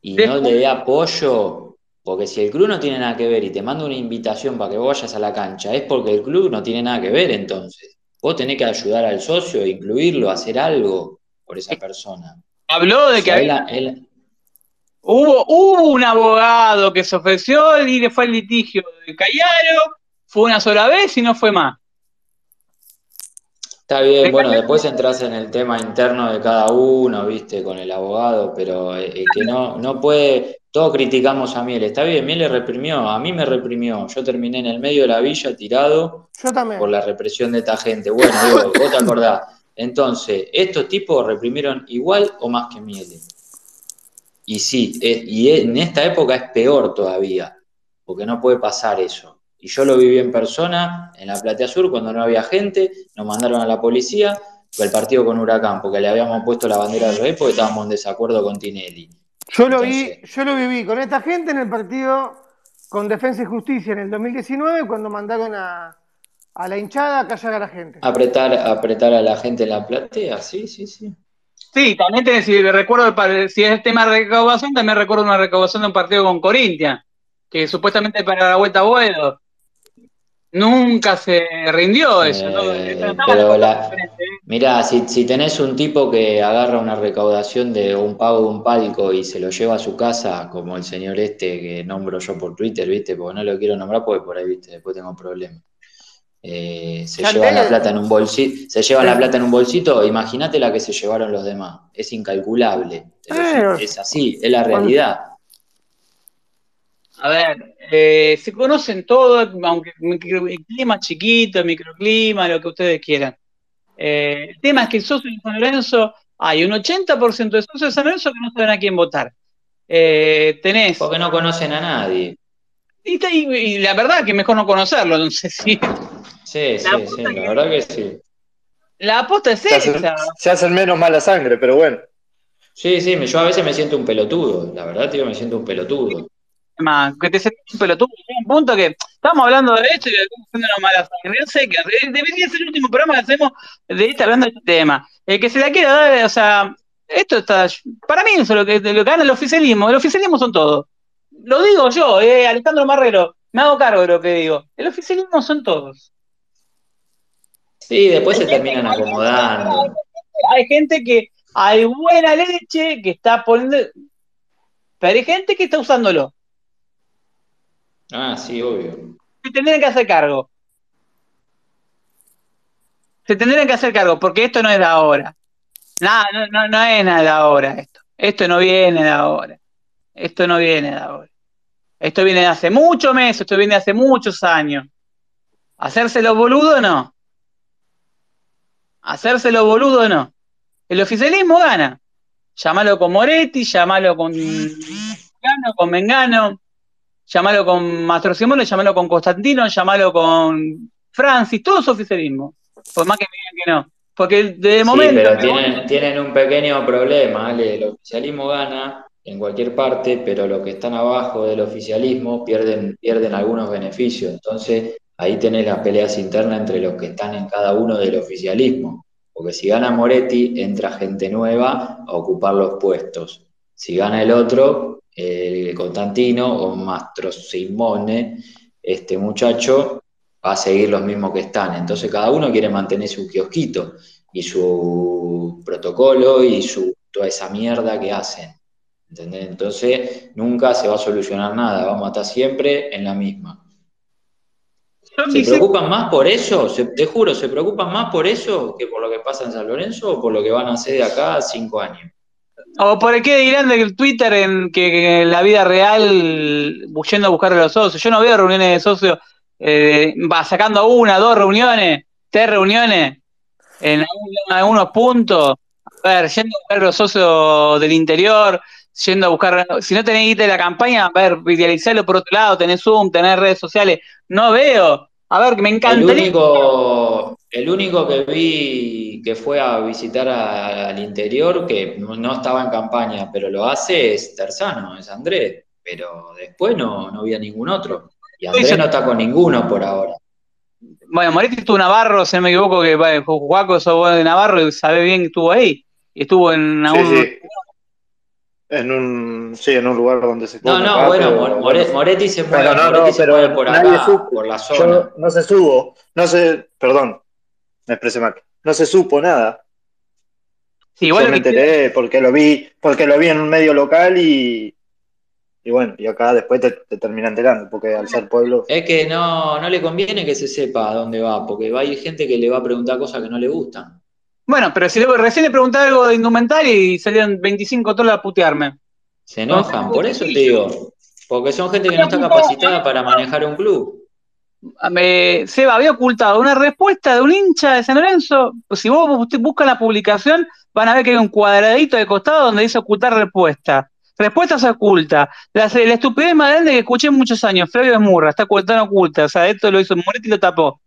y no Después- le dé apoyo, porque si el club no tiene nada que ver y te manda una invitación para que vos vayas a la cancha, es porque el club no tiene nada que ver entonces. Vos tenés que ayudar al socio, incluirlo, hacer algo por esa persona. Habló de que él- había- él- hubo, hubo un abogado que se ofreció y le fue el litigio de Cayaro, fue una sola vez y no fue más. Está bien, bueno, después entras en el tema interno de cada uno, viste, con el abogado, pero eh, eh, que no, no puede, todos criticamos a Miele, está bien, Miele reprimió, a mí me reprimió, yo terminé en el medio de la villa tirado Yo también. por la represión de esta gente. Bueno, digo, vos te acordás. Entonces, estos tipos reprimieron igual o más que Miele. Y sí, eh, y en esta época es peor todavía, porque no puede pasar eso. Y yo lo viví en persona, en la Platea Sur, cuando no había gente, nos mandaron a la policía, fue el partido con Huracán, porque le habíamos puesto la bandera del rey porque estábamos en desacuerdo con Tinelli. Yo lo vi, Entonces- yo lo viví con esta gente en el partido con Defensa y Justicia en el 2019 cuando mandaron a, a la hinchada a callar a la gente. Apretar, apretar a la gente en la platea, sí, sí, sí. Sí, también tenés, si recuerdo, si es tema de recaudación, también recuerdo una recaudación de un partido con Corinthians, que supuestamente para la vuelta a Boedo. Nunca se rindió eso, ¿no? Eh, pero la- ¿eh? Mirá, si, si tenés un tipo que agarra una recaudación de un pago de un palco y se lo lleva a su casa, como el señor este que nombro yo por Twitter, ¿viste? Porque no lo quiero nombrar porque por ahí, ¿viste? Después tengo problemas. Eh, se Ya llevan la plata en un bolsito, se llevan la plata en un bolsito, imagínate la que se llevaron los demás. Es incalculable. Pero es, así, es la realidad. A ver, eh, se conocen todos, aunque clima chiquito, el microclima, lo que ustedes quieran. Eh, el tema es que el socio de San Lorenzo, hay un 80% de socios de San Lorenzo que no saben a quién votar. Eh, tenés. Porque no conocen a nadie. Y, te- y- y la verdad que mejor no conocerlo, no sé si. Sí, sí, La sí, puta la verdad que sí. La aposta es Se hacen, esa. se hacen menos mala sangre, pero bueno. Sí, sí, me- yo a veces me siento un pelotudo, la verdad, tío, me siento un pelotudo. Más, que te sentís un pelotudo. Llega un punto que estamos hablando de esto y de cómo haciendo una mala sangre. Que eh, debería ser el último programa que hacemos de este hablando de este tema. El que se la quiera dar, o sea, esto está. Para mí, eso es lo que, lo que gana el oficialismo. El oficialismo son todos. Lo digo yo, eh, Alejandro Marrero, me hago cargo de lo que digo. El oficialismo son todos. Sí, después se terminan acomodando. Hay gente que hay buena leche que está poniendo. Pero hay gente que está usándolo. Ah, sí, obvio. se tendrían que hacer cargo. Se tendrían que hacer cargo, porque esto no es de ahora. Nada, no, no, es nada ahora esto. Esto no viene de ahora. Esto no viene de ahora. Esto viene de hace muchos meses, esto viene de hace muchos años. ¿Hacérselo boludo no? ¿Hacérselo boludo no? El oficialismo gana. Llámalo con Moretti, llámalo con Mengano, con Mengano, llámalo con Mastro Simone, llámalo con Constantino, llámalo con Francis, todo es oficialismo. Por más que me digan que no. Porque de Sí, momento. pero de tienen, tienen un pequeño problema. El oficialismo gana en cualquier parte, pero los que están abajo del oficialismo pierden, pierden algunos beneficios. Entonces, ahí tenés las peleas internas entre los que están en cada uno del oficialismo. Porque si gana Moretti, entra gente nueva a ocupar los puestos. Si gana el otro, el Constantino o Mastro Simone, este muchacho va a seguir los mismos que están. Entonces cada uno quiere mantener su kiosquito y su protocolo y su toda esa mierda que hacen. ¿entendés? Entonces nunca se va a solucionar nada, vamos a estar siempre en la misma. yo ¿Se preocupan más por eso? Se- te juro, ¿se preocupan más por eso que por lo que pasa en San Lorenzo o por lo que van a hacer de acá a cinco años? O por qué dirán del Twitter en que, que en la vida real yendo a buscar a los socios. Yo no veo reuniones de socios eh, va sacando una, dos reuniones, tres reuniones en algunos puntos. A ver, yendo a buscar a los socios del interior, yendo a buscar, si no tenés guita de la campaña, a ver, idealizarlo por otro lado, tenés Zoom, tenés redes sociales. No veo. A ver, que me El encantaría. único, el único que vi que fue a visitar a- al interior, que no estaba en campaña, pero lo hace, es Terzano, es Andrés. Pero después no, no vi a ningún otro. Y Andrés no está con ninguno por ahora. Bueno, Moretti estuvo Navarro, si no me equivoco, que bueno, Juaco sos de Navarro y sabe bien que estuvo ahí. Y estuvo en Sí, algún- sí. En un, sí, en un lugar donde se No, no, acá, bueno, pero, More- bueno, Moretti se mueve, Pero no, no, Moretti se pero mueve por nadie acá, supo. por la Yo zona. no se subo, no se, perdón, me expresé mal, no se supo nada. Sí, igual Yo me que- enteré porque lo vi, porque lo vi en un medio local y, y bueno, y acá después te, te termina enterando, porque al ser pueblo, Es que no, no le conviene que se sepa a dónde va, porque va a ir gente que le va a preguntar cosas que no le gustan. Bueno, pero si le, recién le pregunté algo de indumentaria y salieron 25 tolas a putearme. Se enojan, por eso te digo. Porque son gente que no está capacitada para manejar un club. Me, Seba había ocultado una respuesta de un hincha de San Lorenzo. Pues si vos buscan la publicación, van a ver que hay un cuadradito de costado donde dice ocultar respuesta. Respuesta se oculta. La, la estupidez más grande que escuché en muchos años, Flavio Esmurra, está ocultando oculta. O sea, esto lo hizo Moretti y lo tapó.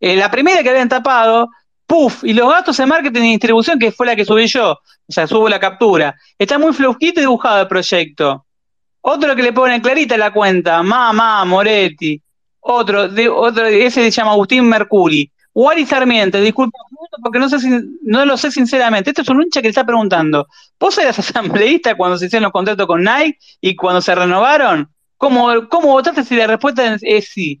Eh, la primera que habían tapado, puff, y los gastos de marketing y distribución, que fue la que subí yo, o sea, subo la captura. Está muy flojito y dibujado el proyecto. Otro que le pone clarita la cuenta, mamá, Moretti. Otro, otro, ese se llama Agustín Mercuri. Wally Sarmiento, disculpa porque no sé no lo sé sinceramente. Esto es un hincha que le está preguntando. ¿Vos eras [LAUGHS] asambleísta cuando se hicieron los contratos con Nike y cuando se renovaron? ¿Cómo, cómo votaste si la respuesta es, es sí?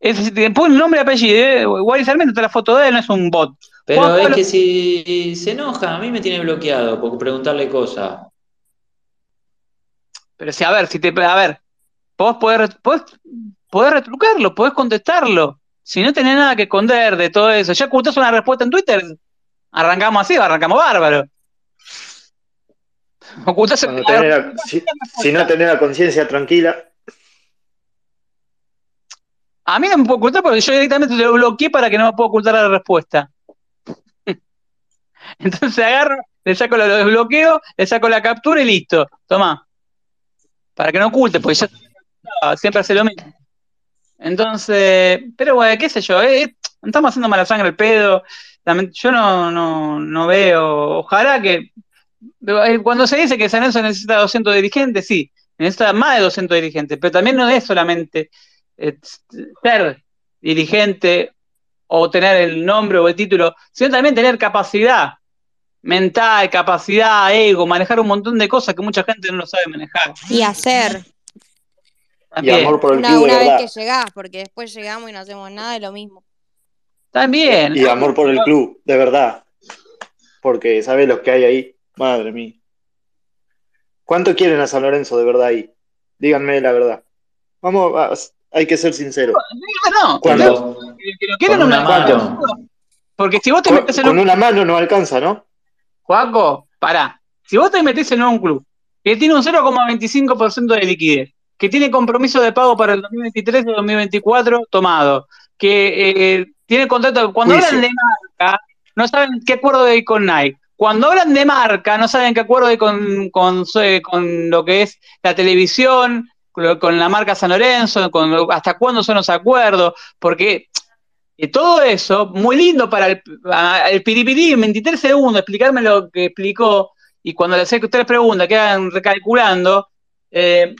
Es, te pone nombre y apellido. ¿eh? Wally Sarmiento está la foto de él, no es un bot. Pero Juan es Pablo- que si se enoja, a mí me tiene bloqueado por preguntarle cosas. Pero si, a ver, si te, a ver, vos podés, podés, podés retrucarlo, podés contestarlo. Si no tenés nada que esconder de todo eso, ya ocultás una respuesta en Twitter, arrancamos así, arrancamos bárbaro. Ocultás Cuando tenés la- si, si no tenés la conciencia tranquila, A mí no me puedo ocultar porque yo directamente lo bloqueé para que no me pueda ocultar la respuesta. [LAUGHS] Entonces agarro, le saco lo, lo desbloqueo, le saco la captura y listo. Toma. Para que no oculte, porque ya siempre hace lo mismo. Entonces, pero bueno, qué sé yo, eh, eh, estamos haciendo mala sangre el pedo. Yo no, no, no veo, ojalá que eh, cuando se dice que San Lorenzo necesita 200 dirigentes, sí, necesita más de 200 dirigentes, pero también no es solamente ser dirigente o tener el nombre o el título, sino también tener capacidad mental, capacidad, ego, manejar un montón de cosas que mucha gente no lo sabe manejar. Y hacer. y También, amor por el Una, club, de una vez verdad. que llegás, porque después llegamos y no hacemos nada de lo mismo. también. Y amor por el club, de verdad. Porque sabes los que hay ahí. Madre mía. ¿Cuánto quieren a San Lorenzo de verdad ahí? Díganme la verdad. Vamos, a- hay que ser sinceros. No, Con no una mano. Porque si vos te Con, metes en con un una mano no alcanza, ¿no? Juaco, pará. Si vos te metés en un club que tiene un 0,25% de liquidez, que tiene compromiso de pago para el 2023 y 2024 tomado, que eh, tiene contrato. Cuando hablan de marca, no saben qué acuerdo hay con Nike. Cuando hablan de marca, no saben qué acuerdo hay con, con, eh, con lo que es la televisión, con, la marca San Lorenzo, hasta cuándo son los acuerdos, porque y todo eso, muy lindo para el, el piripiri en 23 segundos, explicarme lo que explicó, y cuando le sé que ustedes preguntan, quedan recalculando, eh,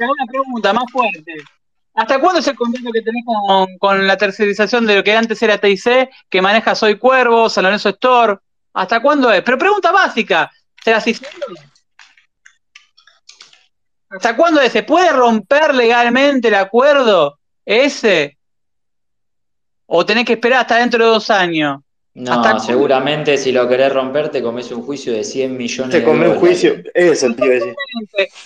una pregunta más fuerte. ¿Hasta cuándo es el contrato que tenés con, la tercerización de lo que antes era TIC, que maneja Soy Cuervo, San Lorenzo Store? ¿Hasta cuándo es? Pero pregunta básica, ¿se las? ¿Hasta cuándo es? ¿Se puede romper legalmente el acuerdo ese? ¿O tenés que esperar hasta dentro de dos años? No, Hasta- seguramente si lo querés romper te comes un juicio de 100 millones Te de come un juicio. Te iba a decir.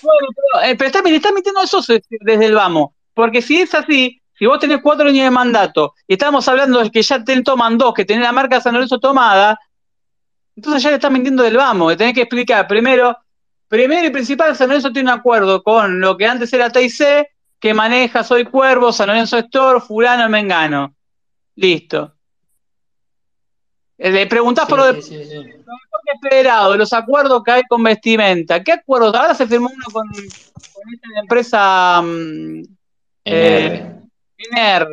Bueno, pero, eh, pero está, está mintiendo eso se- desde el vamos. Porque si es así, si vos tenés cuatro años de mandato y estamos hablando de que ya te toman dos, que tenés la marca San Lorenzo tomada, entonces ya le estás mintiendo del vamos. Le tenés que explicar primero, primero y principal, San Lorenzo tiene un acuerdo con lo que antes era TIC, que maneja Soy Cuervo, San Lorenzo Store, Fulano, Mengano. Listo. Eh, Le preguntás por lo de Sí, sí, Federado, los acuerdos que hay con vestimenta. ¿Qué acuerdos? Ahora se firmó uno con, con esta empresa mm, Eh, NR.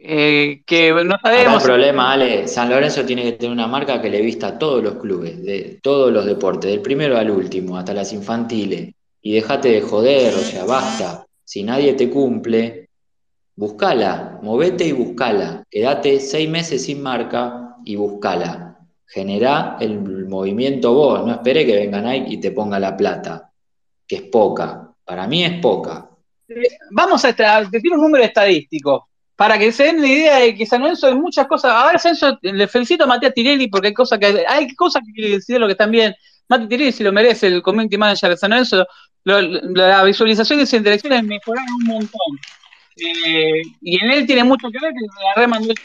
Eh, que no Acá el sabemos. problema, Ale, San Lorenzo tiene que tener una marca que le vista a todos los clubes, de todos los deportes, del primero al último, hasta las infantiles. Y dejate de joder, o sea, basta. Si nadie te cumple, buscala, movete y buscala. Quédate seis meses sin marca y buscala. Generá el movimiento vos, no esperé que venga Nike y te ponga la plata, que es poca. Para mí es poca. Vamos a decir un número estadístico para que se den la idea de que San Lorenzo hay muchas cosas. Ahora Lorenzo, le felicito a Matías Tirelli porque hay cosas que hay cosas que decir lo que están bien. Mati Tirelli si lo merece, el community manager de San Lorenzo. Lo- la visualización de sus interacciones mejoraron un montón. Eh, y en él tiene mucho que ver que la remandó el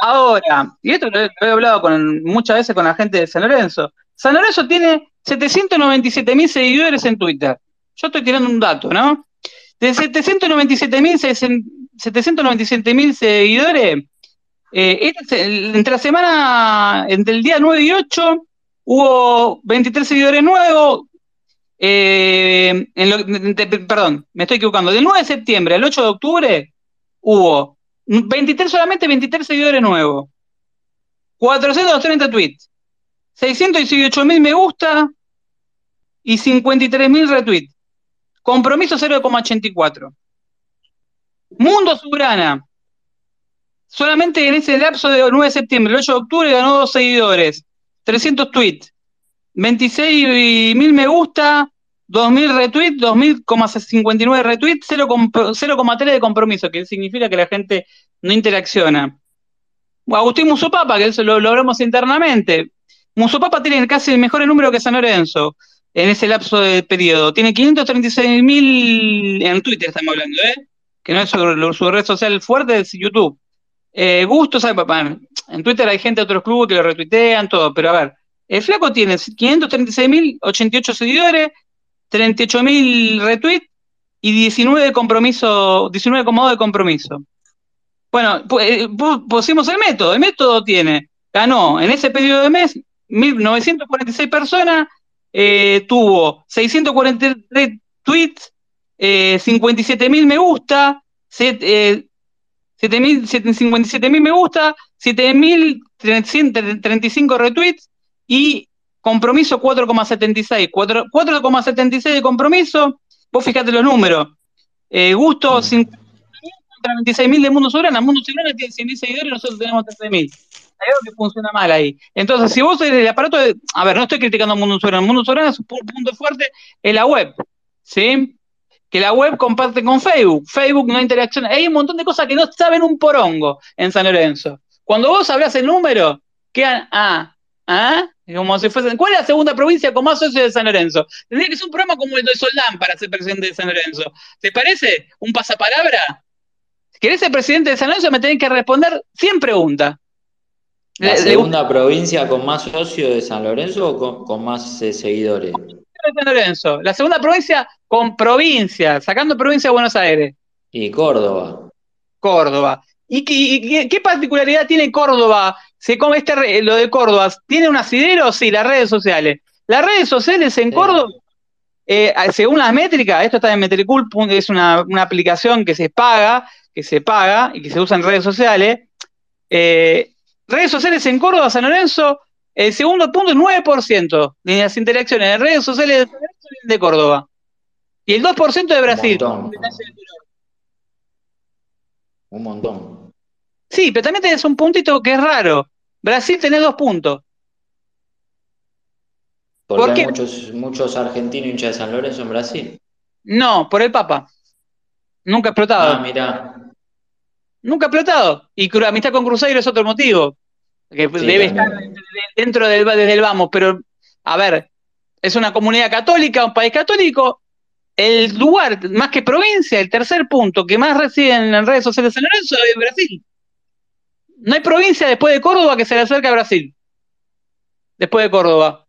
Ahora, y esto lo he, he hablado con, muchas veces con la gente de San Lorenzo. San Lorenzo tiene 797 mil seguidores en Twitter. Yo estoy tirando un dato, ¿no? De 797 mil 797 mil seguidores, eh, esta se- entre la semana, entre el día 9 y 8, hubo 23 seguidores nuevos. eh, en lo- de- perdón, me estoy equivocando. Del 9 de septiembre al 8 de octubre hubo 23, solamente 23 seguidores nuevos. 430 tweets. 618 mil me gusta y 53 mil retweets. Compromiso 0,84. Mundo Soberana. Solamente en ese lapso de 9 de septiembre, el 8 de octubre ganó dos seguidores. 300 tweets. 26 mil me gusta, 2.000 retweets, 2.059 retweets, 0,3 de compromiso, que significa que la gente no interacciona. Agustín Musopapa, que eso lo, lo hablamos internamente. Musopapa tiene casi el mejor número que San Lorenzo en ese lapso de periodo. Tiene 536 mil en Twitter, estamos hablando, ¿eh? Que no es su, red social fuerte, es YouTube. Eh, Gusto, ¿sabe, papá? En Twitter hay gente de otros clubes que lo retuitean, todo, pero a ver, el Flaco tiene 536 mil 88 seguidores, 38 mil retweets y 19 de compromiso, 19 comodos de compromiso. Bueno, eh, pusimos el método. El método tiene, ganó en ese periodo de mes 1.946 personas, eh, tuvo 643 tweets, eh, 57.000 me gusta, eh, 57.000 me gusta, 7.335 retweets y compromiso 4,76. 4,76 de compromiso. Vos fijate los números. Eh, gusto 50.000 contra 26.000 de Mundo Soberano. Mundo Soberano tiene 100.000 seguidores y nosotros tenemos 13.000 hay algo que funciona mal ahí. Entonces, si vos el aparato de, a ver, no estoy criticando a Mundo Soberano, Mundo Soberano es un punto fuerte en la web, ¿sí? Que la web comparte con Facebook, Facebook no interacciona, hay un montón de cosas que no saben un porongo en San Lorenzo. Cuando vos hablas el número, quedan, ah, ah, como si fuesen, ¿cuál es la segunda provincia con más socios de San Lorenzo? Tendría que ser un programa como el de Soldán para ser presidente de San Lorenzo. ¿Te parece? ¿Un pasapalabra? Si querés ser presidente de San Lorenzo, me tenés que responder 100 preguntas. ¿La segunda provincia con más socios de San Lorenzo o con, más eh, seguidores? San Lorenzo. La segunda provincia con provincia, sacando provincia de Buenos Aires. Y Córdoba. Córdoba. ¿Y qué, particularidad tiene Córdoba? Se come este, lo de Córdoba. ¿Tiene un asidero? Sí, las redes sociales. Las redes sociales en Córdoba, eh, según las métricas, esto está en Metricool, es una, una, aplicación que se paga, que se paga y que se usa en redes sociales. Eh, Redes sociales en Córdoba, San Lorenzo, el segundo punto es 9% de las interacciones de redes sociales de Córdoba. Y el 2% de Brasil. Un montón. Un montón. Sí, pero también tenés un puntito que es raro. Brasil tenés dos puntos. Porque ¿Por hay muchos, muchos argentinos hinchas de San Lorenzo en Brasil. No, por el Papa. Nunca explotado. Ah, mira. Nunca ha explotado. Y amistad con Cruzeiro es otro motivo. Que debe estar dentro del, desde el vamos. Pero, a ver, es una comunidad católica, un país católico. El lugar, más que provincia, el tercer punto que más reciben en redes sociales de San Lorenzo es Brasil. No hay provincia después de Córdoba que se le acerque a Brasil. Después de Córdoba.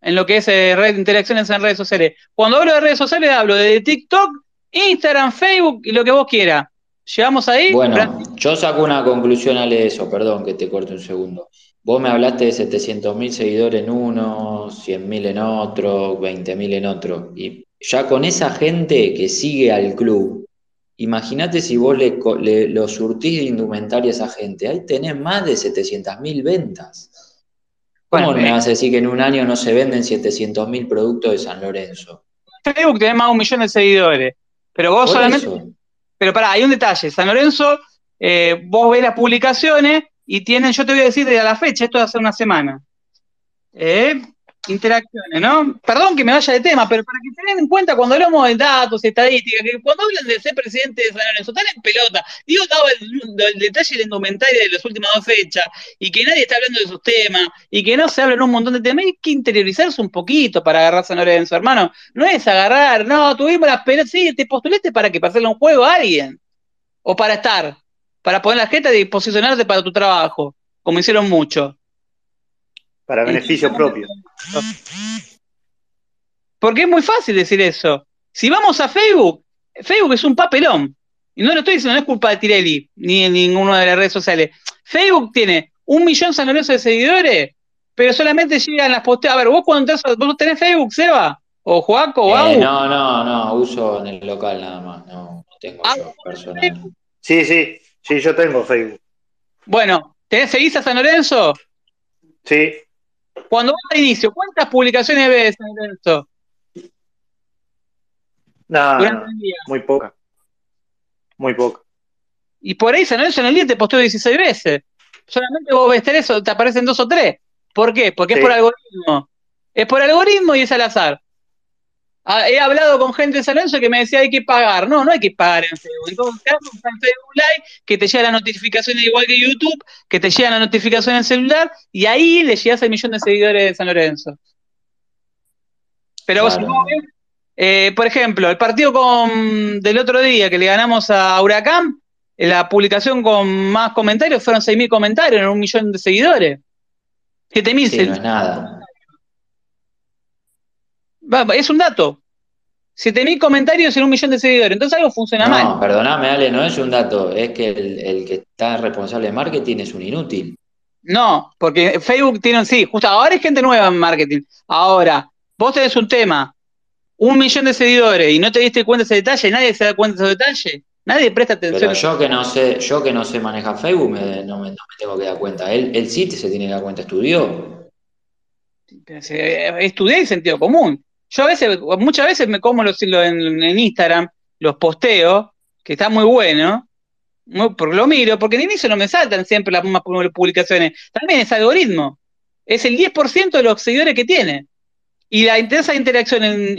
En lo que es eh, red, interacciones en redes sociales. Cuando hablo de redes sociales, hablo de TikTok, Instagram, Facebook y lo que vos quieras. ¿Llegamos ahí? Bueno, yo saco una conclusión al eso, perdón que te corte un segundo. Vos me hablaste de 700.000 seguidores en uno, 100.000 en otro, 20.000 en otro. Y ya con esa gente que sigue al club, imagínate si vos le, lo surtís de indumentaria a esa gente. Ahí tenés más de 700.000 ventas. ¿Cómo me vas a decir que en un año no se venden 700.000 productos de San Lorenzo? Facebook tiene más de un millón de seguidores. Pero vos solamente. Pero pará, hay un detalle. San Lorenzo, eh, vos ves las publicaciones y tienen, yo te voy a decir de la fecha, esto de hace una semana. Eh, interacciones, ¿no? Perdón que me vaya de tema, pero para que tengan en cuenta cuando hablamos de datos, estadísticas, que cuando hablan de ser presidente de San Lorenzo, están en pelota. Digo, dado el, detalle del indumentario de las últimas dos fechas, y que nadie está hablando de esos temas, y que no se hablan un montón de temas, hay que interiorizarse un poquito para agarrar San Lorenzo, hermano. No es agarrar, no, tuvimos las pelotas, sí, te postulaste para que para hacerle un juego a alguien, o para estar, para poner la jeta y posicionarte para tu trabajo, como hicieron mucho. Para beneficio propio. Porque es muy fácil decir eso. Si vamos a Facebook, Facebook es un papelón. Y no lo estoy diciendo, no es culpa de Tirelli, ni en ninguna de las redes sociales. Facebook tiene un millón de seguidores, pero solamente llegan las posteas. A ver, vos cuando entras, vos tenés Facebook, Seba, o Joaco, o eh, No, no, no, uso en el local nada más, no, tengo ah, personal. Sí, sí, sí, yo tengo Facebook. Bueno, ¿tenés, seguís a San Lorenzo? Sí. Cuando vas a inicio, ¿cuántas publicaciones ves en esto? Nada, muy poca. Muy poca. Y por ahí San Lorenzo en el día te posteo 16 veces. Solamente vos ves tres te aparecen dos o tres. ¿Por qué? Porque es por algoritmo. Es por algoritmo y es al azar. Ah, He hablado con gente de San Lorenzo que me decía hay que pagar. No, no hay que pagar en Facebook. En todo caso, está en Facebook Live, que te llega la notificación igual que YouTube, que te llega la notificación en el celular, y ahí le llegas al millón de seguidores de San Lorenzo. Pero vos, Claro. eh, por ejemplo, el partido con, del otro día que le ganamos a Huracán, eh, la publicación con más comentarios fueron 6.000 comentarios en un millón de seguidores. 7.000 Sí, no es nada. Va, es un dato. 7.000 comentarios en un millón de seguidores. Entonces algo funciona mal. No, perdoname, Ale, no es un dato, es que el, el que está responsable de marketing es un inútil. No, porque Facebook tiene, sí, justo ahora hay gente nueva en marketing. Ahora, vos tenés un tema, un millón de seguidores y no te diste cuenta de ese detalle, nadie se da cuenta de ese detalle, nadie presta atención. Pero yo que no sé, yo que no sé manejar Facebook, me- no, me, no me tengo que dar cuenta. Él, él sí se tiene que dar cuenta, estudió. Eh, Estudié el sentido común. Yo a veces, muchas veces me como los, lo- en, Instagram, los posteo, que está muy bueno, porque lo miro, porque en inicio no me saltan siempre las mismas pu- publicaciones. También es algoritmo. Es el 10% de los seguidores que tiene. Y la intensa interacción en,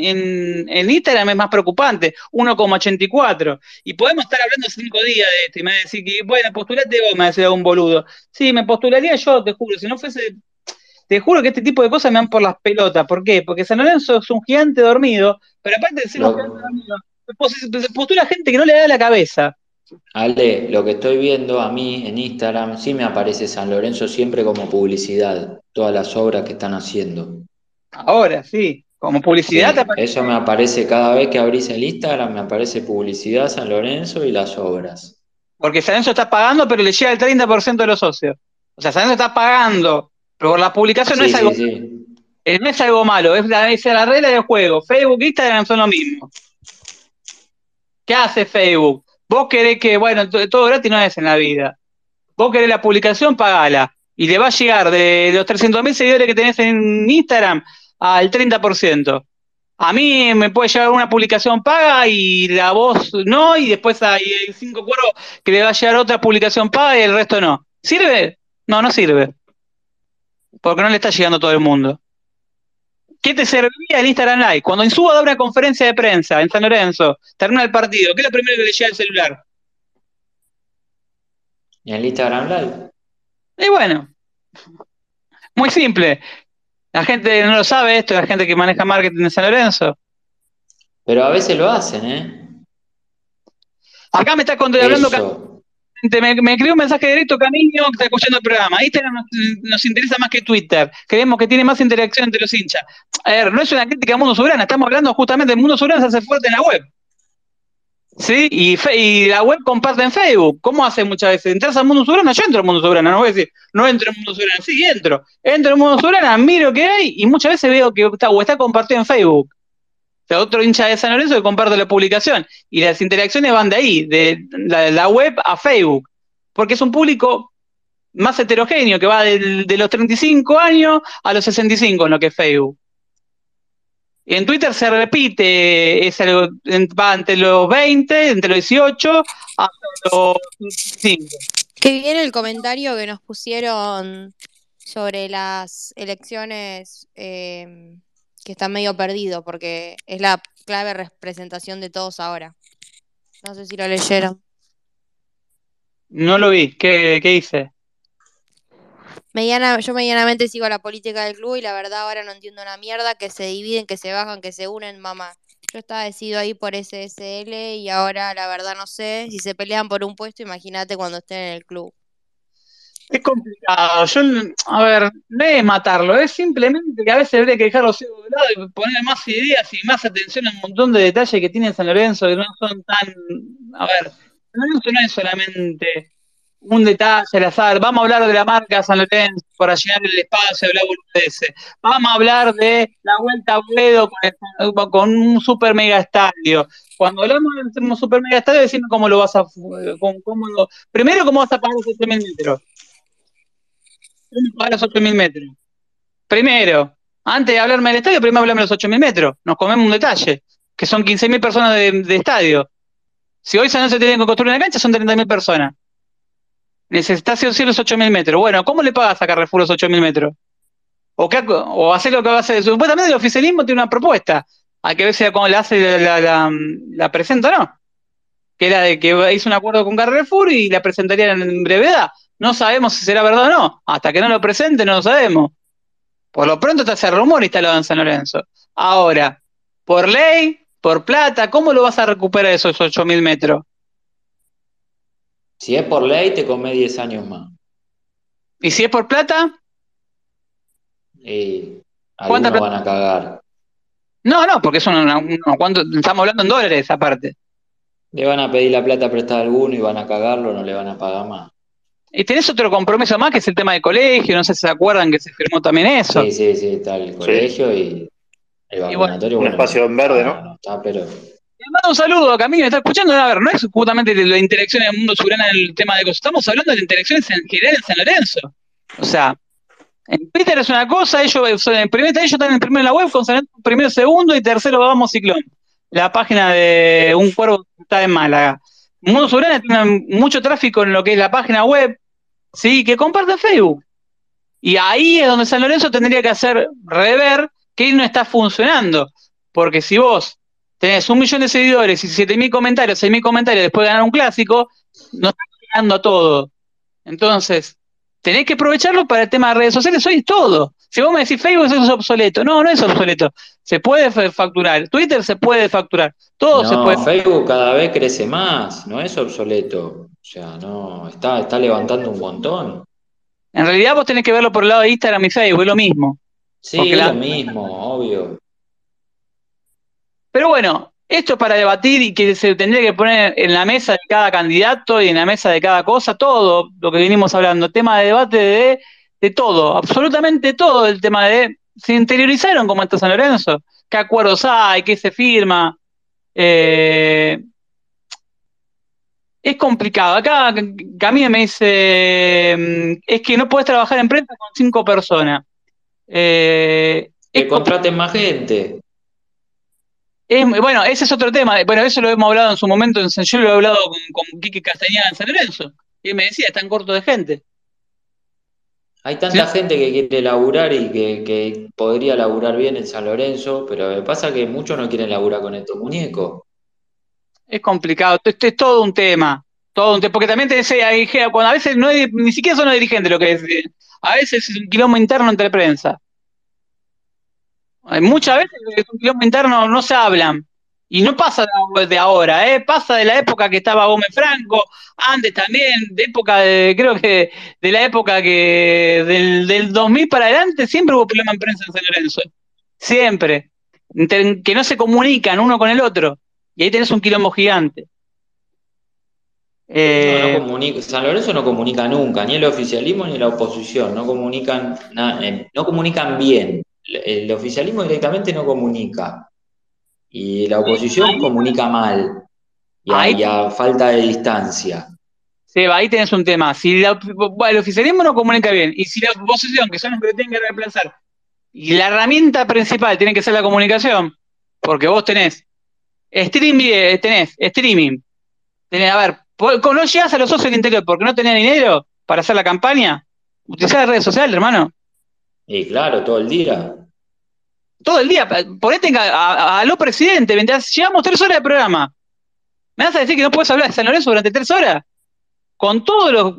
en- Instagram es más preocupante, 1,84. Y podemos estar hablando cinco días de esto y me decir que, bueno, postulate vos, me va a decir un boludo. Sí, me postularía yo, te juro, si no fuese te juro que este tipo de cosas me dan por las pelotas. ¿Por qué? Porque San Lorenzo es un gigante dormido, pero aparte de ser un gigante dormido, se postula gente que no le da la cabeza. Ale, lo que estoy viendo a mí en Instagram, sí me aparece San Lorenzo siempre como publicidad, todas las obras que están haciendo. Ahora, sí, como Sí, publicidad te aparece. eso me aparece cada vez que abrís el Instagram, me aparece publicidad San Lorenzo y las obras. Porque San Lorenzo está pagando, pero le llega el 30% de los socios. O sea, San Lorenzo está pagando, pero la publicación no es algo, sí, sí. eh, no es algo malo, es la, es la regla del juego. Facebook e Instagram son lo mismo. ¿Qué hace Facebook? Vos querés que, bueno, to- todo gratis no es en la vida. Vos querés la publicación, pagala. Y le va a llegar de los 300.000 seguidores que tenés en Instagram al 30%. A mí me puede llegar una publicación paga y la voz no, y después hay cinco cuervos que le va a llegar otra publicación paga y el resto no. ¿Sirve? No, no sirve. Porque no le está llegando a todo el mundo. ¿Qué te serviría el Instagram Live? Cuando Insúa da una conferencia de prensa en San Lorenzo, termina el partido, ¿qué es lo primero que le llega al celular? ¿Y en el Instagram Live? Y bueno, muy simple. La gente no lo sabe esto, la gente que maneja marketing en San Lorenzo. Pero a veces lo hacen, ¿eh? Acá me está hablando. Me, me un mensaje directo Camino que está escuchando el programa. Instagram nos, nos interesa más que Twitter. Creemos que tiene más interacción entre los hinchas. A ver, no es una crítica al mundo soberano, estamos hablando justamente del mundo soberano se hace fuerte en la web. ¿Sí? Y, fe- la web comparte en Facebook. ¿Cómo hace muchas veces? ¿Entras al mundo soberano? Yo entro al mundo soberano, no voy a decir, no entro al mundo soberano. Sí, entro. Entro al mundo soberano, miro qué hay y muchas veces veo que está, o está compartido en Facebook. Sea, otro hincha de San Lorenzo que comparte la publicación. Y las interacciones van de ahí, de la, web a Facebook. Porque es un público más heterogéneo, que va de los 35 años a los 65 en lo que es Facebook. Y en Twitter se repite, es algo, va entre los 20, entre los 18 hasta los 25. Qué bien el comentario que nos pusieron sobre las elecciones eh, que están medio perdido, porque es la clave representación de todos ahora. No sé si lo leyeron. No lo vi, ¿qué, qué hice? Mediana, yo medianamente sigo la política del club y la verdad ahora no entiendo una mierda que se dividen, que se bajan, que se unen, mamá. Yo estaba decidido ahí por SSL y ahora la verdad no sé. Si se pelean por un puesto, imagínate cuando estén en el club. Es complicado. Yo, a ver, no es matarlo, es simplemente que a veces habría que dejarlo ciego de lado y ponerle más ideas y más atención a un montón de detalles que tiene San Lorenzo que no son tan. A ver, San Lorenzo no es solamente un detalle al azar. Vamos a hablar de la marca San Lorenzo para llenar el espacio, hablar boludeces. Vamos a hablar de la vuelta a Buedo con, con un super mega estadio. Cuando hablamos de un super mega estadio, decimos cómo lo vas a. Cómo, cómo lo- primero, cómo vas a pagar los 8.000 ¿Cómo pagar los 8.000 metros? Primero, antes de hablarme del estadio, primero hablarme de los 8.000 metros. Nos comemos un detalle, que son 15.000 personas de, estadio. Si hoy San Lorenzo tiene que construir una cancha, son 30.000 personas. Necesitas sí los 8.000 metros. Bueno, ¿cómo le pagas a Carrefour los 8.000 metros? O, qué, o hacer lo que va a hacer. Supuestamente el oficialismo tiene una propuesta. Hay que ver si cuando le hace la, la, la presenta o no. Que era de que hizo un acuerdo con Carrefour y la presentarían en brevedad. No sabemos si será verdad o no. Hasta que no lo presente, no lo sabemos. Por lo pronto está ese rumor instalado en San Lorenzo. Ahora, por ley, por plata, ¿cómo lo vas a recuperar esos 8.000 metros? Si es por ley, te come 10 años más. ¿Y si es por plata? Y algunos plata? van a cagar. No, no, porque son una- una- ¿cuánto? estamos hablando en dólares aparte. Le van a pedir la plata prestada a alguno y van a cagarlo, no le van a pagar más. Y tenés otro compromiso más que es el tema de colegio, no sé si se acuerdan que se firmó también eso. Sí, sí, sí, está el colegio y el bueno, vacunatorio. un bueno, espacio en verde, ¿no? No está, pero Le mando un saludo a Camilo, está escuchando. A ver, no es justamente de la interacción en el mundo surana en el tema de cosas. Estamos hablando de interacciones en general en San Lorenzo. O sea, en Twitter es una cosa, ellos son en primer, ellos están en primero en la web con San Lorenzo primero, segundo y tercero vamos Ciclón. La página de un cuervo está en Málaga. Mundo Surana tiene mucho tráfico en lo que es la página web, sí, que comparte Facebook. Y ahí es donde San Lorenzo tendría que hacer rever que no está funcionando. Porque si vos tenés un millón de seguidores y siete mil comentarios, seis mil comentarios después de ganar un clásico, no está llegando a todo. Entonces, tenés que aprovecharlo para el tema de redes sociales, hoy todo. Si vos me decís Facebook eso es obsoleto, no, no es obsoleto. Se puede fa- facturar, Twitter se puede facturar, todo se no, puede Facebook cada vez crece más, no es obsoleto. O sea, no, está, está levantando un montón. En realidad vos tenés que verlo por el lado de Instagram y Facebook, es lo mismo. Sí, es la- lo mismo, obvio. Pero bueno, esto es para debatir y que se tendría que poner en la mesa de cada candidato y en la mesa de cada cosa, todo lo que venimos hablando, tema de debate de, de todo, absolutamente todo el tema de... Se interiorizaron como está San Lorenzo, qué acuerdos hay, qué se firma. Eh, es complicado. Acá Camila me dice, mm, es que no puedes trabajar en prensa con cinco personas. Eh, Que contraten más gente. es- bueno, ese es otro tema. Bueno, eso lo hemos hablado en su momento. Yo lo he hablado con, con Quique Castañeda en San Lorenzo. Y él me decía, están cortos de gente. Hay tanta Sí. gente que quiere laburar y que, que podría laburar bien en San Lorenzo, pero me pasa que muchos no quieren laburar con estos muñecos. Es complicado. Esto es todo un tema. Todo un tema. Porque también te decía, hay cuando a veces no es, ni siquiera son los dirigentes lo que es. A veces es un quilombo interno entre prensa. Hay muchas veces que es un quilombo interno no se hablan. Y no pasa de- ahora, ¿eh? Pasa de la época que estaba Gómez Franco, antes también, de época de, creo que de la época que del, del 2000 para adelante siempre hubo problema en prensa en San Lorenzo. Siempre. Que no se comunican uno con el otro. Y ahí tenés un quilombo gigante. Eh, no comunica, San Lorenzo no comunica nunca, ni el oficialismo ni la oposición, no comunican, na- eh, no comunican bien. El, el oficialismo directamente no comunica. Y la oposición comunica mal. Y a, Ahí- y a falta de distancia. Seba, ahí tenés un tema. Si la- el oficialismo no comunica bien, y si la oposición, que son los que tienen que reemplazar, y la herramienta principal tiene que ser la comunicación, porque vos tenés stream, video, tenés streaming, tenés, a ver, no llegás a los socios del interior porque no tenés dinero para hacer la campaña, utilizar las redes sociales, hermano. Y claro, todo el día. Todo el día, ponete a, a, a lo presidente, mientras llevamos tres horas de programa. ¿Me vas a decir que no puedes hablar de San Lorenzo durante tres horas? Con todos los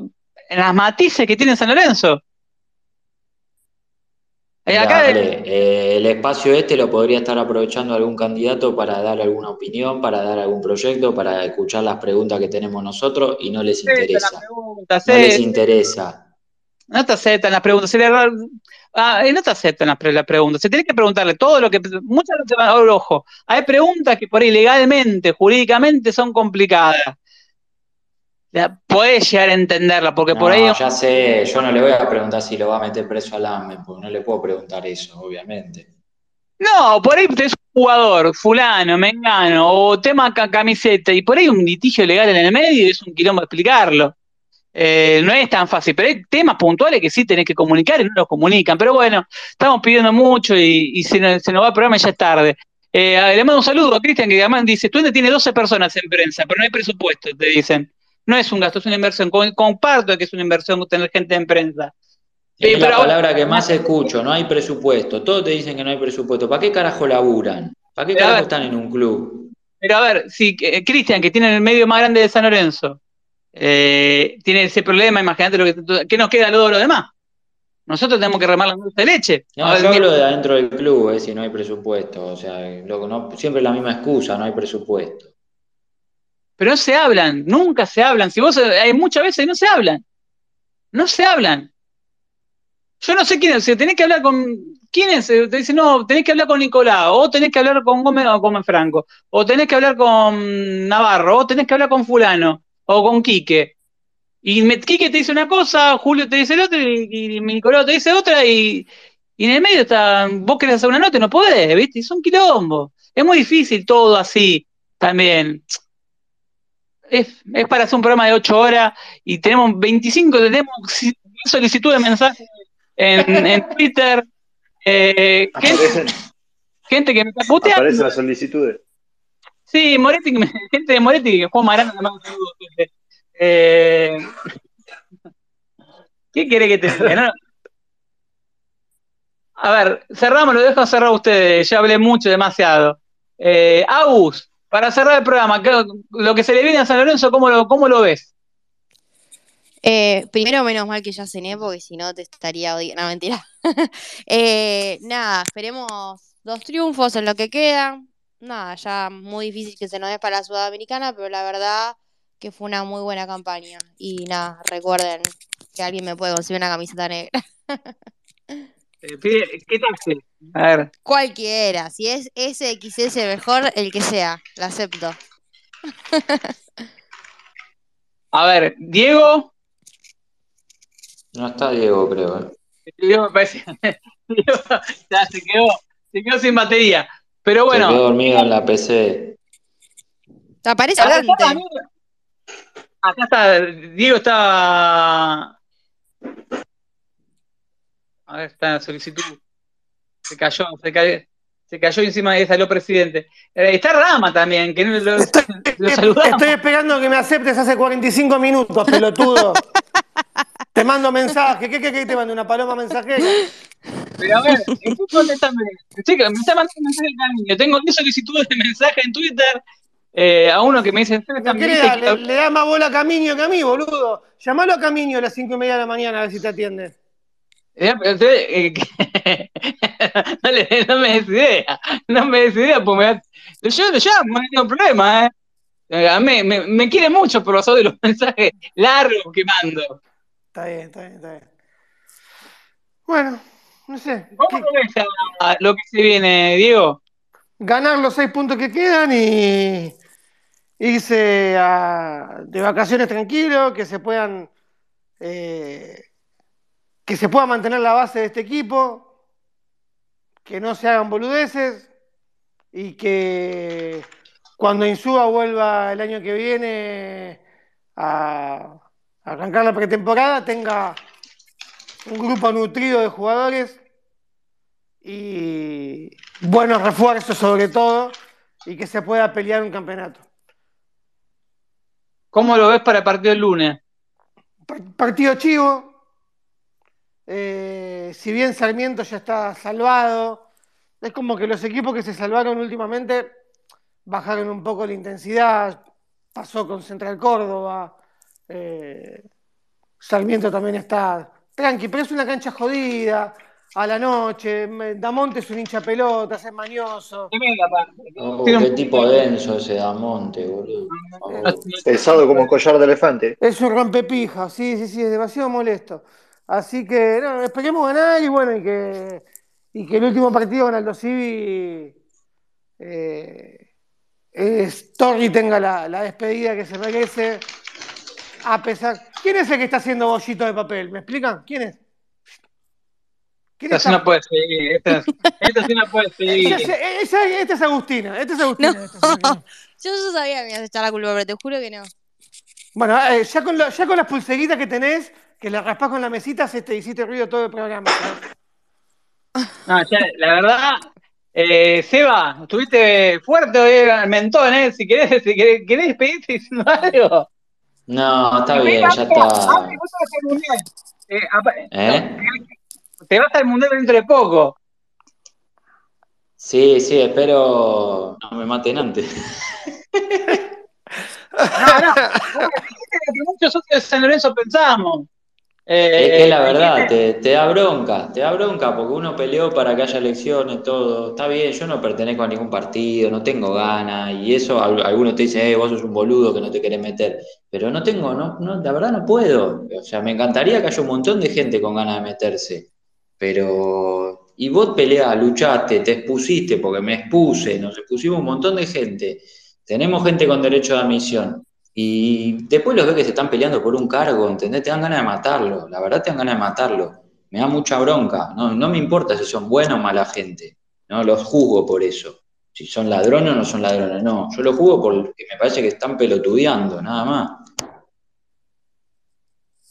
las matices que tiene San Lorenzo. Eh, eh, el espacio este lo podría estar aprovechando algún candidato para dar alguna opinión, para dar algún proyecto, para escuchar las preguntas que tenemos nosotros y no les interesa. preguntas, No les eh, interesa. no te aceptan las preguntas. Ah, eh, no te aceptan las, pre- las preguntas. Se tiene que preguntarle todo lo que. Muchas veces, ahora, ojo, hay preguntas que por ahí legalmente, jurídicamente son complicadas. Ya, Podés llegar a entenderla, porque por ahí. ya sé, yo no le voy a preguntar si lo va a meter preso al AME, porque no le puedo preguntar eso, obviamente. No, por ahí tenés un jugador, fulano, mengano, o tema ca- camiseta, y por ahí un litigio legal en el medio y es un quilombo explicarlo. Eh, no es tan fácil, pero hay temas puntuales que sí tenés que comunicar y no los comunican. Pero bueno, estamos pidiendo mucho y, y se, nos, se nos va el programa y ya es tarde. Eh, le mando un saludo a Cristian que además dice, Estudiante tiene 12 personas en prensa, pero no hay presupuesto, te dicen. No es un gasto, es una inversión. Com- Comparto que es una inversión tener gente en prensa. Sí, Es pero la ahora- palabra que más escucho, no hay presupuesto. Todos te dicen que no hay presupuesto. ¿Para qué carajo laburan? ¿Para qué carajo ver. están en un club? Pero a ver, si eh, Cristian, que tiene el medio más grande de San Lorenzo, eh, tiene ese problema, imagínate lo que, ¿qué nos queda a todos los demás. Nosotros tenemos que remar la dulce de leche. No, ver, yo hablo de adentro del club, eh, si no hay presupuesto. O sea, no, siempre la misma excusa, no hay presupuesto. pero no se hablan, nunca se hablan. Si vos, eh, hay muchas veces no se hablan. No se hablan. Yo no sé quién es, si tenés que hablar con. ¿Quién es? Eh, Te dicen, no, tenés que hablar con Nicolás, o tenés que hablar con Gómez o con Franco, o tenés que hablar con Navarro, o tenés que hablar con Fulano, o con Quique. Y me- Quique te dice una cosa, Julio te dice la otra, y, y Nicolás te dice otra, y, y en el medio está, vos querés hacer una nota y no podés, ¿viste? Y son quilombos. Es muy difícil todo así también. Es, es para hacer un programa de 8 horas y tenemos 25, tenemos solicitud de mensajes en, en Twitter. eh, gente, que me está puteando. aparecen las solicitudes. Sí, Moretti, [LAUGHS] gente de Moretti juega Marana, le ¿Qué quiere que te diga? A ver, cerramos, lo dejo cerrar a ustedes, ya hablé mucho, demasiado. Eh, para cerrar el programa, ¿qué- lo que se le viene a San Lorenzo, ¿cómo lo, cómo lo ves? Eh, primero, menos mal que ya cené, porque si no te estaría odiando. No, mentira. [LAUGHS] Eh, nada, esperemos dos triunfos en lo que queda. Nada, ya muy difícil que se nos dé para la Sudamericana, pero la verdad que fue una muy buena campaña. Y nada, recuerden que alguien me puede conseguir una camiseta negra. Eh, pide- ¿Qué tal? A ver, Cualquiera, si es SXS mejor, el que sea, la acepto. a ver, Diego, No está Diego, creo. eh. Diego me parece, [LAUGHS] Diego ya se quedó, se quedó sin batería. Pero Se quedó bueno, dormido en la PC. ¿Te aparece acá está, adelante? acá está, Diego está. A ver, está en la solicitud. Se cayó, se cayó, se cayó encima y salió presidente. Eh, está Rama también, que no lo, lo saludamos. Estoy esperando que me aceptes hace 45 minutos, pelotudo. [LAUGHS] Te mando mensaje. ¿Qué, qué, qué te mando? ¿Una paloma mensajera? Pero a ver, ¿en qué contestame? Chica, me está mandando mensaje el cariño. Tengo 10 solicitudes de mensaje en Twitter eh, a uno que me dice. ¿No qué le, da? Le, le da más bola a Camiño que a mí, boludo. Llamalo a Camiño a las 5 y media de la mañana a ver si te atiende. Eh, pero eh, que- [LAUGHS] no, le- no me des idea, no me des idea, pues me da- yo lo llamo, no tengo problema, ¿eh? Eh, a mí- me, me quiere mucho por eso de los mensajes largos que mando. Está bien, está bien, está bien. Bueno, no sé. ¿Cómo ¿qué- lo ves a lo que se viene, Diego? ganar los seis puntos que quedan y irse a- de vacaciones tranquilos, que se puedan eh, que se pueda mantener la base de este equipo, que no se hagan boludeces y que cuando Insúa vuelva el año que viene a, a arrancar la pretemporada tenga un grupo nutrido de jugadores y buenos refuerzos sobre todo y que se pueda pelear un campeonato. ¿Cómo lo ves para el partido del lunes? Par- Partido chivo. eh, si bien Sarmiento ya está salvado, es como que los equipos que se salvaron últimamente bajaron un poco la intensidad. Pasó con Central Córdoba. eh, Sarmiento también está tranqui, pero es una cancha jodida. A la noche, Damonte es un hincha pelota, es mañoso. Oh, un- qué tipo denso ese Damonte, boludo. Favor. Pesado como collar de elefante. Es un rompepija, sí, sí, sí, es demasiado molesto. Así que, no, esperemos ganar y bueno, y que, y que el último partido con Aldo Civi eh, es- Torri tenga la, la despedida que se merece. A pesar. ¿Quién es el que está haciendo bollito de papel? ¿Me explican? ¿Quién es? ¿Quién Esta sí no puede seguir, esta, esta sí no puede [LAUGHS] seguir. Esa- esa- Esta es Agustina, esta es Agustina. No. esta es Agustina. [LAUGHS] Yo, yo sabía que me ibas a echar la culpa, pero te juro que no. Bueno, eh, ya, con la- ya con las pulseritas que tenés, que le raspás con la mesita, hiciste, hiciste ruido todo el programa. ¿sabes? [LAUGHS] No, ya, la verdad, eh, Seba, estuviste fuerte hoy al mentón, ¿eh? Si querés, si querés, querés despedirte diciendo algo. No, está bien, ya está. Ah, te vas al mundial. Eh, apa- ¿Eh? Te vas al mundial dentro de poco. Sí, sí, espero no me maten antes. [LAUGHS] No, no. vos dijiste lo que muchos socios de San Lorenzo pensamos. Es que Eh, la verdad, dijiste- te, te da bronca, te da bronca porque uno peleó para que haya elecciones, todo. Está bien, yo no pertenezco a ningún partido, no tengo ganas, y eso al- algunos te dicen, eh, vos sos un boludo que no te querés meter. Pero no tengo, no, no, la verdad no puedo. O sea, me encantaría que haya un montón de gente con ganas de meterse. Pero, y vos peleás, luchaste, te expusiste, porque me expuse, nos expusimos un montón de gente. Tenemos gente con derecho de admisión. Y después los ves que se están peleando por un cargo, ¿entendés? Te dan ganas de matarlo, la verdad te dan ganas de matarlo. Me da mucha bronca, no, no me importa si son buena o mala gente, no los juzgo por eso. Si son ladrones o no son ladrones, no. Yo los juzgo porque me parece que están pelotudeando, nada más.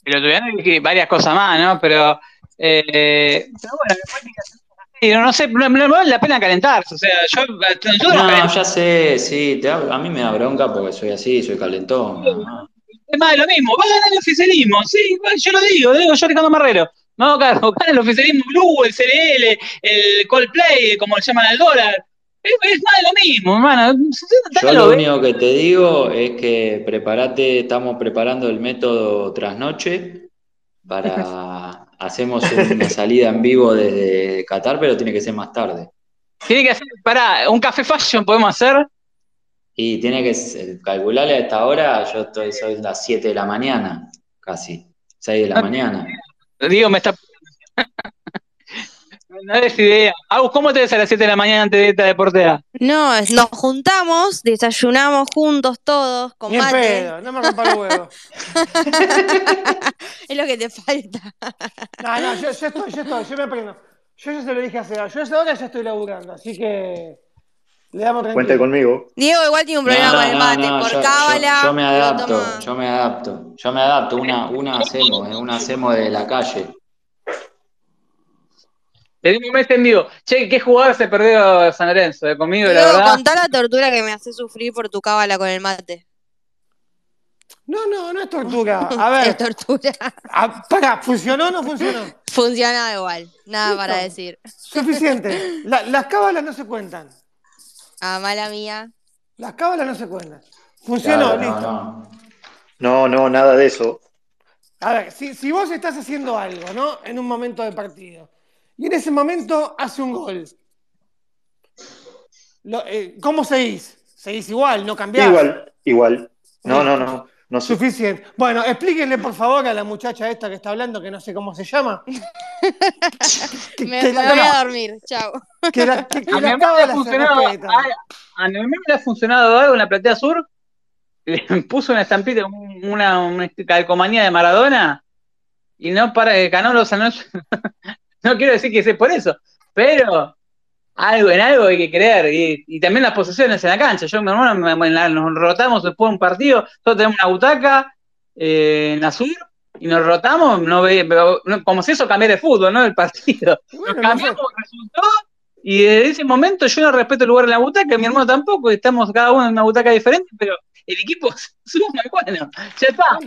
No dije varias cosas más, ¿no? Pero, eh, pero bueno, después así, no, sé, no, no vale la pena calentarse. O sea, yo, No, ya sé, sí, te a mí me da bronca porque soy así, soy calentón. Es más de lo mismo, va a ganar el oficialismo, sí, yo lo digo, lo digo yo Ricardo Marrero. No, claro, gana el oficialismo Blue, el CLL, el Coldplay, como le llaman al dólar. Es, es más de lo mismo, hermano. Yo lo único que te digo es que prepárate, estamos preparando el método trasnoche para [LAUGHS] hacemos una salida en vivo desde Qatar, pero tiene que ser más tarde. Tiene que hacer, pará, un café fashion podemos hacer. Y tiene que ser- calcularle a esta hora, yo estoy, soy las 7 de la mañana, casi, 6 de la mañana. Digo, me está. [LAUGHS] no es idea. Agus, ¿cómo te ves a las 7 de la mañana antes de esta deportea? No, es- nos juntamos, desayunamos juntos todos, con Ni mate. pedo, no me rompa los huevos. [LAUGHS] Es lo que te falta. No, no, yo, yo estoy, yo estoy, yo me aprendo. Yo ya se lo dije hace Yo a esa hora ya estoy laburando, así que le damos tranquilo. Cuente conmigo. Diego igual tiene un problema No, con el no, mate, no, por yo, cábala. yo- yo me adapto, yo me adapto, yo me adapto, una, una hacemos, eh, una hacemos de la calle. Le dimos un mes en vivo. Che, ¿qué jugador se perdió San Lorenzo? eh, Conmigo, la verdad. contá la tortura que me hace sufrir por tu cábala con el mate. No, no, no es tortura. A [LAUGHS] Es ver, tortura. a- pará, ¿funcionó o no funcionó? Funciona igual, nada Listo. para decir. Suficiente. [LAUGHS] La- las cábalas no se cuentan. Ah, mala mía. Las cábalas no se cuentan. Funcionó, Claro, no, listo. no. No, no, nada de eso. A ver, si, si vos estás haciendo algo, ¿no? En un momento de partido, y en ese momento hace un gol, Lo- eh, ¿cómo seguís? Seguís igual, no cambiás. Igual, igual. No, no, no. No sé. Suficiente. Bueno, explíquenle por favor a la muchacha esta que está hablando, que no sé cómo se llama. [LAUGHS] que, Me, que me la, voy a dormir, chao. que la- que- que A mi le ha funcionado, a, a mi hermano le ha funcionado algo en la platea sur. Le [LAUGHS] puso una estampita, un- una, una calcomanía de Maradona y no para ganó los anuncios. [LAUGHS] no quiero decir que sea por eso, pero algo, en algo hay que creer. Y, y también las posesiones en la cancha. Yo y mi hermano me- me- la- nos rotamos después de un partido, todos tenemos una butaca eh, en sur. Y nos rotamos, no ve- no- como si eso cambiara el fútbol, ¿no? El partido. Nos bueno, no cambiamos, sé. resultó, y desde ese momento yo no respeto el lugar en la butaca, mi hermano tampoco, estamos cada uno en una butaca diferente, pero el equipo [LAUGHS] suma y bueno, ya está.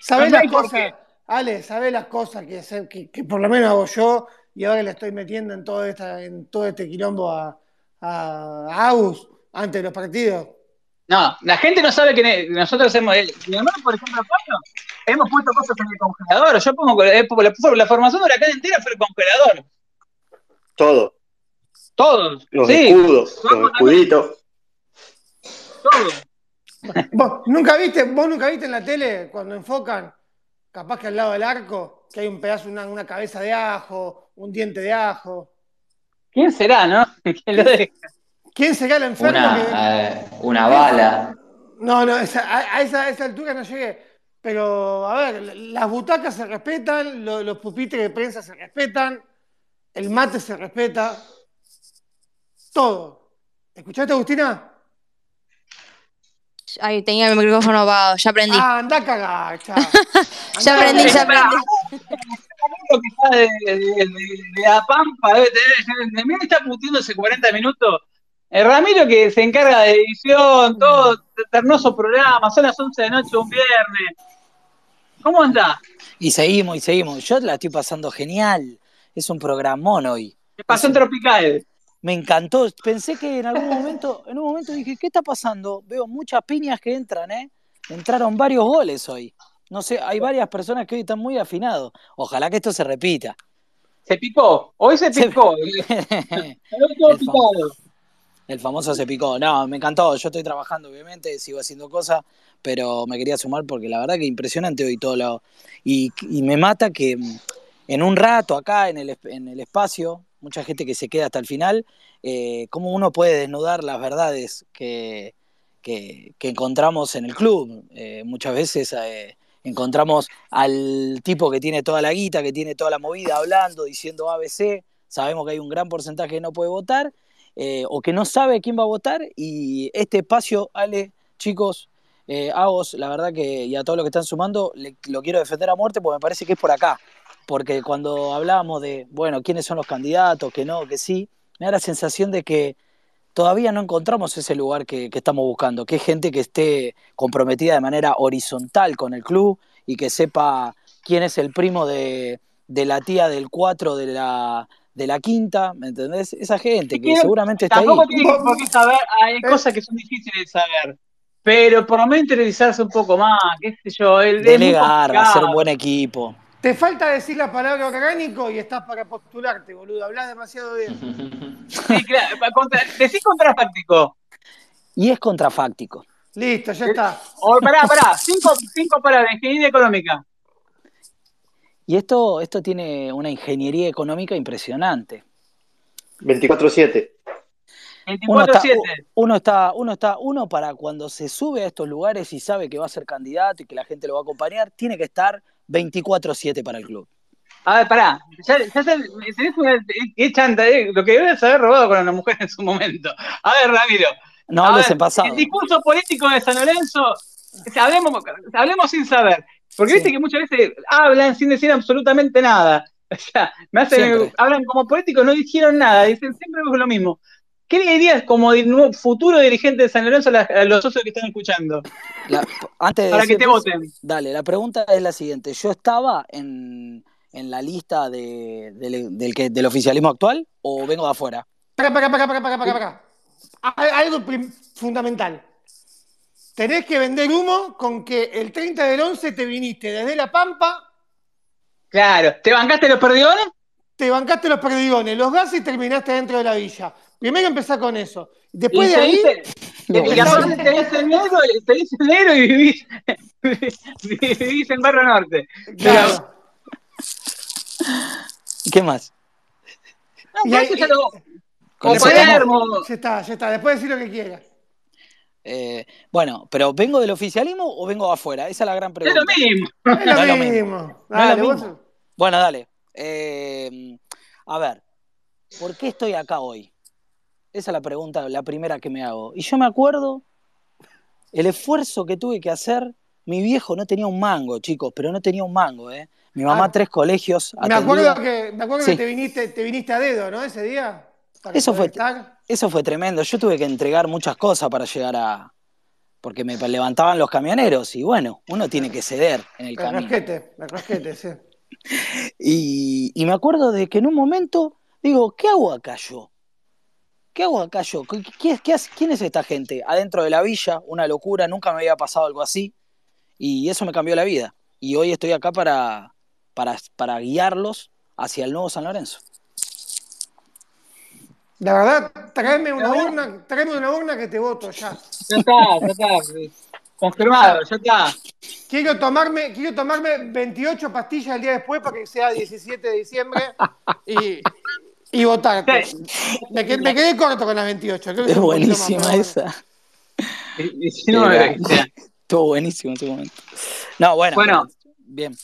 ¿Sabés No? Ale, ¿sabés las cosas que, se- que, que por lo menos hago yo y ahora le estoy metiendo en todo, esta, en todo este quilombo a, a, a Agus antes de los partidos? No, la gente no sabe que nosotros hemos, eh, mi hermano, por ejemplo, Pablo, hemos puesto cosas en el congelador, yo pongo, eh, la, la formación de la cara entera fue el congelador, Todo. todos, Los sí, escudos, los escuditos. todo. ¿Vos nunca viste, vos nunca viste en la tele cuando enfocan, capaz que al lado del arco, que hay un pedazo, una, una cabeza de ajo, un diente de ajo? ¿Quién será, no? [LAUGHS] Lo deja. ¿Quién será el enfermo que.? Una, eh, una bala. No, no, esa- a, a esa, a esa altura no llegué. Pero, a ver, las butacas se respetan, lo- los pupitres de prensa se respetan, el mate se respeta, todo. ¿Escuchaste, Agustina? Ay, tenía el micrófono apagado, ya aprendí. Ah, anda a cagar, [LAUGHS] ya aprendí, ya aprendí. Lo que está de, de, de- de la Pampa debe tener. De mí está puteando hace 40 minutos. El Ramiro que se encarga de edición, todo, ternoso programa, son las 11 de la noche un viernes. ¿Cómo anda? Y seguimos y seguimos. Yo la estoy pasando genial. Es un programón hoy. ¿Qué pasó en Tropical? Me encantó. Pensé que en algún momento, en un momento dije, ¿qué está pasando? Veo muchas piñas que entran, ¿eh? Entraron varios goles hoy. No sé, hay varias personas que hoy están muy afinados. Ojalá que esto se repita. Se picó, hoy se Se- picó. el, [LAUGHS] Todo fam- picado. el famoso se picó. No, me encantó. Yo estoy trabajando, obviamente, sigo haciendo cosas, pero me quería sumar porque la verdad que impresionante hoy todo lo. Y, y me mata que en un rato acá el, en el espacio, mucha gente que se queda hasta el final, eh, cómo uno puede desnudar las verdades que, que, encontramos en el club. Eh, muchas veces eh, encontramos al tipo que tiene toda la guita, que tiene toda la movida hablando, diciendo ABC, sabemos que hay un gran porcentaje que no puede votar, o que no sabe quién va a votar, y este espacio, Ale, chicos, eh, Agos, la verdad que, y a todos los que están sumando, lo quiero defender a muerte porque me parece que es por acá. Porque cuando hablábamos de, bueno, quiénes son los candidatos, que no, que sí, me da la sensación de que todavía no encontramos ese lugar que, que estamos buscando, que es gente que esté comprometida de manera horizontal con el club y que sepa quién es el primo de, de la tía del 4 de la, de la quinta, ¿me entendés? Esa gente que seguramente está ahí. Tampoco tiene que por qué saber, hay cosas que son difíciles de saber. Pero por lo menos interiorizarse un poco más, qué sé yo. El, Delegar, hacer un buen equipo. Te falta decir la palabra orgánico y estás para postularte, boludo. Hablas demasiado bien. [LAUGHS] Sí, claro, contra, decís contrafáctico. Y es contrafáctico. Listo, ya está. O pará, pará, cinco, cinco para la ingeniería económica. Y esto, esto tiene una ingeniería económica impresionante. 24-7. Uno está, 24-7. uno está, uno está, uno para cuando se sube a estos lugares y sabe que va a ser candidato y que la gente lo va a acompañar, tiene que estar 24-7 para el club. A ver, pará. Ya, ya sé, tenés una, qué chanta, eh, lo que debes haber robado con una mujer en su momento. A ver, Ramiro. No hables en pasado. El discurso político de San Lorenzo, hablemos, hablemos sin saber. Porque Sí. viste que muchas veces hablan sin decir absolutamente nada. [LAUGHS] O sea, me hacen, Siempre. hablan como políticos, no dijeron nada, dicen siempre lo mismo. ¿Qué le dirías como futuro dirigente de San Lorenzo a, los socios que están escuchando? La- antes de Para que te voten. Dale, la pregunta es la siguiente. ¿Yo estaba en, en la lista de- del, del que, del oficialismo actual o vengo de afuera? Para, para, para, para, para, para, para. Algo fundamental. Tenés que vender humo con que el 30 del 11 te viniste desde La Pampa, Claro, ¿te bancaste los perdigones? Te bancaste los perdigones, los gases y terminaste dentro de la villa. Primero empezá con eso. Después y de ahí, dice- No, y aparte te dicen negro, te dicen negro y vivís, [LAUGHS] vivís en Barrio Norte. claro. ¿Qué más? No, Y ahí- ya lo- Con Palermo. Ya está, ya está. Después decir lo que quieras. Eh, bueno, pero ¿vengo del oficialismo o vengo afuera? Esa es la gran Es pregunta. lo mismo. Es lo No es lo mismo. No es Dale, lo vos- mismo. Bueno, dale. Eh, a ver, ¿por qué estoy acá hoy? Esa es la pregunta, la primera que me hago. Y yo me acuerdo el esfuerzo que tuve que hacer. Mi viejo no tenía un mango, chicos, pero no tenía un mango, ¿eh? Mi mamá Ah, tres colegios. Me acuerdo que, me acuerdo Sí. que te viniste, te viniste a dedo, ¿no? Ese día. Para Eso poder fue- estar. Eso fue tremendo. Yo tuve que entregar muchas cosas para llegar a... Porque me levantaban los camioneros y bueno, uno tiene que ceder en el El camino. rasquete, el rasquete, sí. Y, y me acuerdo de que en un momento digo, ¿qué hago acá yo? ¿Qué hago acá yo? ¿Qué- qué- qué hace- ¿Quién es esta gente? Adentro de la villa, una locura, nunca me había pasado algo así. Y eso me cambió la vida. Y hoy estoy acá para, para, para guiarlos hacia el nuevo San Lorenzo. La verdad, tráeme una urna, tráeme una urna que te voto ya. Ya está, ya está. Confirmado, ya está. Quiero tomarme, quiero tomarme 28 pastillas el día después para que sea 17 de diciembre y, y votarte. Me, qued- me quedé corto con las 28. creo que Es más, buenísima esa. Y- 19, Era-. Estuvo buenísimo en ese momento. No, bueno. Bueno. Bien.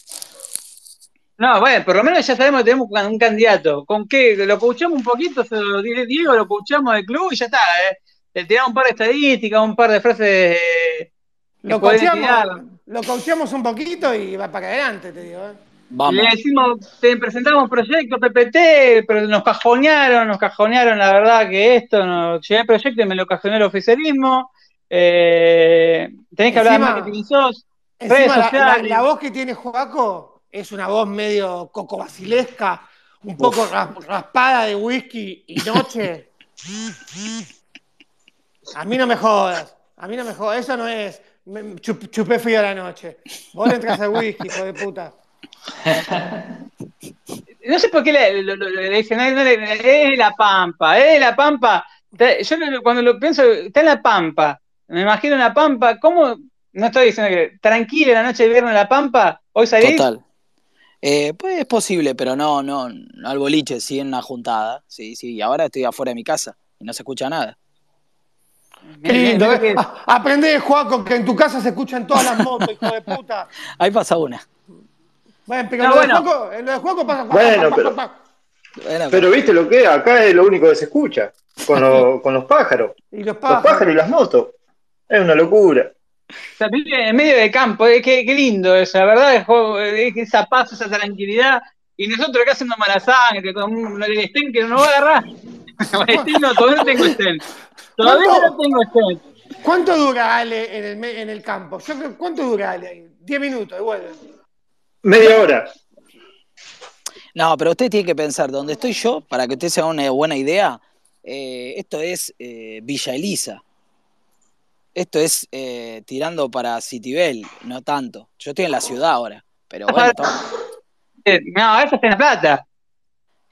No, bueno, por lo menos ya sabemos que tenemos un candidato. ¿Con qué? Lo coachamos un poquito, se lo diré Diego, lo coachamos del club y ya está, ¿eh? Le tiramos un par de estadísticas, un par de frases eh, Lo coacheamos un poquito y va para adelante, te digo. ¿eh? Vamos. Le decimos, te presentamos un proyecto PPT, pero nos cajonearon, nos cajonearon la verdad que esto, no, llegué al proyecto y me lo cajoneó el oficialismo. Eh, tenés que hablar de marketing sos, redes la, la- sociales. la voz que tiene Joaco es una voz medio coco basilesca, un poco ras- raspada de whisky y noche. [LAUGHS] A mí no me jodas. A mí no me jodas. Eso no es. Me- chup- chupé frío a la noche. Vos le entras al whisky, hijo de puta. No sé por qué le, lo- lo- le dicen, "Ay, no le- es la pampa, es la pampa. Yo cuando lo pienso, está en la pampa. Me imagino en la pampa, ¿cómo? No estoy diciendo que tranquila la noche de viernes en la pampa, hoy salís. Total. Eh, pues es posible, pero no, no, no al boliche, sí en una juntada. Sí, sí, y ahora estoy afuera de mi casa y no se escucha nada. [LAUGHS] Qué lindo, ¿eh? Ah, Aprendé, Juaco, que en tu casa se escuchan todas las motos, hijo de puta. [LAUGHS] Ahí pasa una. Bueno, pero No, en lo, bueno. de Juaco, en lo de Juaco pasa. Bueno, pero- Bueno, Pero viste lo que es, acá es lo único que se escucha, con, lo- [LAUGHS] con los pájaros. Y los Los pájaros y las motos. Es una locura. O sea, vive en medio de campo, eh, qué, qué lindo eso, la verdad, es, juego- es esa paz, esa tranquilidad. Y nosotros acá haciendo mala sangre, con un- el estén que no nos va a agarrar. No, todavía no tengo estén. Todavía ¿Cuánto? no tengo estén. ¿Cuánto dura Ale en el, en el campo? Yo creo, ¿cuánto dura Ale ahí? Diez minutos, y vuelve. Media hora. No, pero usted tiene que pensar, donde estoy yo, para que usted se haga una buena idea, eh, esto es eh, Villa Elisa. Esto es eh, tirando para Citibel, no tanto. Yo estoy en la ciudad ahora, pero bueno. [LAUGHS] No, eso está en la plata.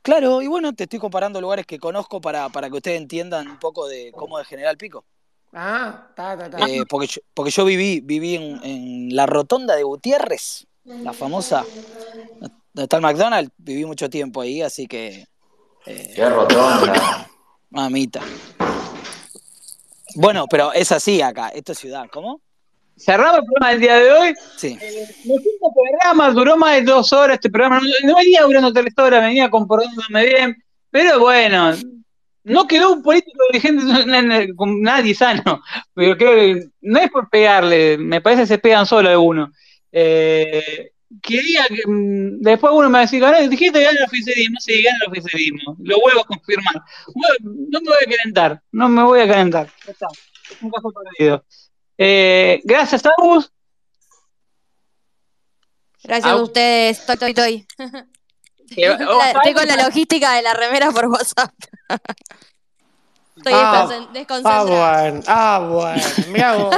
Claro, y bueno, te estoy comparando lugares que conozco para, para que ustedes entiendan un poco de cómo es General Pico. Ah, ta, ta, ta. Eh, porque, yo, porque yo viví, viví en, en la rotonda de Gutiérrez, la famosa, donde está el McDonald's, viví mucho tiempo ahí, así que, eh, Qué rotonda. mamita. Bueno, pero es así acá, esto es ciudad, ¿cómo? Cerramos el programa del día de hoy. Sí. Los cinco programas duró más de dos horas este programa. No, no venía durando tres horas, venía comportándome bien. Pero bueno, no quedó un político dirigente no, no, no, con nadie sano. Pero creo que no es por pegarle, me parece que se pegan solo algunos. Eh, quería que mm, después uno me va a decir, "Gané, dijiste gana el oficialismo, sí, gana el oficialismo. Lo vuelvo a confirmar. Bueno, no me voy a calentar, no me voy a calentar. Ya está, es un caso perdido. Eh, gracias, Agus. Gracias a ustedes. Estoy, estoy, estoy. La- estoy con la logística de la remera por WhatsApp. [LAUGHS] Estoy Ah, desconcen- Ah, bueno, ah, bueno. Mirá vos.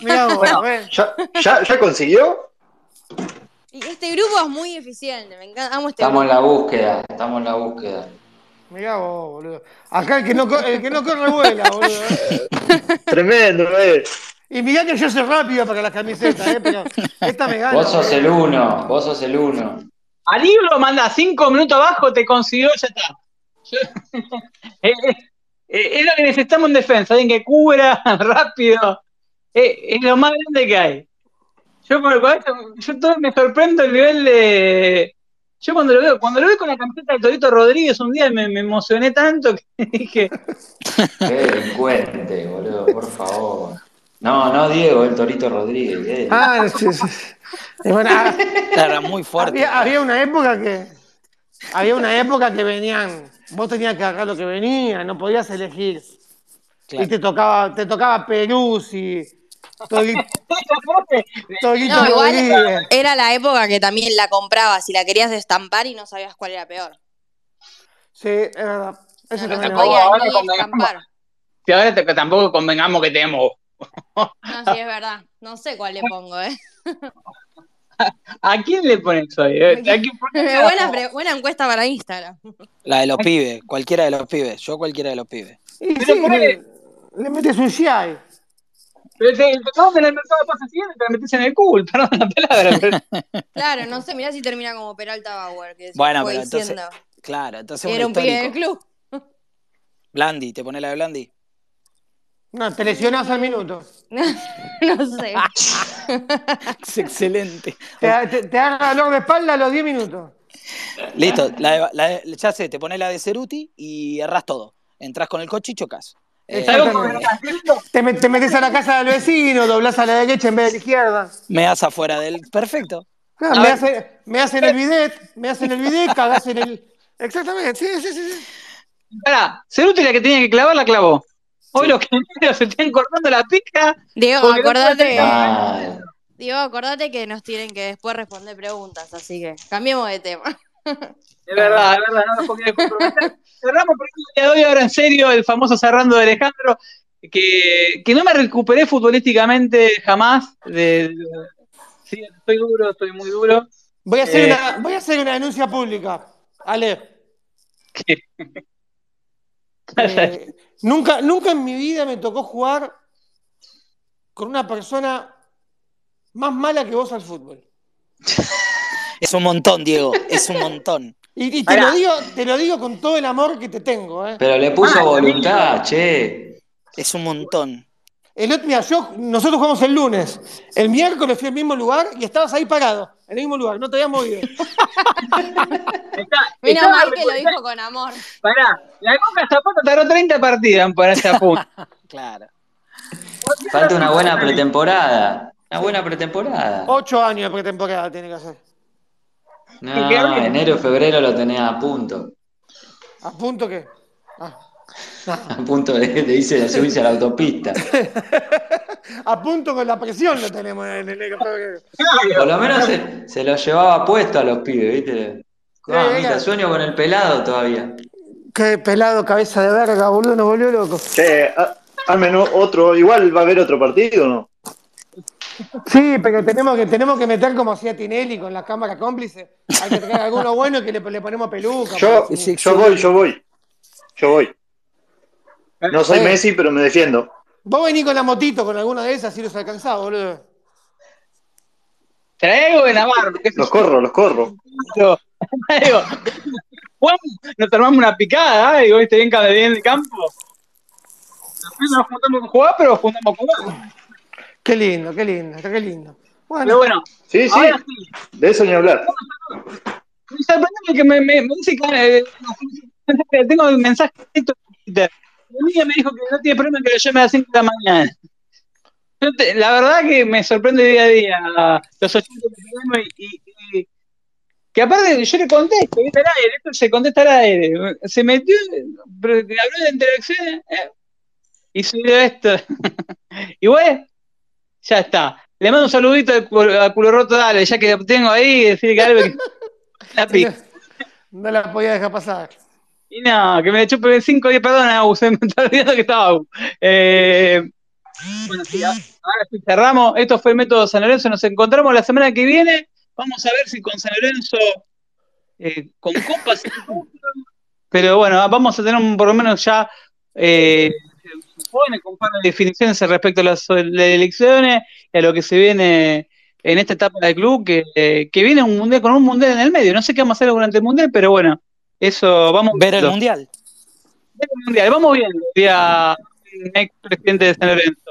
Mirá vos, Bueno. ¿Ya, ya, ya consiguió? Y este grupo es muy eficiente. Me encanta. Amo este Estamos en la búsqueda, estamos en la búsqueda. Mirá vos, boludo. Acá el que no, el que no corre vuela, boludo. [LAUGHS] Tremendo, eh. Y mirá que yo soy rápido para las camisetas, ¿eh? Pero esta me gana. Vos sos el uno, vos sos el uno. Al libro manda cinco minutos abajo, te consiguió, ya está. Yo- [LAUGHS] Eh, eh, eh, es lo que necesitamos en defensa, alguien que cubra [LAUGHS] rápido. Eh, es lo más grande que hay. Yo, por- con esto, yo todo me sorprendo el nivel de. Yo cuando lo veo, cuando lo veo con la camiseta de Torito Rodríguez un día me, me emocioné tanto que [LAUGHS] dije, Qué delincuente, boludo, por favor. No, no Diego, el Torito Rodríguez. eh. Ah, sí, sí. Bueno, [LAUGHS] Era muy fuerte. había, había una época que. Había una época que venían. Vos tenías que agarrar lo que venía, no podías elegir. Claro. Y te tocaba, te tocaba Peruzzi, Torito, [LAUGHS] Torito No, igual Rodríguez. era la época que también la comprabas y la querías estampar y no sabías cuál era peor. Sí, es verdad. Eso No, también verdad. podía ahora convengamos. estampar. si ahora te- tampoco convengamos que tenemos. No, sí, es verdad. No sé cuál le [LAUGHS] pongo, ¿eh? [LAUGHS] ¿A quién le pones hoy? Eh, [LAUGHS] ¿A quién pones? buena, pre- buena encuesta para Instagram. La de los pibes, cualquiera de los pibes. Yo cualquiera de los pibes. Y Pero sí, ponele- le, le metes un Giai. Pero te, te en el mercado de pases siguiente y te la metes en el culo, perdón la palabra. pero- Claro, no sé, mirá si termina como Peralta Bauer, que Bueno, fue pero entonces- diciendo Claro, entonces que un era un pibe del club. Blandi, ¿te pones la de Blandi? No, te lesionás al minuto. [LAUGHS] no sé. [LAUGHS] Es excelente. Te, te, te agarra dolor de espalda a los 10 minutos. Listo, la de- la de- ya sé, te pones la de Ceruti y erras todo. Entrás con el coche y chocas. Eh. Te, met- te metes a la casa del vecino, doblás a la derecha en vez de la izquierda. me das afuera del. Perfecto. Me, ver. hace- me hacen el bidet, me hacen el bidet, cagás en el. Exactamente, sí, sí, sí. sí. Pará, Ceruti la que tenía que clavar, la clavó. Hoy los que se están cortando la pica. Diego, no acordate, Mal. Diego, acordate que nos tienen que después responder preguntas, así que cambiemos de tema. Es verdad, es verdad, no nos podía comprometer. [LAUGHS] Cerramos por el día de hoy, ahora en serio, el famoso cerrando de Alejandro, que, que no me recuperé futbolísticamente jamás. De, de- sí, estoy duro, estoy muy duro. Voy a hacer, Eh. una, voy a hacer una denuncia pública. Ale, [LAUGHS] Que- eh, nunca, nunca en mi vida me tocó jugar con una persona más mala que vos al fútbol. [LAUGHS] Es un montón, Diego, es un montón. Y, y te, lo digo, te lo digo con todo el amor que te tengo. ¿eh? Pero le puso Ah, voluntad, che. Es un montón. El otro, mira, yo, nosotros jugamos el lunes. El miércoles fui al mismo lugar y estabas ahí parado, en el mismo lugar, no te habías movido. [LAUGHS] [LAUGHS] Estaba mal que lo dijo con amor. Pará, la Coca Zapata tardó 30 partidas en ponerse a punto. [LAUGHS] Claro. Falta una buena pretemporada. Una buena pretemporada. Ocho años de pretemporada tiene que hacer. No, enero, febrero lo tenés a punto. A punto que. Ah. A punto de, de irse de subirse a la autopista. [LAUGHS] A punto con la presión lo tenemos en febrero. Por lo menos se, se lo llevaba puesto a los pibes, ¿viste? Ah, Sí, mira, sueño con el pelado todavía. Qué pelado, cabeza de verga, boludo, nos volvió loco. Che, al menos otro, igual va a haber otro partido, ¿no? Sí, pero tenemos que, tenemos que meter como hacía Tinelli con la cámara cómplice. Hay que traer alguno bueno y que le, le ponemos peluca. Yo, sí, si- yo voy, yo voy. Yo voy. No soy Eh. Messi, pero me defiendo. Vos venís con la motito, con alguna de esas, si los alcanzás, boludo. Traigo de Navarro, Los corro, los corro. [LAUGHS] yo. Digo, nos armamos una picada, ¿eh? digo, viste, bien cada bien en el campo. Después no nos juntamos con jugar, pero juntamos con jugar. Qué lindo, qué lindo, qué lindo. Bueno, Pero bueno, Sí, sí, de eso ni hablar. Me sorprende que me, me, me dice que eh, tengo un mensaje en Twitter. Mi amiga me dijo que no tiene problema que lo llame a las 5 de la mañana. Te- la verdad que me sorprende día a día los 80 que tenemos y, y- y- que aparte yo le contesto, ¿viste? al aire, esto se contesta al aire. Se metió, pero habló de interacciones eh, y subió esto. [LAUGHS] y bueno, ya está. Le mando un saludito al culo, roto, dale, ya que lo tengo ahí, decirle que algo que [LAUGHS] la pica. no la podía dejar pasar. Y no, que me chupe 5 10, perdón, Agus, me está olvidando que estaba Agus. Eh, bueno, sí, ahora sí cerramos. Esto fue el método San Lorenzo. Nos encontramos la semana que viene. Vamos a ver si con San Lorenzo, eh, con copas, pero bueno, vamos a tener un- por lo menos ya, eh, supone, definiciones respecto a las, las elecciones y a lo que se viene en esta etapa del club, que, eh, que viene un mundial con un mundial en el medio. No sé qué vamos a hacer durante el mundial, pero bueno, eso vamos Ver el mundial. Ver el mundial. Vamos viendo, día ex presidente de San Lorenzo.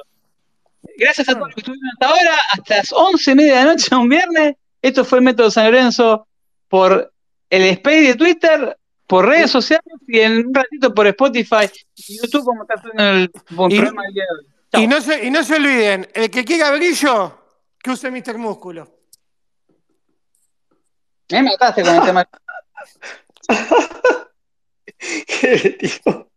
Gracias a todos los que estuvieron hasta ahora, hasta las once y media de la noche un viernes. Esto fue el método San Lorenzo por el Space de Twitter, por redes sociales y en un ratito por Spotify y YouTube, como está haciendo el, el Y- programa del día de hoy. Y no, se, y no se olviden, el que quiera brillo, que use Mr. Músculo. Me mataste con el tema. [LAUGHS] [LAUGHS] Qué tipo.